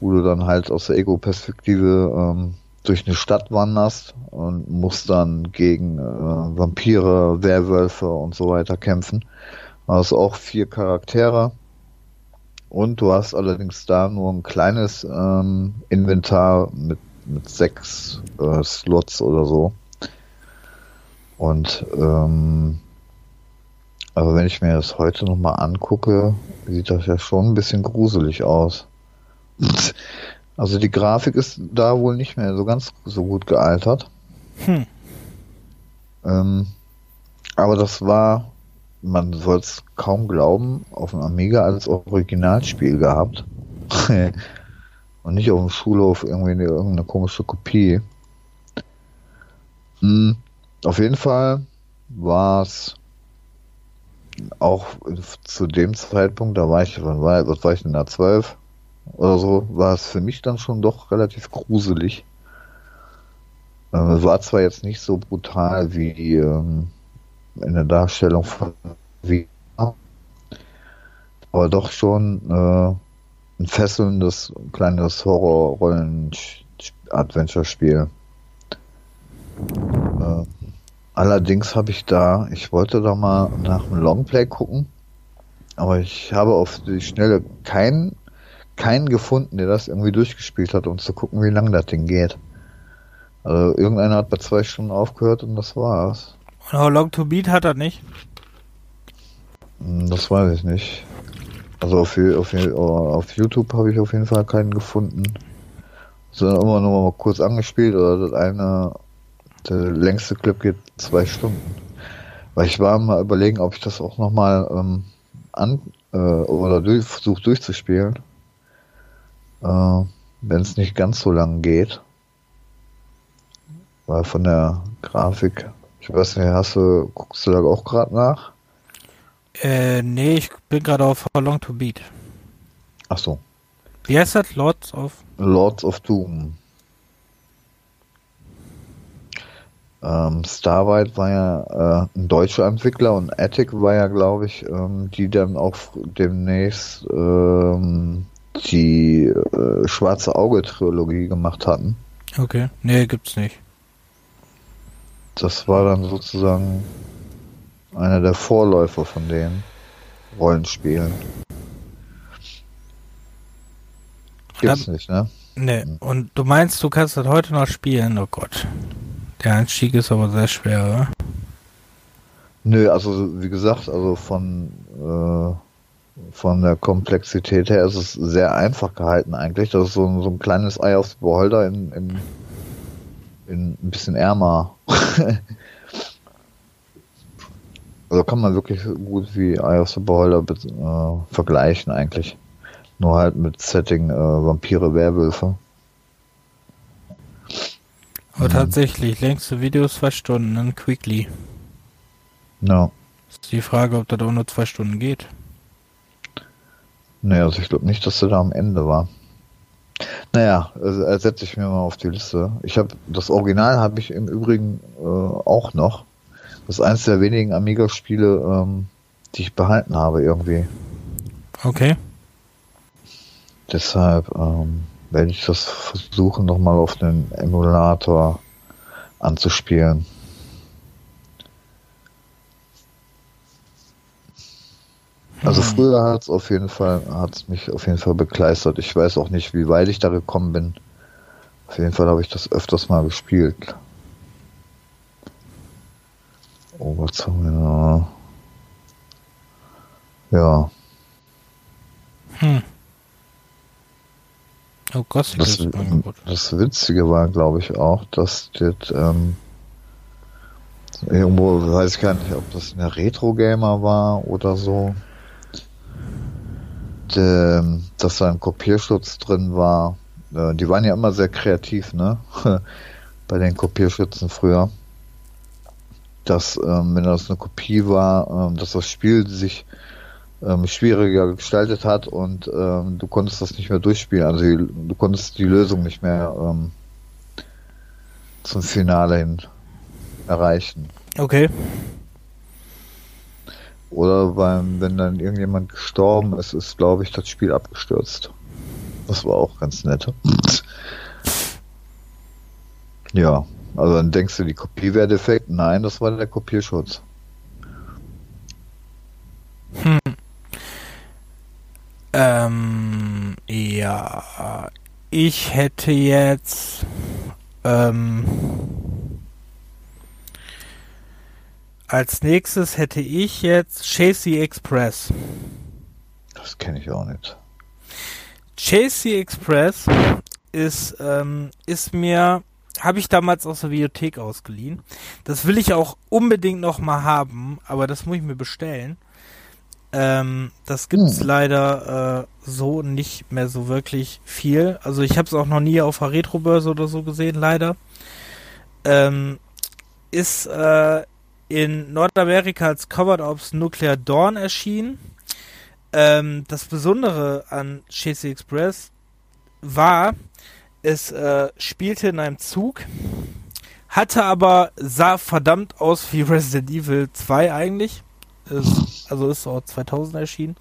wo du dann halt aus der Ego-Perspektive ähm, durch eine Stadt wanderst und musst dann gegen äh, Vampire, Werwölfe und so weiter kämpfen. Du hast auch vier Charaktere. Und du hast allerdings da nur ein kleines ähm, Inventar mit, mit sechs äh, Slots oder so. Und ähm, aber wenn ich mir das heute nochmal angucke, sieht das ja schon ein bisschen gruselig aus. Also die Grafik ist da wohl nicht mehr so ganz so gut gealtert. Hm. Ähm, aber das war man soll es kaum glauben, auf dem Amiga als Originalspiel gehabt. Und nicht auf dem Schulhof irgendwie eine, irgendeine komische Kopie. Mhm. Auf jeden Fall war es auch zu dem Zeitpunkt, da war ich, wann war, was war ich denn da, zwölf oder so, war es für mich dann schon doch relativ gruselig. Äh, war zwar jetzt nicht so brutal wie ähm, in der Darstellung von wie aber doch schon äh, ein fesselndes kleines Horror-Rollen-Adventure-Spiel. Äh, Allerdings habe ich da, ich wollte da mal nach einem Longplay gucken, aber ich habe auf die Schnelle keinen, keinen gefunden, der das irgendwie durchgespielt hat, um zu gucken, wie lange das Ding geht. Also irgendeiner hat bei zwei Stunden aufgehört und das war's. Und How Long to Beat hat er nicht? Hm, Das weiß ich nicht. Also auf, auf, auf YouTube habe ich auf jeden Fall keinen gefunden. Sondern immer nur mal kurz angespielt oder das eine, der längste Clip geht zwei Stunden. Weil ich war mal überlegen, ob ich das auch nochmal ähm, an äh, oder durch, versuche durchzuspielen. Äh, Wenn es nicht ganz so lang geht. Weil von der Grafik, ich weiß nicht, hast du, guckst du da auch gerade nach? Äh, nee, ich bin gerade auf How Long to Beat. Ach so. Wie heißt das? Lords of? Lords of Doom. Ähm, Starlight war ja äh, ein deutscher Entwickler und Attic war ja, glaube ich, ähm, die dann auch demnächst ähm, die äh, Schwarze Auge-Trilogie gemacht hatten. Okay. Nee, gibt's nicht. Das war dann sozusagen einer der Vorläufer von den Rollenspielen. Gibt's Dann- nicht, ne? Nee. Und du meinst, du kannst das heute noch spielen? Oh Gott. Der Einstieg ist aber sehr schwer, oder? Nö, also wie gesagt, also von äh, von der Komplexität her ist es sehr einfach gehalten eigentlich. Das ist so ein, so ein kleines Ei aufs Beholder in, in, in ein bisschen ärmer. also kann man wirklich gut wie Eye of the Beholder be- äh, vergleichen eigentlich. Nur halt mit Setting äh, Vampire, Werwölfe. Aber Mhm. tatsächlich, längste Video zwei Stunden, dann Quickly. Ja. Ist die Frage, ob das auch nur zwei Stunden geht. Nee, also ich glaube nicht, dass er da am Ende war. Naja, also, äh, setze ich mir mal auf die Liste. Ich habe das Original habe ich im Übrigen äh, auch noch. Das ist eines der wenigen Amiga-Spiele, ähm, die ich behalten habe irgendwie. Okay. Deshalb ähm, werde ich das versuchen, nochmal auf den Emulator anzuspielen. Also früher hat es auf jeden Fall, hat es mich auf jeden Fall bekleistert. Ich weiß auch nicht, wie weit ich da gekommen bin. Auf jeden Fall habe ich das öfters mal gespielt. Oh, was haben wir da? Ja, Hm. Oh, Gothic das, das Witzige war, glaube ich, auch, dass das ähm, irgendwo, weiß ich gar nicht, ob das eine Retro-Gamer war oder so, de, dass da ein Kopierschutz drin war. Äh, die waren ja immer sehr kreativ, ne? Bei den Kopierschützen früher. Dass, ähm, wenn das eine Kopie war, ähm, dass das Spiel sich ähm, schwieriger gestaltet hat und ähm, du konntest das nicht mehr durchspielen. Also du konntest die Lösung nicht mehr ähm, zum Finale hin erreichen. Okay. Oder beim, wenn dann irgendjemand gestorben ist, ist, glaube ich, das Spiel abgestürzt. Das war auch ganz nett. ja, also dann denkst du, die Kopie wäre defekt. Nein, das war der Kopierschutz. Ähm, ja. Ich hätte jetzt, ähm, als nächstes hätte ich jetzt Chasey Express. Das kenne ich auch nicht. Chasey Express ist, ähm, ist mir, habe ich damals aus der Bibliothek ausgeliehen. Das will ich auch unbedingt noch mal haben, aber das muss ich mir bestellen. Ähm, das gibt's Hm. leider äh, so nicht mehr so wirklich viel. Also ich habe es auch noch nie auf der Retrobörse oder so gesehen, leider. Ähm, ist äh, in Nordamerika als Covered Ops Nuclear Dawn erschienen. Ähm, das Besondere an Chasey Express war, es äh, spielte in einem Zug, hatte aber, sah verdammt aus wie Resident Evil 2 eigentlich. Ist, also ist auch 2000 erschienen.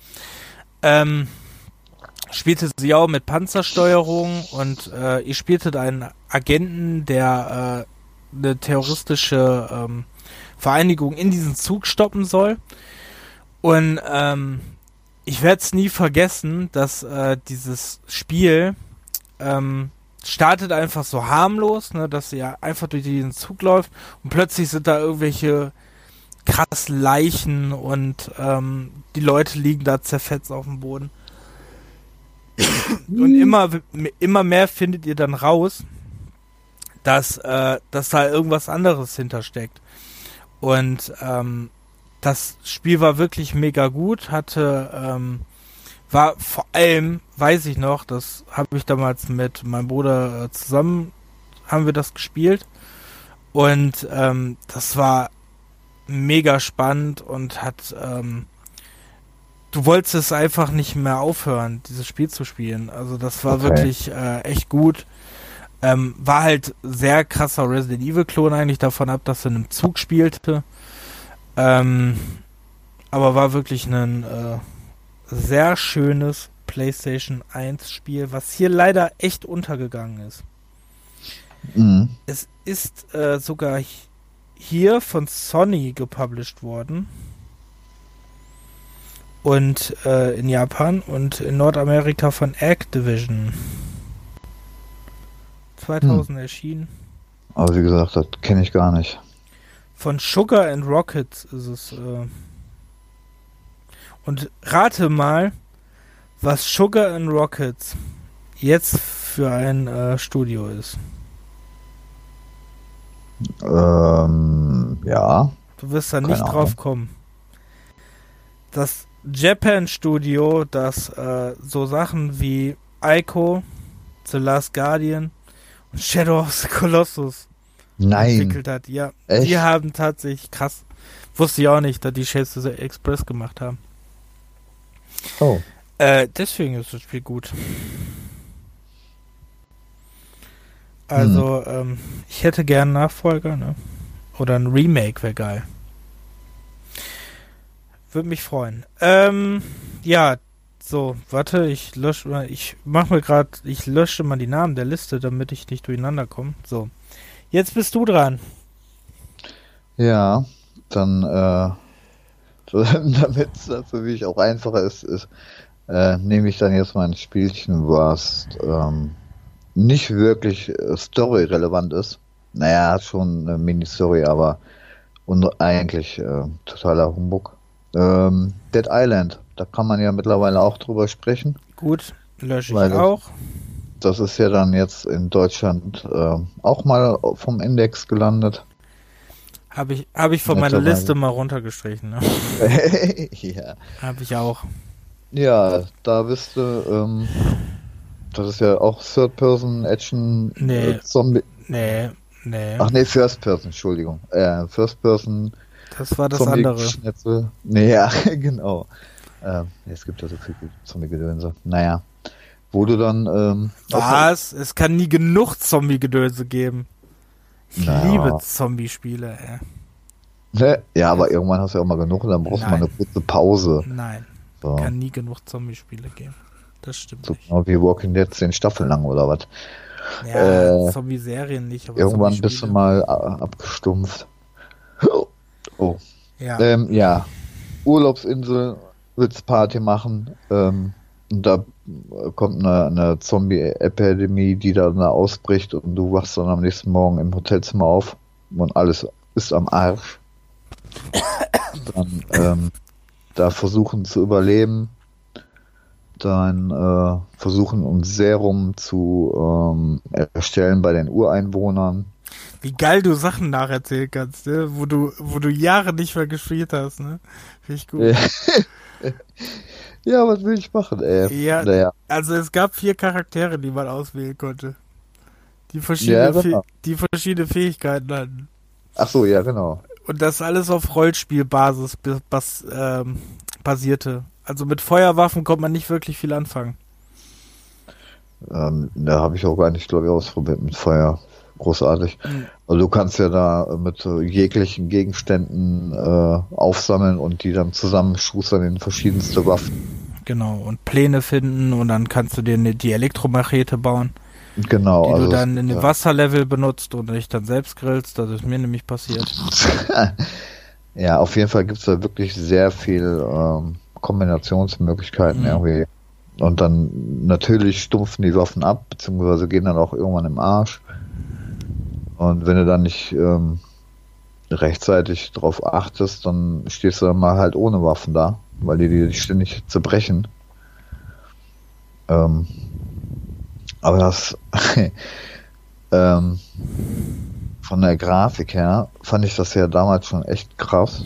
Ähm, spielte sie auch mit Panzersteuerung und äh, ihr spieltet einen Agenten, der äh, eine terroristische ähm, Vereinigung in diesen Zug stoppen soll. Und ähm, ich werde es nie vergessen, dass äh, dieses Spiel ähm, startet einfach so harmlos, ne, dass er einfach durch diesen Zug läuft und plötzlich sind da irgendwelche krass Leichen und ähm, die Leute liegen da zerfetzt auf dem Boden. und immer, immer mehr findet ihr dann raus, dass, äh, dass da irgendwas anderes hintersteckt. Und ähm, das Spiel war wirklich mega gut, hatte ähm, war vor allem, weiß ich noch, das habe ich damals mit meinem Bruder äh, zusammen, haben wir das gespielt. Und ähm, das war mega spannend und hat, ähm, du wolltest es einfach nicht mehr aufhören, dieses Spiel zu spielen. Also das war okay. wirklich äh, echt gut. Ähm, war halt sehr krasser Resident Evil Klon eigentlich davon ab, dass er in einem Zug spielte. Ähm, aber war wirklich ein äh, sehr schönes PlayStation 1 Spiel, was hier leider echt untergegangen ist. Mhm. Es ist äh, sogar hier von Sony gepublished worden. Und äh, in Japan und in Nordamerika von Activision. 2000 hm. erschienen. Aber wie gesagt, das kenne ich gar nicht. Von Sugar and Rockets ist es. Äh, und rate mal, was Sugar and Rockets jetzt für ein äh, Studio ist. Ähm, ja. Du wirst da nicht drauf kommen. Das Japan Studio, das äh, so Sachen wie Ico, The Last Guardian und Shadow of the Colossus Nein. entwickelt hat. Ja, Echt? die haben tatsächlich krass. Wusste ich auch nicht, dass die Shades of the Express gemacht haben. Oh. Äh, deswegen ist das Spiel gut. Also, hm. ähm, ich hätte gern Nachfolger, ne? Oder ein Remake wäre geil. Würde mich freuen. Ähm, ja, so, warte, ich lösche mal, ich mach mir gerade, ich lösche mal die Namen der Liste, damit ich nicht durcheinander komme. So. Jetzt bist du dran. Ja, dann, äh, damit es für mich auch einfacher ist, ist äh, nehme ich dann jetzt mal ein Spielchen, was ähm, nicht wirklich äh, story-relevant ist. Naja, schon eine Mini-Story, aber und eigentlich äh, totaler Humbug. Ähm, Dead Island, da kann man ja mittlerweile auch drüber sprechen. Gut, lösche ich auch. Das ist ja dann jetzt in Deutschland äh, auch mal vom Index gelandet. Habe ich, hab ich von meiner Liste mal runtergestrichen. Ne? ja. Habe ich auch. Ja, da bist du, ähm, das ist ja auch Third-Person-Action nee, äh, Zombie. Nee, nee. Ach nee, First-Person, Entschuldigung. Äh, First-Person. Das war das Zombie andere. Schnitzel. Nee, ja, genau. Ähm, es gibt ja so viel Zombie-Gedönse. Naja. Wo du dann, ähm, Was? Es kann nie genug Zombie-Gedönse geben. Ich naja. liebe Zombie-Spiele, ey. Ne? Ja, aber irgendwann hast du ja auch mal genug und dann brauchst du mal eine kurze Pause. Nein. So. Kann nie genug Zombie-Spiele geben. Das stimmt so nicht. Genau wie Walking Dead zehn Staffeln lang oder was? Ja, äh, Zombie-Serien nicht. irgendwann bist du mal äh, abgestumpft. Oh. Ja. Ähm, ja. Urlaubsinsel, willst Party machen. Ähm, und da kommt eine, eine Zombie-Epidemie, die da ausbricht und du wachst dann am nächsten Morgen im Hotelzimmer auf und alles ist am Arsch. Dann ähm, da versuchen zu überleben, dann äh, versuchen um Serum zu ähm, erstellen bei den Ureinwohnern. Wie geil du Sachen nacherzählen kannst, ne? wo du wo du Jahre nicht mehr gespielt hast, ne? Finde ich gut. ja, was will ich machen, ey? Ja, naja. also es gab vier Charaktere, die man auswählen konnte. Die verschiedene, ja, genau. die verschiedene Fähigkeiten hatten. Ach so, ja, genau. Und das alles auf Rollspielbasis bas, ähm, basierte. Also mit Feuerwaffen konnte man nicht wirklich viel anfangen. Ähm, da habe ich auch gar nicht, glaube ich, ausprobiert mit Feuer. Großartig. Mhm. Also du kannst ja da mit äh, jeglichen Gegenständen äh, aufsammeln und die dann zusammenschustern in verschiedenste Waffen. Genau, und Pläne finden und dann kannst du dir ne, die Elektromachete bauen. Genau. Die also du dann in ja. dem Wasserlevel benutzt und dich dann selbst grillst. Das ist mir nämlich passiert. ja, auf jeden Fall gibt es da wirklich sehr viel ähm, Kombinationsmöglichkeiten Mhm. irgendwie. Und dann natürlich stumpfen die Waffen ab, beziehungsweise gehen dann auch irgendwann im Arsch. Und wenn du dann nicht ähm, rechtzeitig drauf achtest, dann stehst du dann mal halt ohne Waffen da, weil die die ständig zerbrechen. Ähm, aber das ähm, von der Grafik her fand ich das ja damals schon echt krass.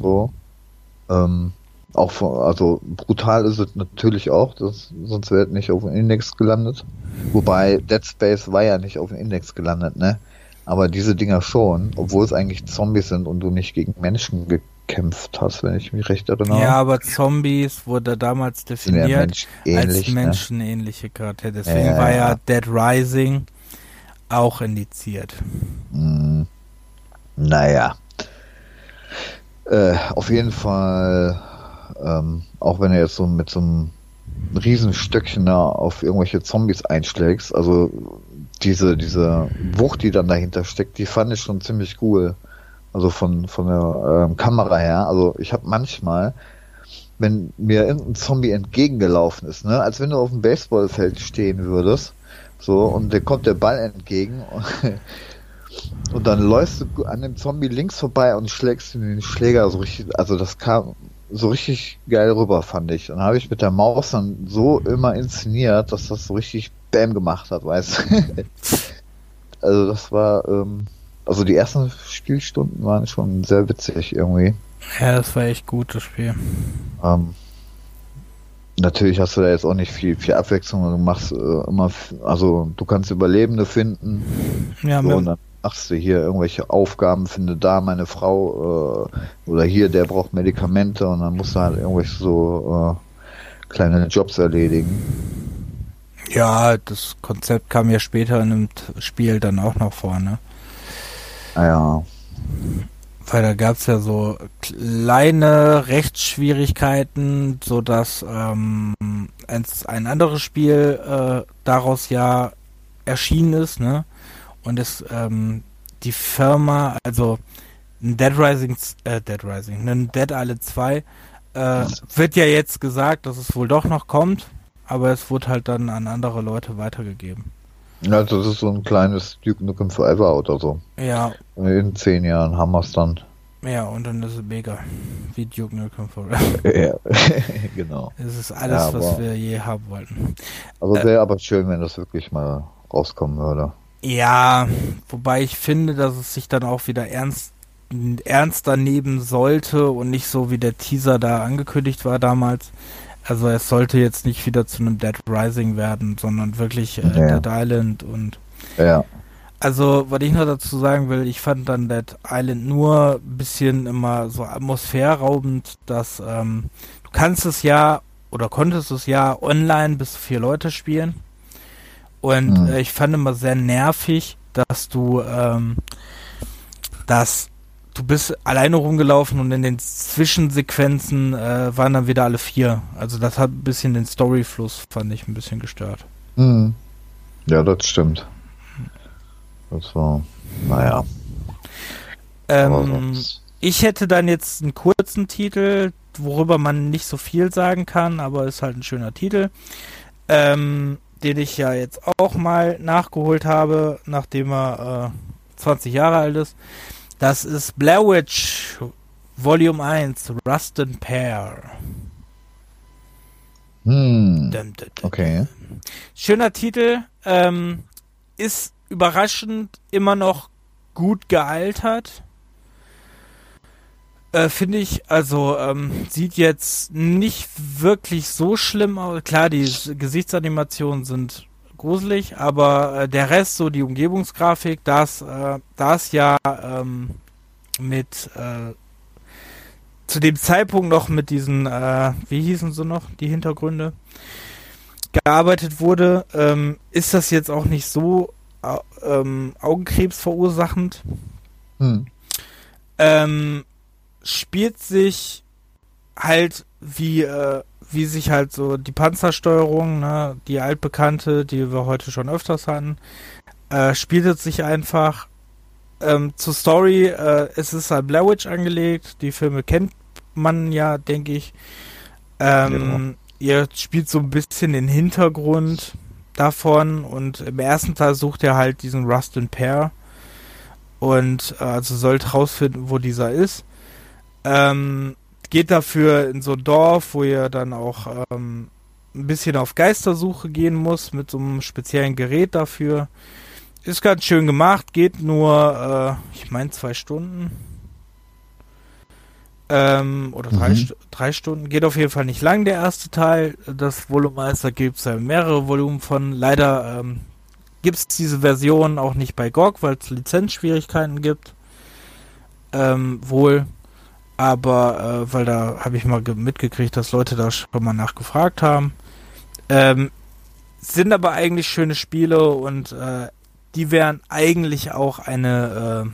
So. Ähm, auch von, also brutal ist es natürlich auch, das, sonst wäre es nicht auf dem Index gelandet. Wobei Dead Space war ja nicht auf dem Index gelandet, ne? Aber diese Dinger schon, obwohl es eigentlich Zombies sind und du nicht gegen Menschen gekämpft hast, wenn ich mich recht erinnere. Ja, aber Zombies wurde damals sind ja definiert menschähnlich, als ne? menschenähnliche Charaktere. Deswegen Ja, war ja. ja Dead Rising auch indiziert. Hm, naja. Äh, auf jeden Fall, ähm, auch wenn du jetzt so mit so einem Riesenstöckchen da auf irgendwelche Zombies einschlägst, also diese, diese Wucht, die dann dahinter steckt, die fand ich schon ziemlich cool. Also von, von der ähm, Kamera her. Also ich habe manchmal, wenn mir irgendein Zombie entgegengelaufen ist, ne, als wenn du auf dem Baseballfeld stehen würdest, so, und der kommt der Ball entgegen und dann läufst du an dem Zombie links vorbei und schlägst ihm den Schläger so richtig, also das kam so richtig geil rüber, fand ich. Und habe ich mit der Maus dann so immer inszeniert, dass das so richtig Bam gemacht hat, weißt du. also das war, ähm, also die ersten Spielstunden waren schon sehr witzig irgendwie. Ja, das war echt gut, das Spiel. Ähm, natürlich hast du da jetzt auch nicht viel, viel Abwechslung. Du machst äh, immer, also du kannst Überlebende finden. Ja, So, mit, machst du hier irgendwelche Aufgaben, finde da meine Frau äh, oder hier, der braucht Medikamente und dann musst du halt irgendwelche so äh, kleine Jobs erledigen. ja, das Konzept kam ja später in dem T- Spiel dann auch noch vor, ne? Naja, Weil da gab's ja so kleine Rechtsschwierigkeiten, so dass ähm, ein, ein anderes Spiel äh, daraus ja erschienen ist, ne? Und es ähm, die Firma, also ein Dead Rising, äh, Dead Rising, ein Dead Island 2, äh, wird ja jetzt gesagt, dass es wohl doch noch kommt, aber es wurde halt dann an andere Leute weitergegeben. ja, das ist so ein kleines Duke Nukem Forever oder so. Ja, In zehn Jahren haben wir es dann. ja, und dann ist es mega. Wie Duke Nukem Forever. ja, genau. Es ist alles, Ja, was aber- wir je haben wollten. Also Äh. wäre aber schön, wenn das wirklich mal rauskommen würde. Ja, wobei ich finde, dass es sich dann auch wieder ernst ernster nehmen sollte und nicht so wie der Teaser da angekündigt war damals. Also es sollte jetzt nicht wieder zu einem Dead Rising werden, sondern wirklich äh, Ja. Dead Island und Ja, also, was ich noch dazu sagen will, ich fand dann Dead Island nur ein bisschen immer so atmosphärraubend, dass ähm, du kannst es ja oder konntest es ja online bis zu vier Leute spielen. Und Mhm. äh, ich fand immer sehr nervig, dass du ähm, dass du bist alleine rumgelaufen und in den Zwischensequenzen äh, waren dann wieder alle vier. Also das hat ein bisschen den Storyfluss, fand ich, ein bisschen gestört. mhm. ja, das stimmt. Das war, naja. Ähm, Ich hätte dann jetzt einen kurzen Titel, worüber man nicht so viel sagen kann, aber ist halt ein schöner Titel, ähm, den ich ja jetzt auch mal nachgeholt habe, nachdem er äh, 20 Jahre alt ist. Das ist Blair Witch Volume 1, Rust and Pear. Hm. Okay. Schöner Titel, ähm, ist überraschend immer noch gut gealtert. Äh, Finde ich, also ähm, sieht jetzt nicht wirklich so schlimm aus. Klar, die Gesichtsanimationen sind gruselig, aber äh, der Rest, so die Umgebungsgrafik, das, äh, das ja ähm, mit äh, zu dem Zeitpunkt noch mit diesen, äh, wie hießen sie noch, die Hintergründe, gearbeitet wurde, ähm, ist das jetzt auch nicht so ähm, Augenkrebs verursachend. Hm. Ähm, spielt sich halt wie, äh, wie sich halt so die Panzersteuerung, ne, die altbekannte, die wir heute schon öfters hatten, äh, spielt sich einfach ähm, zur Story. Äh, es ist halt Blair Witch angelegt. Die Filme kennt man ja, denke ich. Ähm, ja. Ihr spielt so ein bisschen den Hintergrund davon und im ersten Teil sucht er halt diesen Rustin Pair und äh, also sollte rausfinden, wo dieser ist. Ähm, geht dafür in so ein Dorf, wo ihr dann auch ähm, ein bisschen auf Geistersuche gehen muss mit so einem speziellen Gerät dafür. Ist ganz schön gemacht, geht nur, äh, ich meine, zwei Stunden. Ähm, oder drei, mhm. St drei Stunden. Geht auf jeden Fall nicht lang, der erste Teil. Das Volumeister gibt es ja mehrere Volumen von. Leider ähm, gibt es diese Version auch nicht bei GOG, weil es Lizenzschwierigkeiten gibt. Ähm, wohl. Aber, äh, weil da habe ich mal mitgekriegt, dass Leute da schon mal nachgefragt haben. Ähm, sind aber eigentlich schöne Spiele und äh, die wären eigentlich auch eine,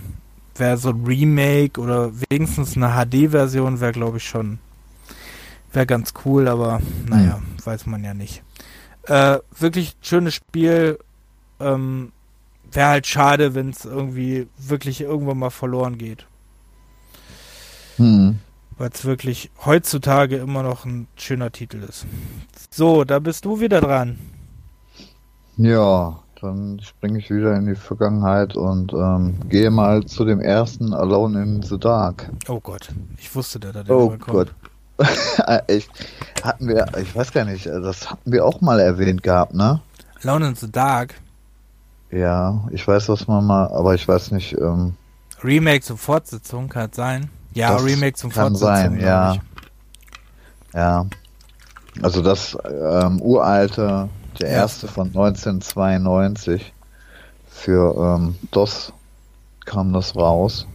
äh, wäre so ein Remake oder wenigstens eine HD-Version, wäre glaube ich schon, wäre ganz cool, aber naja, mhm. weiß man ja nicht. Äh, wirklich schönes Spiel, ähm, wäre halt schade, wenn es irgendwie wirklich irgendwann mal verloren geht. Hm. Weil es wirklich heutzutage immer noch ein schöner Titel ist. So, da bist du wieder dran. Ja, dann springe ich wieder in die Vergangenheit und ähm, gehe mal zu dem ersten Alone in the Dark. Oh Gott, ich wusste, dass da der Oh Gott. ich, hatten wir, ich weiß gar nicht, das hatten wir auch mal erwähnt gehabt, ne? Alone in the Dark. Ja, ich weiß, was man mal, aber ich weiß nicht. Ähm, Remake zur Fortsetzung kann sein. Ja, das Remake zum kann Fortsetzung. sein, ja. Ja. Also das ähm, uralte der erste von 1992. Für ähm, DOS kam das raus.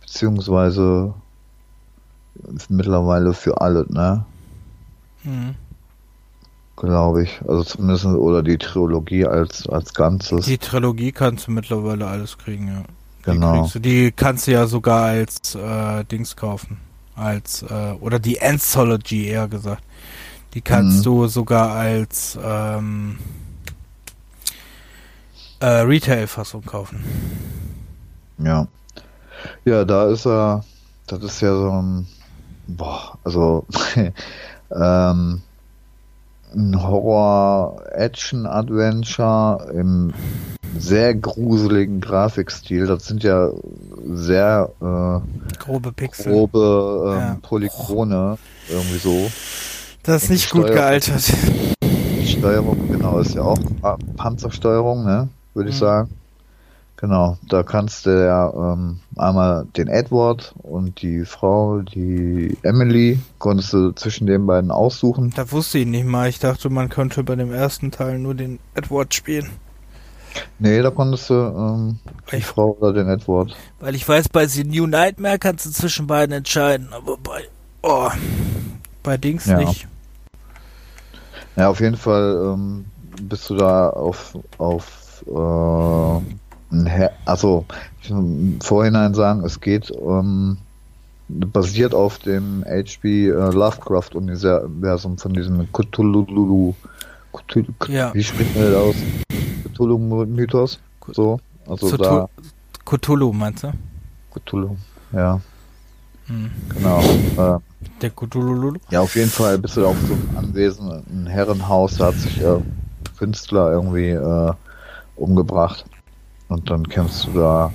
Beziehungsweise mittlerweile für alle, ne? Mhm. Glaube ich. Also zumindest, oder die Trilogie als, als Ganzes. Die Trilogie kannst du mittlerweile alles kriegen, ja. Genau. Die, du, die kannst du ja sogar als äh, Dings kaufen. Als, äh, oder die Anthology eher gesagt. Die kannst mhm. du sogar als ähm, äh, Retail-Fassung kaufen. Ja. Ja, da ist er, das ist ja so ein, boah, also ähm, ein Horror-Action-Adventure im sehr gruseligen Grafikstil. Das sind ja sehr äh, grobe Pixel, grobe ähm, ja. Polygone, irgendwie so. Das ist nicht gut gealtert. Die Steuerung, genau, ist ja auch Panzersteuerung, ne? Würde mhm. ich sagen. Genau, da kannst du ja ähm, einmal den Edward und die Frau, die Emily, konntest du zwischen den beiden aussuchen. Da wusste ich nicht mal. Ich dachte, man könnte bei dem ersten Teil nur den Edward spielen. Nee, da konntest du ähm, die ich, Frau oder den Edward. Weil ich weiß, bei The New Nightmare kannst du zwischen beiden entscheiden, aber bei oh, bei Dings ja. nicht. Ja, auf jeden Fall ähm, bist du da auf, auf äh, also ich will im Vorhinein sagen, es geht ähm, basiert auf dem HP äh, Lovecraft Universum von diesem Cthulhu, Cthulhu ja. wie spricht man das aus? Cthulhu Mythos, so, also Cthulhu, da Cthulhu meinst du? Cthulhu, ja. Hm. Genau. Äh, der Cthulhu. Ja, auf jeden Fall bist du da auf so einem Anwesen, ein Herrenhaus, da hat sich äh, Künstler irgendwie äh, umgebracht. Und dann kämpfst du da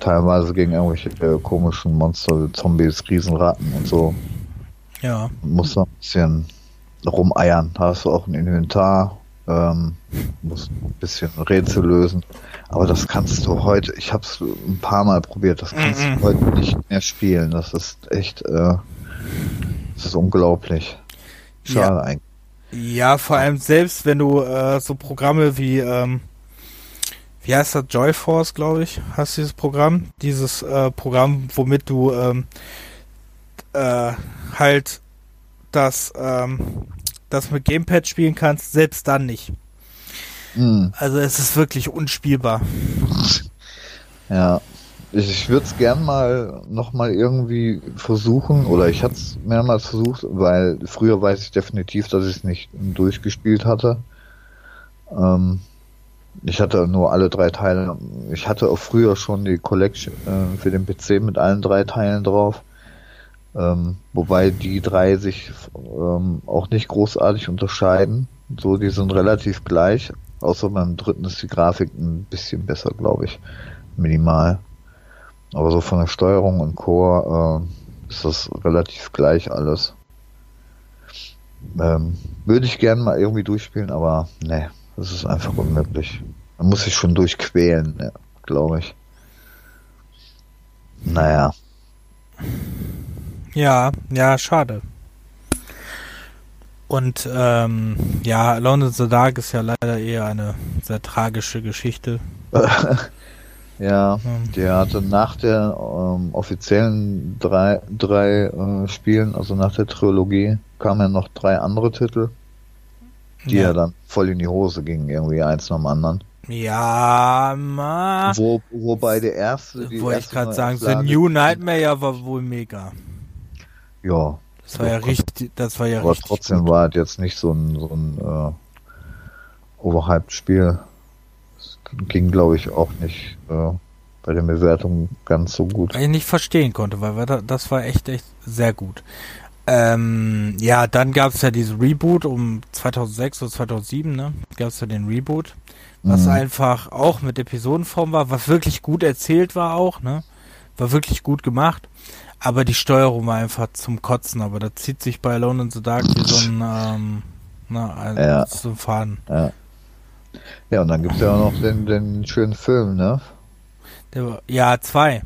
teilweise gegen irgendwelche äh, komischen Monster, Zombies, Riesenratten und so. Ja. Und musst da ein bisschen rumeiern. Da hast du auch ein Inventar, ähm, musst ein bisschen Rätsel lösen. Aber das kannst du heute, ich habe es ein paar Mal probiert, das kannst du heute nicht mehr spielen. Das ist echt, äh, das ist unglaublich. Schade ja. eigentlich. Ja, vor allem selbst wenn du äh, so Programme wie, ähm, wie heißt das, Joyforce, glaube ich, hast du dieses Programm. Dieses äh, Programm, womit du ähm, äh, halt das, ähm, das mit Gamepad spielen kannst, selbst dann nicht. Mhm. Also es ist wirklich unspielbar. Ja. Ich würde es gern mal nochmal irgendwie versuchen, oder ich hatte es mehrmals versucht, weil früher weiß ich definitiv, dass ich es nicht durchgespielt hatte. Ähm, ich hatte nur alle drei Teile. Ich hatte auch früher schon die Collection äh, für den PC mit allen drei Teilen drauf. Ähm, wobei die drei sich ähm, auch nicht großartig unterscheiden. So, die sind relativ gleich. Außer beim dritten ist die Grafik ein bisschen besser, glaube ich. Minimal. Aber so von der Steuerung und Core äh, ist das relativ gleich alles. Ähm, würde ich gerne mal irgendwie durchspielen, aber ne, das ist einfach unmöglich. Man muss sich schon durchquälen, ja, glaube ich. Naja. Ja, ja, schade. Und ähm, ja, Alone in the Dark ist ja leider eher eine sehr tragische Geschichte. ja, der hatte nach der ähm, offiziellen drei, drei äh, Spielen, also nach der Trilogie, kamen ja noch drei andere Titel, die ja. ja dann voll in die Hose gingen, irgendwie eins nach dem anderen. Ja, ma. Wo, wobei der erste. Wollte ich gerade sagen, The New Nightmare ja war wohl mega. Ja. Das war ja richtig, das war ja aber richtig. trotzdem gut. war es jetzt nicht so ein, so ein äh, overhyped Spiel. Das ging, glaube ich, auch nicht äh, bei der Bewertung ganz so gut. Weil ich nicht verstehen konnte, weil das war echt, echt sehr gut. Ähm, ja, dann gab es ja dieses Reboot um 2006 oder 2007, ne? Gab es ja den Reboot, was mhm. einfach auch mit Episodenform war, was wirklich gut erzählt war auch, ne? War wirklich gut gemacht. Aber die Steuerung war einfach zum Kotzen, aber da zieht sich bei Alone in the Dark wie so ein, ähm, na, ein, ja. so ein Faden. Ja. ja, und dann gibt es ja auch noch den, den schönen Film, ne? Der, ja, zwei.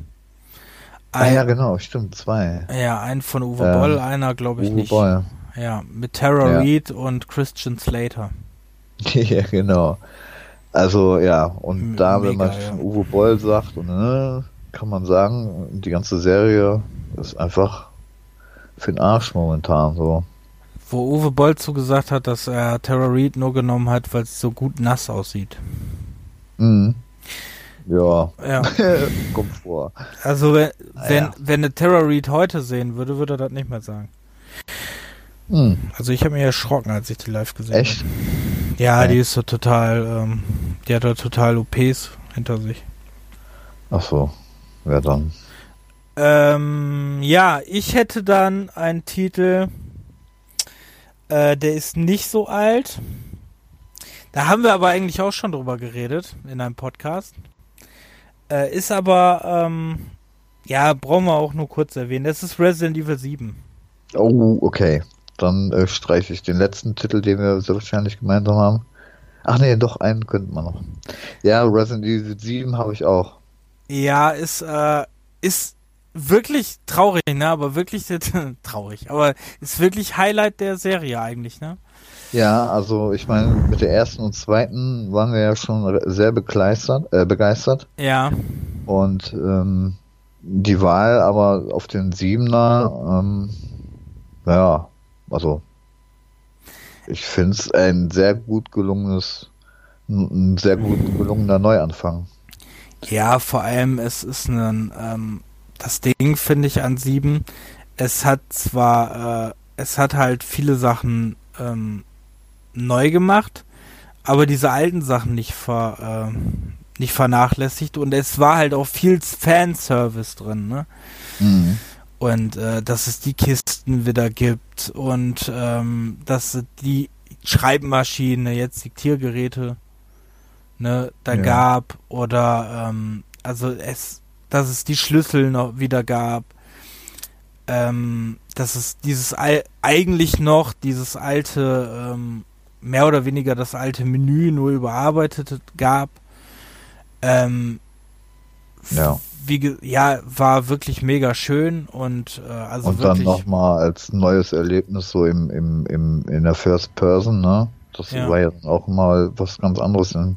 Ein, ah ja, genau, stimmt, zwei. Ja, ein von Uwe ähm, Boll, einer glaube ich Uwe nicht. Boll. Ja, mit Tara ja. Reid und Christian Slater. ja, genau. Also ja, und M da, wenn man ja. Uwe Boll sagt, und, ne, kann man sagen, die ganze Serie ist einfach für den Arsch momentan so. Wo Uwe Boll zugesagt hat, dass er Tara Reid nur genommen hat, weil es so gut nass aussieht. Mhm. Ja. ja. Kommt vor. Also wenn, wenn, ja. wenn eine Tara Reid heute sehen würde, würde er das nicht mehr sagen. Mhm. Also ich habe mich erschrocken, als ich die live gesehen habe. Echt? Ja, okay. die ist so total, ähm, die hat da total OPs hinter sich. Ach so. Ja, dann. Ähm, ja, ich hätte dann einen Titel, äh, der ist nicht so alt. Da haben wir aber eigentlich auch schon drüber geredet in einem Podcast. Äh, ist aber, ähm, ja, brauchen wir auch nur kurz erwähnen. Das ist Resident Evil 7. Oh, okay. Dann äh, streiche ich den letzten Titel, den wir sehr wahrscheinlich gemeinsam haben. Ach nee, doch, einen könnte man noch. Ja, Resident Evil 7 habe ich auch. Ja, ist, äh, ist wirklich traurig, ne? Aber wirklich traurig. Aber ist wirklich Highlight der Serie eigentlich, ne? Ja, also ich meine, mit der ersten und zweiten waren wir ja schon sehr begeistert, äh, begeistert. Ja. Und ähm, die Wahl aber auf den Siebener, ähm, ja, also ich finde es ein sehr gut gelungenes, ein sehr gut gelungener Neuanfang. Ja, vor allem es ist ein ähm, das Ding finde ich an sieben. Es hat zwar, äh, es hat halt viele Sachen ähm, neu gemacht, aber diese alten Sachen nicht ver, äh, nicht vernachlässigt und es war halt auch viel Fanservice drin, ne? Mhm. Und äh, dass es die Kisten wieder gibt und ähm, dass die Schreibmaschine, jetzt Diktiergeräte, ne, da ja. gab oder ähm, also es dass es die Schlüssel noch wieder gab, ähm, dass es dieses Al eigentlich noch dieses alte, ähm, mehr oder weniger das alte Menü nur überarbeitet gab. Ähm, ja. Wie, ja, war wirklich mega schön und äh, also und wirklich, dann nochmal als neues Erlebnis so im, im, im in der First Person, ne? Das ja. war ja auch mal was ganz anderes in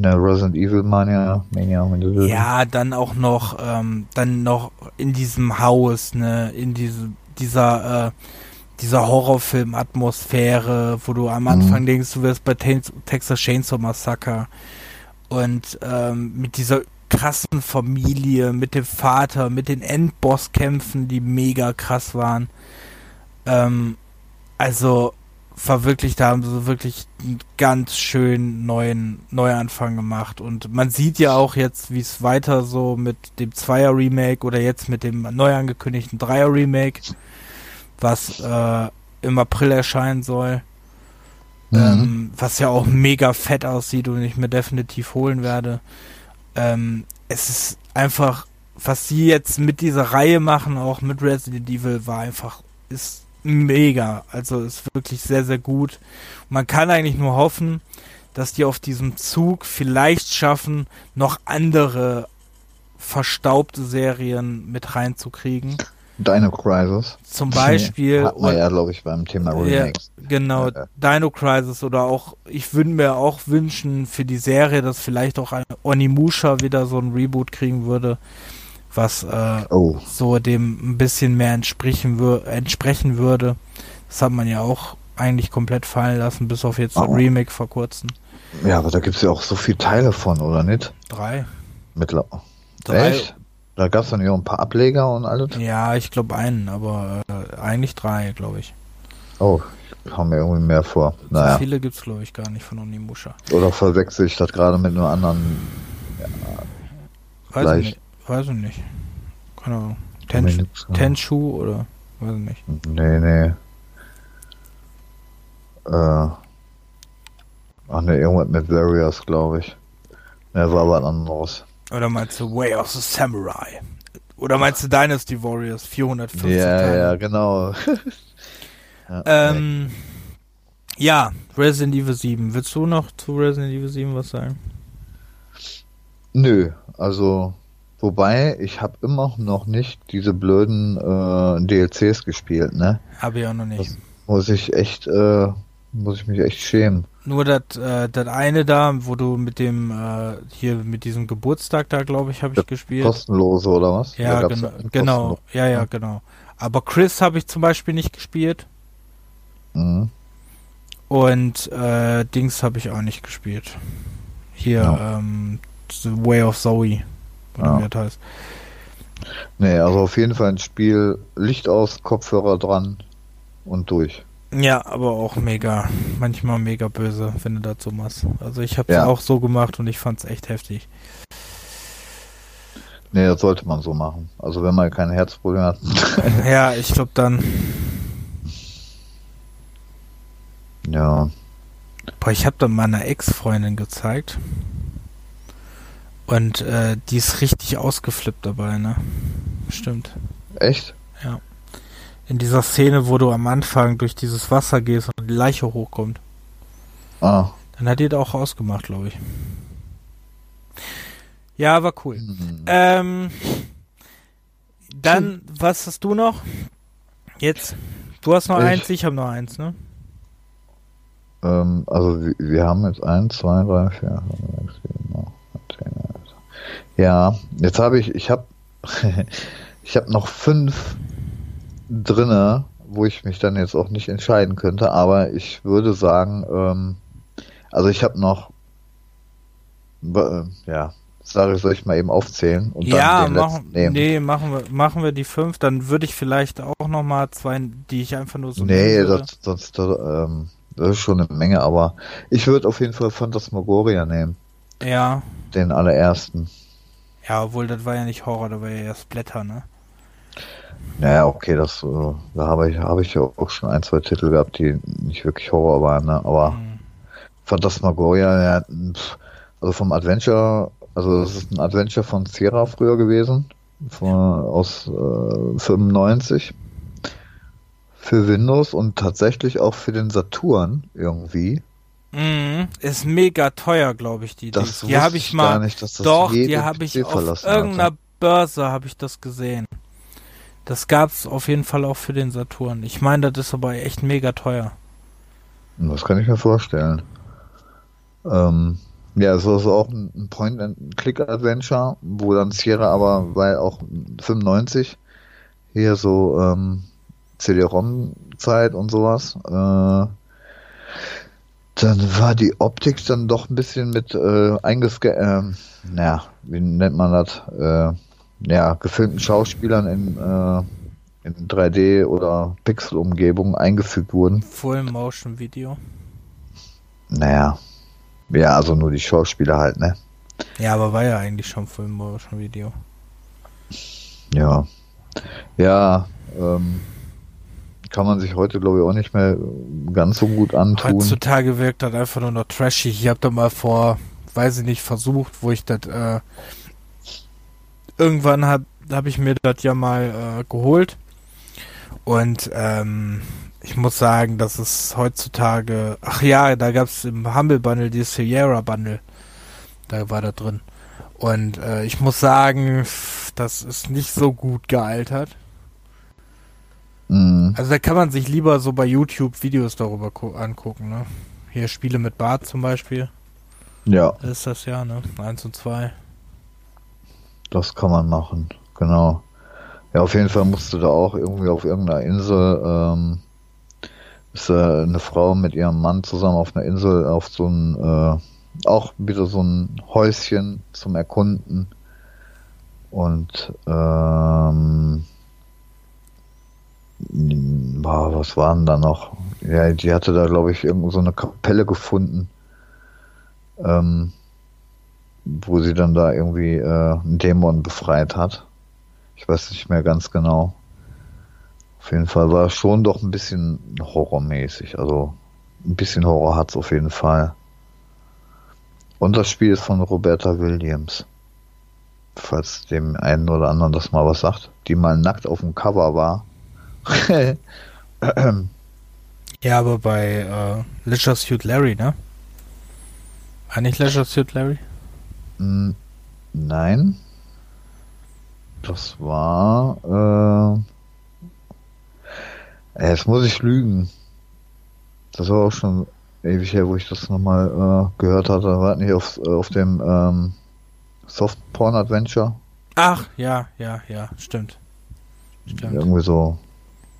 Ne, Resident Evil Mania, Mania, wenn du willst. Ja, dann auch noch, ähm, dann noch in diesem Haus, ne, in diese, dieser, äh, dieser Horrorfilm-Atmosphäre, wo du am Anfang mhm. denkst, du wirst bei Texas Chainsaw Massacre und ähm, mit dieser krassen Familie, mit dem Vater, mit den Endbosskämpfen, die mega krass waren. Ähm, also war wirklich, da haben sie wirklich einen ganz schön neuen Neuanfang gemacht. Und man sieht ja auch jetzt, wie es weiter so mit dem Zweier-Remake oder jetzt mit dem neu angekündigten Dreier-Remake, was äh, im April erscheinen soll, mhm. ähm, was ja auch mega fett aussieht und ich mir definitiv holen werde. Ähm, es ist einfach, was sie jetzt mit dieser Reihe machen, auch mit Resident Evil, war einfach, ist mega. Also ist wirklich sehr, sehr gut. Man kann eigentlich nur hoffen, dass die auf diesem Zug vielleicht schaffen, noch andere verstaubte Serien mit reinzukriegen. Dino Crisis. Zum Beispiel. Hat man ja, glaube ich, beim Thema Remakes. Ja, genau, ja. Dino Crisis oder auch, ich würde mir auch wünschen für die Serie, dass vielleicht auch ein Onimusha wieder so ein Reboot kriegen würde was äh, oh. so dem ein bisschen mehr entsprechen, wür entsprechen würde. Das hat man ja auch eigentlich komplett fallen lassen, bis auf jetzt oh. ein Remake vor kurzem. Ja, aber da gibt es ja auch so viele Teile von, oder nicht? Drei. Mittlerweile. Drei. Echt? Da gab es dann ja auch ein paar Ableger und alles? Ja, ich glaube einen, aber äh, eigentlich drei, glaube ich. Oh, haben mir irgendwie mehr vor. Naja. So viele gibt es, glaube ich, gar nicht von Onimusha. Oder verwechsel ich das gerade mit einem anderen. Ja, Weiß vielleicht. Weiß ich nicht. Keine Ahnung. Ten Tenshu oder weiß ich nicht. Nee, nee. Äh. Ach ne, irgendwas mit Warriors, glaube ich. Ne, war was anderes. Oder meinst du Way of the Samurai? Oder meinst du Dynasty Warriors 450? Ja, Teile? ja, genau. ja, ähm, ja, Resident Evil 7. Willst du noch zu Resident Evil 7 was sagen? Nö, also Wobei, ich habe immer noch nicht diese blöden äh, DLCs gespielt, ne? Habe ich auch noch nicht. Das muss ich echt, äh, muss ich mich echt schämen. Nur das äh, das eine da, wo du mit dem äh, hier mit diesem Geburtstag da, glaube ich, habe ich gespielt. Kostenlose oder was? Ja, genau, genau, ja, ja, genau. Aber Chris habe ich zum Beispiel nicht gespielt. Mhm. Und äh, Dings habe ich auch nicht gespielt. Hier, ja. ähm, The Way of Zoe oder ja. heißt. Nee, also auf jeden Fall ein Spiel, Licht aus, Kopfhörer dran und durch. Ja, aber auch mega, manchmal mega böse, wenn du dazu machst. Also ich habe es ja. auch so gemacht und ich fand es echt heftig. Nee, das sollte man so machen. Also wenn man kein Herzproblem hat. ja, ich glaube dann. Ja. Boah, ich habe dann meiner Ex-Freundin gezeigt. Und äh, die ist richtig ausgeflippt dabei, ne? Stimmt. Echt? Ja. In dieser Szene, wo du am Anfang durch dieses Wasser gehst und die Leiche hochkommt. Ah. Dann hat die da auch ausgemacht, glaube ich. Ja, war cool. Mhm. Ähm, dann, was hast du noch? Jetzt. Du hast noch ich. eins, ich habe noch eins, ne? Ähm, also wir, wir haben jetzt eins, zwei, drei, vier, fünf, sechs, sieben, acht. Ja, jetzt habe ich, ich habe, ich habe noch fünf drinne, wo ich mich dann jetzt auch nicht entscheiden könnte, aber ich würde sagen, ähm, also ich habe noch, äh, ja, sage ich, soll ich mal eben aufzählen und ja, dann den machen, nehmen? Nee, machen wir, machen wir die fünf, dann würde ich vielleicht auch noch mal zwei, die ich einfach nur so Nee, das, das, das, ähm, das ist schon eine Menge, aber ich würde auf jeden Fall Phantasmagoria nehmen. Ja. Den allerersten. Ja, obwohl das war ja nicht Horror, das war ja erst Blätter, ne? Naja, okay, das äh, da habe ich habe ich ja auch schon ein, zwei Titel gehabt, die nicht wirklich Horror waren, ne? Aber mhm. Phantasmagoria, ja, also vom Adventure, also das ist ein Adventure von Sierra früher gewesen, von, aus äh, 95 für Windows und tatsächlich auch für den Saturn irgendwie. Mhm. Ist mega teuer, glaube ich, die. Das die habe ich mal. Nicht, das doch, die habe ich auf irgendeiner hatte. Börse habe ich das gesehen. Das gab's auf jeden Fall auch für den Saturn. Ich meine, das ist aber echt mega teuer. Das kann ich mir vorstellen. Ähm, ja, es ist auch ein Point-and-Click-Adventure, wo dann Sierra aber, weil auch 95 hier so ähm, CD-ROM-Zeit und sowas, äh, dann war die Optik dann doch ein bisschen mit äh, eingescannt, äh, naja, wie nennt man das? Äh, ja, gefilmten Schauspielern in, äh, in 3D oder Pixel-Umgebung eingefügt wurden. Full Motion Video. Naja. Ja, also nur die Schauspieler halt, ne? Ja, aber war ja eigentlich schon Full Motion Video. Ja. Ja, ähm, kann man sich heute, glaube ich, auch nicht mehr ganz so gut antun. Heutzutage wirkt das einfach nur noch trashig. Ich habe da mal vor, weiß ich nicht, versucht, wo ich das äh, irgendwann habe hab ich mir das ja mal äh, geholt und ähm, ich muss sagen, dass es heutzutage, ach ja, da gab es im Humble Bundle die Sierra Bundle, da war da drin und äh, ich muss sagen, das ist nicht so gut gealtert. Mhm. Also da kann man sich lieber so bei YouTube Videos darüber angucken, ne? Hier Spiele mit Bart zum Beispiel. Ja. Das ist das ja, ne? Eins und zwei. Das kann man machen, genau. Ja, auf jeden Fall musste da auch irgendwie auf irgendeiner Insel, ähm, ist äh, eine Frau mit ihrem Mann zusammen auf einer Insel auf so ein, äh, auch wieder so ein Häuschen zum Erkunden. Und ähm, boah, was waren da noch? Ja, die hatte da, glaube ich, irgendwo so eine Kapelle gefunden, ähm, wo sie dann da irgendwie äh, einen Dämon befreit hat. Ich weiß nicht mehr ganz genau. Auf jeden Fall war es schon doch ein bisschen horrormäßig. Also ein bisschen Horror hat es auf jeden Fall. Und das Spiel ist von Roberta Williams. Falls dem einen oder anderen das mal was sagt. Die mal nackt auf dem Cover war ja, aber bei äh, Leisure Suit Larry, ne? War nicht Leisure Suit Larry? Mm, nein. Das war. Äh, jetzt muss ich lügen. Das war auch schon ewig her, wo ich das nochmal äh, gehört hatte. War nicht auf, auf dem ähm, Soft Porn Adventure? Ach, ja, ja, ja, stimmt. stimmt. Irgendwie so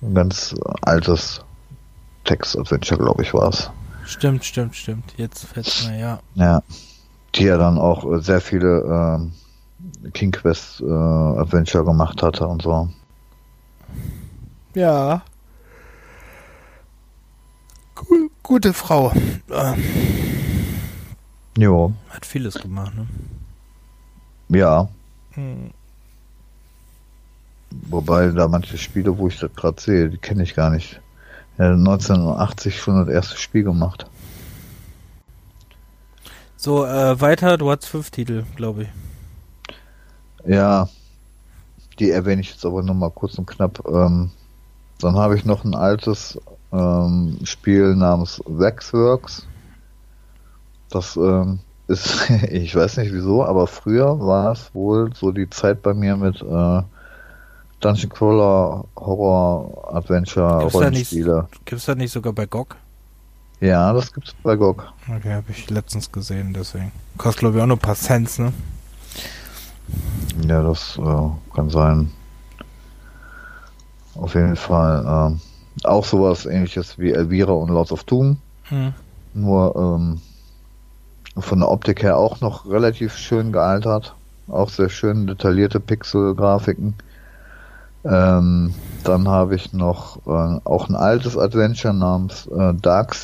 ein ganz altes Text-Adventure, glaube ich, war es. Stimmt, stimmt, stimmt. Jetzt fällt mir, ja. Ja. Die ja dann auch sehr viele äh, King Quest äh, Adventure gemacht hatte und so. Ja. Gute Frau. Ähm, jo. Hat vieles gemacht, ne? Ja. Hm. Wobei da manche Spiele, wo ich das gerade sehe, die kenne ich gar nicht. Er hat 1980 schon das erste Spiel gemacht. So, äh, weiter, du hast fünf Titel, glaube ich. Ja, die erwähne ich jetzt aber nur mal kurz und knapp. Ähm, dann habe ich noch ein altes ähm, Spiel namens Waxworks. Das ähm, ist, ich weiß nicht wieso, aber früher war es wohl so die Zeit bei mir mit äh, Dungeon Crawler, Horror, Adventure, gibt's Rollenspiele. Gibt es da nicht sogar bei GOG? Ja, das gibt's bei GOG. Okay, habe ich letztens gesehen, deswegen. Kostet glaube ich auch nur ein paar Cents, ne? Ja, das äh, kann sein. Auf jeden Fall äh, auch sowas ähnliches wie Elvira und Lords of Doom. Hm. Nur ähm, von der Optik her auch noch relativ schön gealtert. Auch sehr schön detaillierte Pixel-Grafiken. Ähm, dann habe ich noch äh, auch ein altes Adventure namens äh, Dark.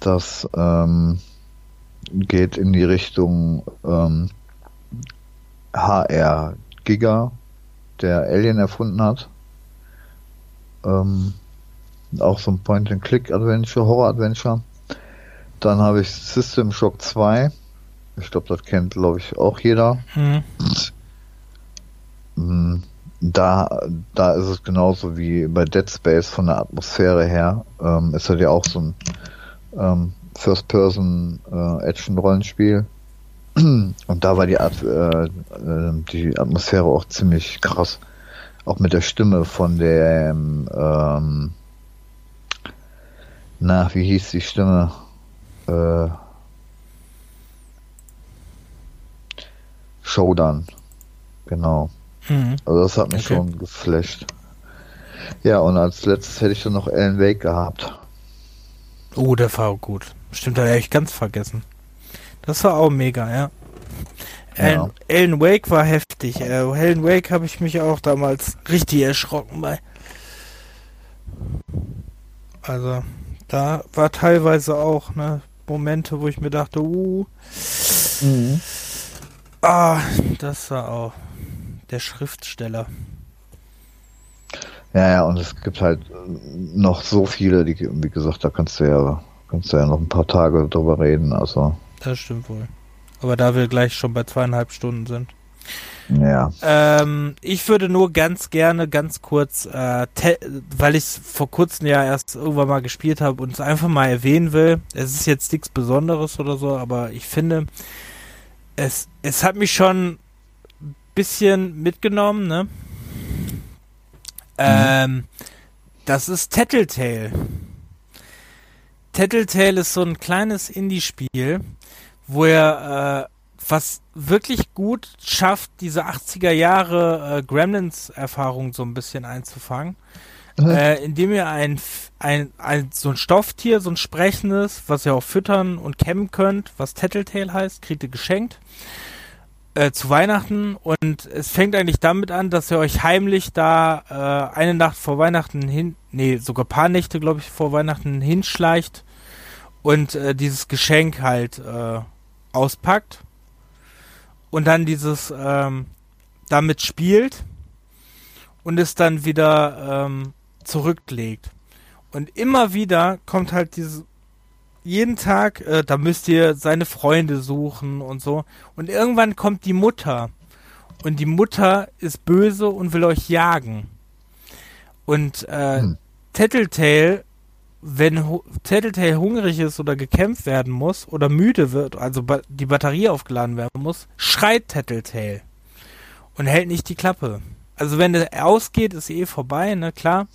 Das ähm, geht in die Richtung ähm, HR Giga, der Alien erfunden hat. Ähm, auch so ein Point-and-Click-Adventure, Horror-Adventure. Dann habe ich System Shock 2. Ich glaube, das kennt, glaube ich, auch jeder. Hm, da, da ist es genauso wie bei Dead Space von der Atmosphäre her. Ähm, ist halt ja auch so ein ähm, First-Person-Action-Rollenspiel. Äh, Und da war die, Art, äh, äh, die Atmosphäre auch ziemlich krass. Auch mit der Stimme von dem, ähm, na, wie hieß die Stimme? Äh, Showdown. Genau. Mhm. Also das hat mich okay. schon geflasht. Ja, und als letztes hätte ich dann noch Alan Wake gehabt. Oh, der war auch gut. Stimmt, da hätte ich ganz vergessen. Das war auch mega, ja. Alan, ja. Alan Wake war heftig. Äh, Alan Wake habe ich mich auch damals richtig erschrocken bei. Also, da war teilweise auch ne, Momente, wo ich mir dachte, uh. Mhm. Ah, das war auch der Schriftsteller. Ja, ja, und es gibt halt noch so viele, die, wie gesagt, da kannst du ja, kannst du ja noch ein paar Tage drüber reden, also. Das stimmt wohl. Aber da wir gleich schon bei zweieinhalb Stunden sind. Ja. Ähm, ich würde nur ganz gerne, ganz kurz, äh, weil ich es vor kurzem ja erst irgendwann mal gespielt habe und es einfach mal erwähnen will. Es ist jetzt nichts Besonderes oder so, aber ich finde, es, es hat mich schon bisschen mitgenommen, ne? Ähm, das ist Tattletale. Tattletale ist so ein kleines Indie-Spiel, wo er äh, was wirklich gut schafft, diese 80er Jahre äh, Gremlins-Erfahrung so ein bisschen einzufangen. Mhm. Äh, indem ihr ein, ein, ein, so ein Stofftier, so ein sprechendes, was ihr auch füttern und kämmen könnt, was Tattletale heißt, kriegt ihr geschenkt äh, zu Weihnachten und es fängt eigentlich damit an, dass ihr euch heimlich da äh, eine Nacht vor Weihnachten hin, nee, sogar paar Nächte, glaube ich, vor Weihnachten hinschleicht und äh, dieses Geschenk halt äh, auspackt und dann dieses ähm, damit spielt und es dann wieder ähm, zurücklegt. Und immer wieder kommt halt dieses jeden Tag, äh, da müsst ihr seine Freunde suchen und so. Und irgendwann kommt die Mutter. Und die Mutter ist böse und will euch jagen. Und äh, hm. Tattletale, wenn Tattletale hungrig ist oder gekämpft werden muss oder müde wird, also ba die Batterie aufgeladen werden muss, schreit Tattletale. Und hält nicht die Klappe. Also wenn er ausgeht, ist eh vorbei, ne, klar.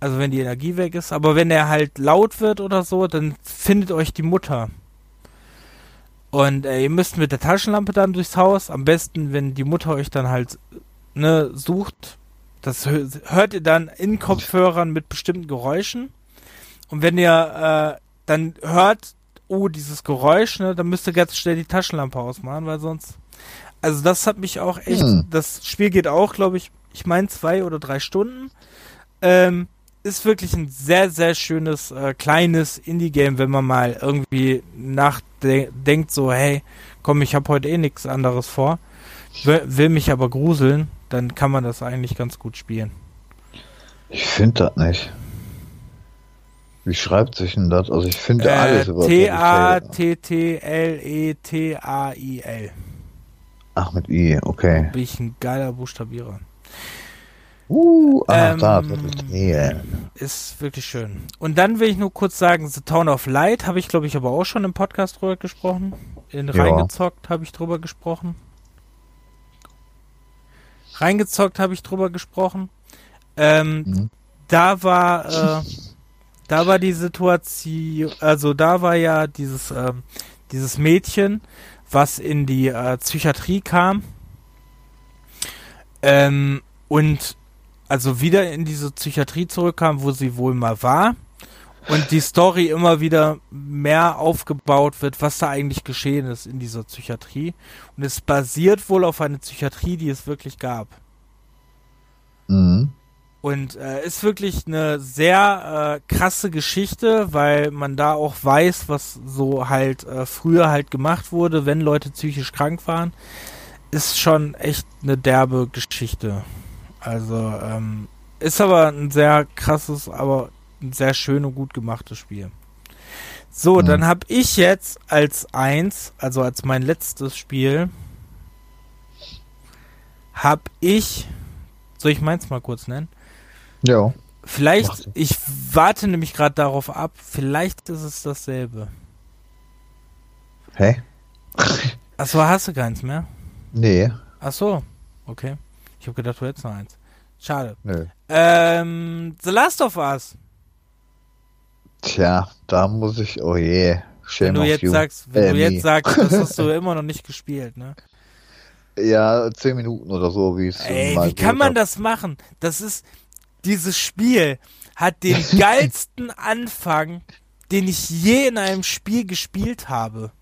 Also wenn die Energie weg ist. Aber wenn er halt laut wird oder so, dann findet euch die Mutter. Und äh, ihr müsst mit der Taschenlampe dann durchs Haus. Am besten, wenn die Mutter euch dann halt ne, sucht. Das hört ihr dann in Kopfhörern mit bestimmten Geräuschen. Und wenn ihr äh, dann hört, oh, dieses Geräusch, ne, dann müsst ihr ganz schnell die Taschenlampe ausmachen, weil sonst. Also das hat mich auch echt. Hm. Das Spiel geht auch, glaube ich, ich meine zwei oder drei Stunden. Ähm, ist wirklich ein sehr, sehr schönes, äh, kleines Indie-Game, wenn man mal irgendwie nachdenkt, so, hey, komm, ich habe heute eh nichts anderes vor, will, will, mich aber gruseln, dann kann man das eigentlich ganz gut spielen. Ich finde das nicht. Wie schreibt sich denn das? Also ich finde äh, alles über T-A-T-T-L-E-T-A-I-L. Ach, mit I, okay. Bin ich ein geiler Buchstabierer. Uh, ach, ähm, da. Ist wirklich schön. Und dann will ich nur kurz sagen, The Town of Light habe ich, glaube ich, aber auch schon im Podcast drüber gesprochen. In ja. Reingezockt habe ich drüber gesprochen. Reingezockt habe ich drüber gesprochen. Ähm, mhm. Da war, äh, da war die Situation, also da war ja dieses, äh, dieses Mädchen, was in die äh, Psychiatrie kam. Ähm, und also wieder in diese Psychiatrie zurückkam, wo sie wohl mal war. Und die Story immer wieder mehr aufgebaut wird, was da eigentlich geschehen ist in dieser Psychiatrie. Und es basiert wohl auf einer Psychiatrie, die es wirklich gab. Mhm. Und äh, ist wirklich eine sehr äh, krasse Geschichte, weil man da auch weiß, was so halt äh, früher halt gemacht wurde, wenn Leute psychisch krank waren. Ist schon echt eine derbe Geschichte. Also, ähm, ist aber ein sehr krasses, aber ein sehr schön und gut gemachtes Spiel. So, mhm. dann habe ich jetzt als eins, also als mein letztes Spiel, habe ich, soll ich meins mal kurz nennen? Ja. Vielleicht, ich warte nämlich gerade darauf ab, vielleicht ist es dasselbe. Hä? Achso, hast du keins mehr? Nee. Achso, okay. Ich habe gedacht, du hättest noch eins. Schade. Nö. Ähm, The Last of Us. Tja, da muss ich, oh je. Shame wenn du jetzt you. sagst, wenn äh, du jetzt sagst, das hast du immer noch nicht gespielt, ne? Ja, zehn Minuten oder so, wie es. Ey, wie kann man das machen? Das ist, dieses Spiel hat den geilsten Anfang, den ich je in einem Spiel gespielt habe.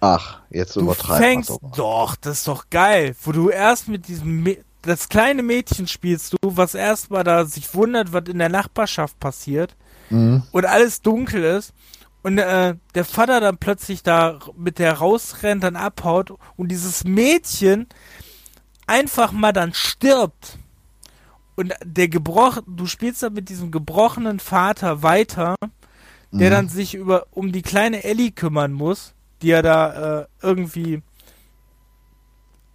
Ach, jetzt Du fängst, doch, das ist doch geil, wo du erst mit diesem, Mä- das kleine Mädchen spielst du, was erstmal da sich wundert, was in der Nachbarschaft passiert Mhm. und alles dunkel ist und äh, der Vater dann plötzlich da mit der rausrennt, dann abhaut und dieses Mädchen einfach mal dann stirbt und der gebrochen, du spielst dann mit diesem gebrochenen Vater weiter, der Mhm. dann sich über um die kleine Ellie kümmern muss, die ja da äh, irgendwie,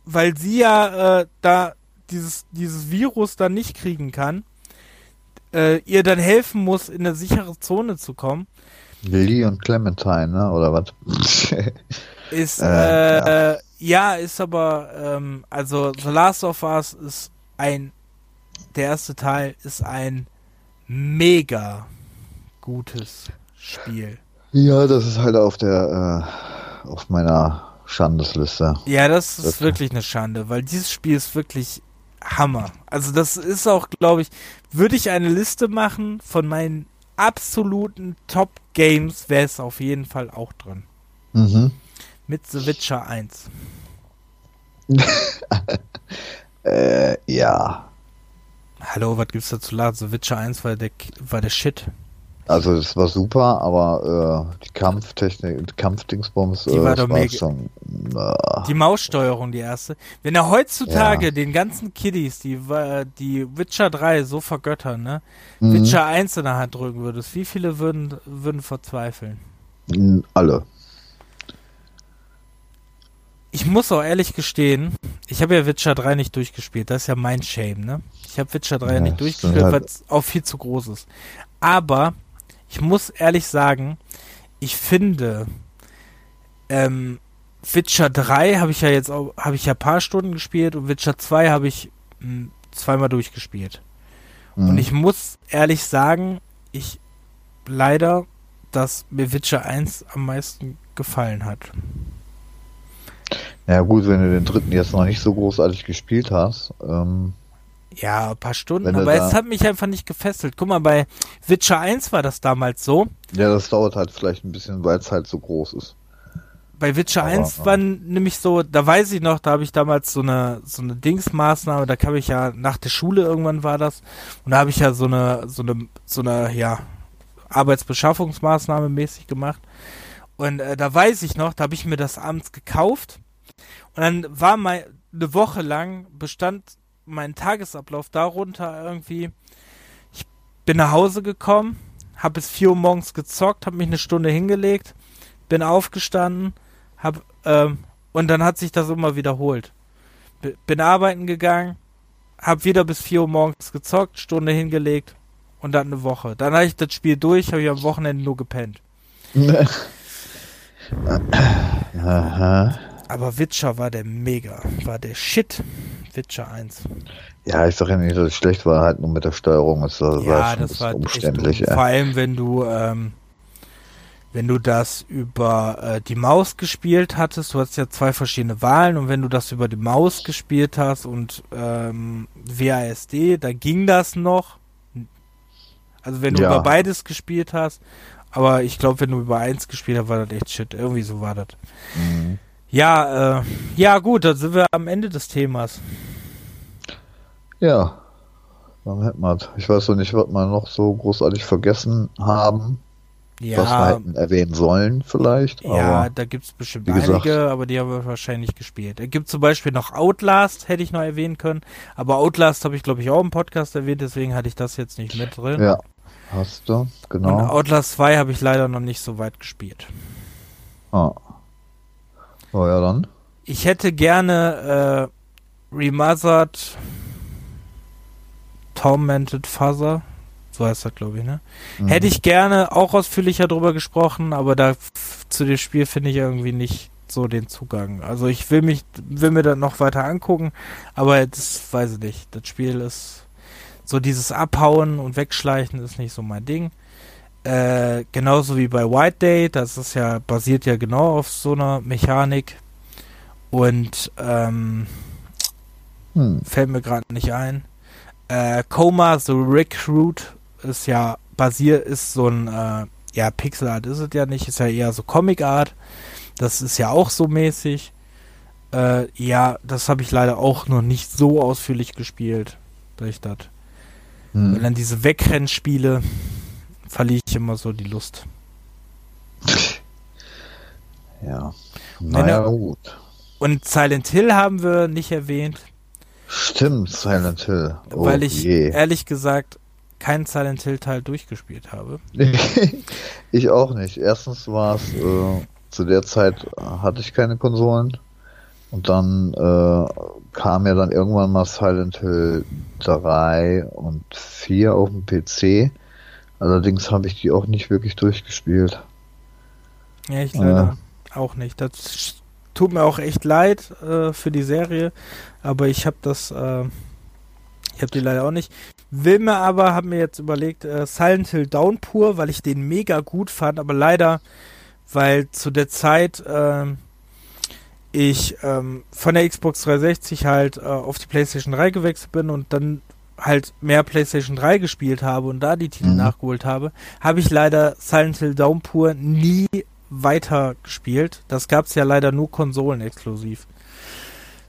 weil sie ja äh, da dieses dieses Virus dann nicht kriegen kann, äh, ihr dann helfen muss, in eine sichere Zone zu kommen. Lily und Clementine, ne? Oder was? Ist, Äh, äh, ja. ja, ist aber, ähm, also The Last of Us ist ein, der erste Teil ist ein mega gutes Spiel. ja, das ist halt auf der, äh, auf meiner Schandesliste. Ja, das ist Das- wirklich eine Schande, weil dieses Spiel ist wirklich Hammer. Also das ist auch, glaube ich, würde ich eine Liste machen von meinen absoluten Top Games, wäre es auf jeden Fall auch drin. Mhm. Mit The Witcher 1. Äh, ja. Hallo, was gibt's da zu laden? The Witcher 1 war der, war der Shit. Also das war super, aber äh, die Kampftechnik, die Kampfdingsbums, Die äh, war das doch mega- schon. Äh, Die Maussteuerung, die erste. Wenn er heutzutage Ja. den ganzen Kiddies, die, äh, die Witcher 3 so vergöttern, ne? mhm. Witcher 1 in der Hand drücken würdest, wie viele würden, würden verzweifeln? Alle. Ich muss auch ehrlich gestehen, ich habe ja Witcher 3 nicht durchgespielt. Das ist ja mein Shame, ne? Ich habe Witcher 3 Ja, nicht durchgespielt, halt- weil es auch viel zu groß ist. Aber ich muss ehrlich sagen, ich finde, ähm, Witcher 3 habe ich ja jetzt auch, habe ich ja ein paar Stunden gespielt und Witcher 2 habe ich mh, zweimal durchgespielt. Mhm. Und ich muss ehrlich sagen, ich leider, dass mir Witcher 1 am meisten gefallen hat. Ja gut, wenn du den dritten jetzt noch nicht so großartig gespielt hast, ähm, Ja, ein paar Stunden, Wenn aber es hat mich einfach nicht gefesselt. Guck mal, bei Witcher 1 war das damals so. ja, das dauert halt vielleicht ein bisschen, weil es halt so groß ist. Bei Witcher Aber, 1 ja. war nämlich so, da weiß ich noch, da habe ich damals so eine so eine Dingsmaßnahme, da kam ich ja nach der Schule irgendwann war das und da habe ich ja so eine so eine so eine ja Arbeitsbeschaffungsmaßnahme mäßig gemacht und äh, da weiß ich noch, da habe ich mir das abends gekauft und dann war mein eine Woche lang bestand mein Tagesablauf darunter irgendwie ich bin nach Hause gekommen, habe bis 4 Uhr morgens gezockt, habe mich eine Stunde hingelegt, bin aufgestanden, hab, ähm, und dann hat sich das immer wiederholt. B bin arbeiten gegangen, hab wieder bis 4 Uhr morgens gezockt, Stunde hingelegt und dann eine Woche. Dann hatte ich das Spiel durch, habe ich am Wochenende nur gepennt. Aha. Aber Witcher war der mega, war der Shit. Witcher 1. Ja, ich sag ja nicht, dass es schlecht war, halt nur mit der Steuerung das war ja, das war umständlich. echt ja. Vor allem, wenn du, ähm, wenn du das über äh, die Maus gespielt hattest, du hast ja zwei verschiedene Wahlen und wenn du das über die Maus gespielt hast und ähm, WASD, dann ging das noch. Also wenn du Ja. über beides gespielt hast, aber ich glaube, wenn du über eins gespielt hast, war das echt shit. Irgendwie so war das. Mhm. Ja, äh, ja gut, dann sind wir am Ende des Themas. Ja, dann hätten wir Ich weiß noch nicht, was wir noch so großartig vergessen haben, was wir Ja, hätten erwähnen sollen vielleicht. Ja, aber da gibt's bestimmt wie gesagt- einige, aber die haben wir wahrscheinlich gespielt. Es gibt zum Beispiel noch Outlast, hätte ich noch erwähnen können. Aber Outlast habe ich, glaube ich, auch im Podcast erwähnt, deswegen hatte ich das jetzt nicht mit drin. ja, hast du, Und genau. Outlast 2 habe ich leider noch nicht so weit gespielt. Ah. Oh ja, dann. Ich hätte gerne äh, Remastered Tormented Father. So heißt das, glaube ich, ne? Mhm. Hätte ich gerne auch ausführlicher drüber gesprochen, aber da zu dem Spiel finde ich irgendwie nicht so den Zugang. Also ich will mich, will mir das noch weiter angucken, aber das weiß ich nicht. Das Spiel ist so dieses Abhauen und Wegschleichen ist nicht so mein Ding. Äh, genauso wie bei White Day, das ist ja, basiert ja genau auf so einer Mechanik. Und ähm, Hm. fällt mir gerade nicht ein. Äh, Coma the Recruit ist ja basiert, ist so ein, äh, ja, Pixel Art ist es ja nicht, ist ja eher so Comic Art. Das ist ja auch so mäßig. Äh, ja, das habe ich leider auch noch nicht so ausführlich gespielt, ich das. Hm. Wenn dann diese Wegrennspiele verliere ich immer so die Lust. Ja. Naja, gut. Und Silent Hill haben wir nicht erwähnt. Stimmt, Silent Hill. Oh, weil ich je. ehrlich gesagt keinen Silent Hill Teil durchgespielt habe. ich auch nicht. Erstens war es, äh, zu der Zeit hatte ich keine Konsolen. Und dann äh, kam ja dann irgendwann mal Silent Hill 3 und 4 auf dem PC. Allerdings habe ich die auch nicht wirklich durchgespielt. Ja, ich leider äh, auch nicht. Das tut mir auch echt leid äh, für die Serie, aber ich habe das, äh, ich habe die leider auch nicht. Will mir aber, habe mir jetzt überlegt, äh, Silent Hill Downpour, weil ich den mega gut fand, aber leider, weil zu der Zeit äh, ich ähm, von der Xbox 360 halt äh, auf die PlayStation 3 gewechselt bin und dann halt mehr PlayStation 3 gespielt habe und da die Titel mhm. nachgeholt habe, habe ich leider Silent Hill Downpour nie weiter gespielt. Das gab es ja leider nur Konsolen exklusiv.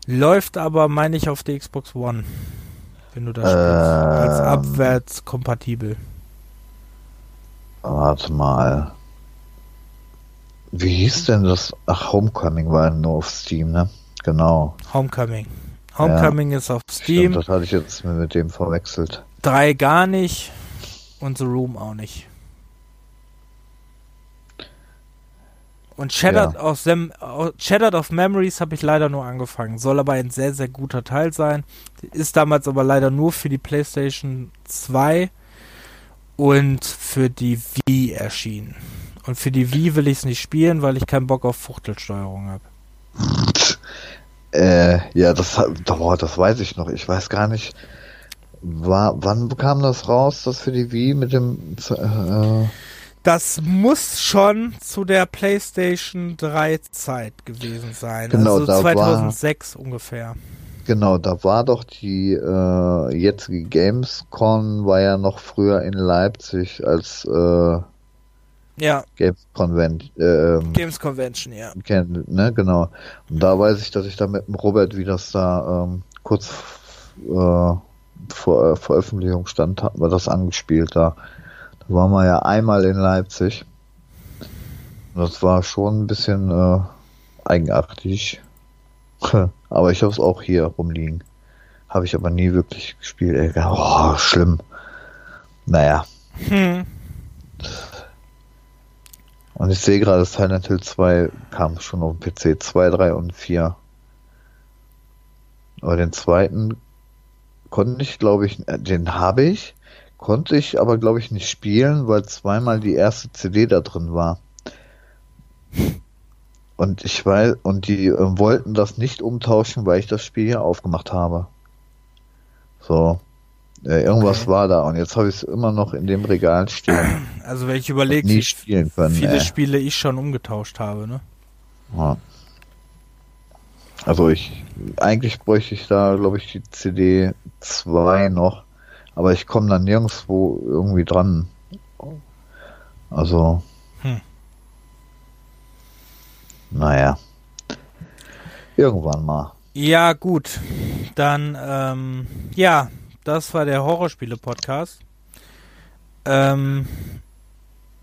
Läuft aber, meine ich, auf der Xbox One. Wenn du das spielst. Als abwärts kompatibel. Warte mal. Wie hieß denn das? Ach, Homecoming war nur auf Steam, ne? Genau. Homecoming. Homecoming ja, ist auf Steam. Stimmt, das hatte ich jetzt mit dem verwechselt. Drei gar nicht und The Room auch nicht. Und Shattered, ja. of, Them, Shattered of Memories habe ich leider nur angefangen. Soll aber ein sehr, sehr guter Teil sein. Ist damals aber leider nur für die PlayStation 2 und für die Wii erschienen. Und für die Wii will ich es nicht spielen, weil ich keinen Bock auf Fuchtelsteuerung habe. Äh, ja, das, oh, das weiß ich noch. Ich weiß gar nicht. War, wann kam das raus, das für die Wii mit dem. Äh, das muss schon zu der PlayStation 3 Zeit gewesen sein. Genau, also 2006 war, ungefähr. Genau, da war doch die äh, jetzige Gamescon war ja noch früher in Leipzig als äh, ja. Games, Convent, äh, Games Convention, ja. Kennt, ne, genau. Und da weiß ich, dass ich da mit dem Robert, wie das da ähm, kurz äh, vor äh, Veröffentlichung stand, hatten wir das angespielt da. Da waren wir ja einmal in Leipzig. Und das war schon ein bisschen äh, eigenartig. aber ich habe es auch hier rumliegen. Habe ich aber nie wirklich gespielt. Ey. Oh, schlimm. Naja. Hm. Und ich sehe gerade, Silent Hill 2 kam schon auf dem PC 2, 3 und 4. Aber den zweiten konnte ich, glaube ich, äh, den habe ich, konnte ich aber, glaube ich, nicht spielen, weil zweimal die erste CD da drin war. Und ich weiß, und die äh, wollten das nicht umtauschen, weil ich das Spiel hier aufgemacht habe. So. Äh, irgendwas okay. war da und jetzt habe ich es immer noch in dem Regal stehen. Also wenn ich überlege, wie viele äh. Spiele ich schon umgetauscht habe, ne? Ja. Also ich, eigentlich bräuchte ich da, glaube ich, die CD 2 noch, aber ich komme da nirgendwo irgendwie dran. Also, hm. naja, irgendwann mal. Ja, gut. Dann, ähm, ja, das war der Horrorspiele-Podcast. Ähm,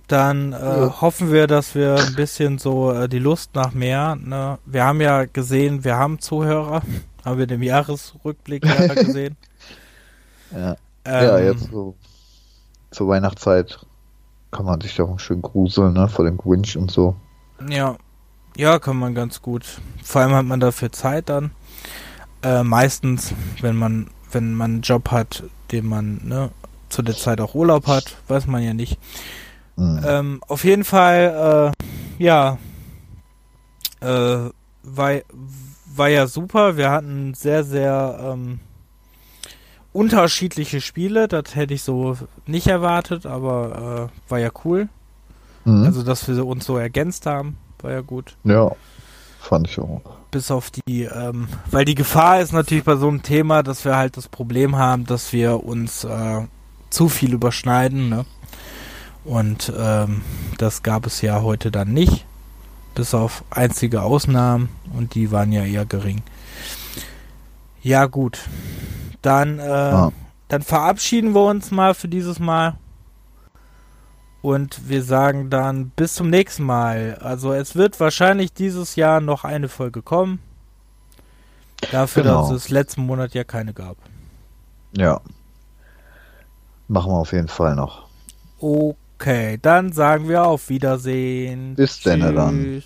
dann äh, ja. hoffen wir, dass wir ein bisschen so äh, die Lust nach mehr. Ne? Wir haben ja gesehen, wir haben Zuhörer, haben wir im Jahresrückblick ja gesehen. Ja. Ähm, ja, jetzt so zur Weihnachtszeit kann man sich doch schön gruseln, ne, vor dem Grinch und so. Ja, ja, kann man ganz gut. Vor allem hat man dafür Zeit dann. Äh, meistens, wenn man wenn man einen Job hat, den man ne, zu der Zeit auch Urlaub hat, weiß man ja nicht. Mhm. Ähm, auf jeden Fall, äh, ja, äh, war, war ja super. Wir hatten sehr, sehr ähm, unterschiedliche Spiele. Das hätte ich so nicht erwartet, aber äh, war ja cool. Mhm. Also, dass wir uns so ergänzt haben, war ja gut. Ja, fand ich auch. Bis auf die, ähm, weil die Gefahr ist natürlich bei so einem Thema, dass wir halt das Problem haben, dass wir uns äh, zu viel überschneiden, ne? Und ähm, das gab es ja heute dann nicht. Bis auf einzige Ausnahmen und die waren ja eher gering. Ja, gut. Dann, äh, ah. dann verabschieden wir uns mal für dieses Mal. Und wir sagen dann bis zum nächsten Mal. Also es wird wahrscheinlich dieses Jahr noch eine Folge kommen. Dafür, genau. dass es letzten Monat ja keine gab. Ja. Machen wir auf jeden Fall noch. Okay, dann sagen wir auf Wiedersehen. Bis dann dann.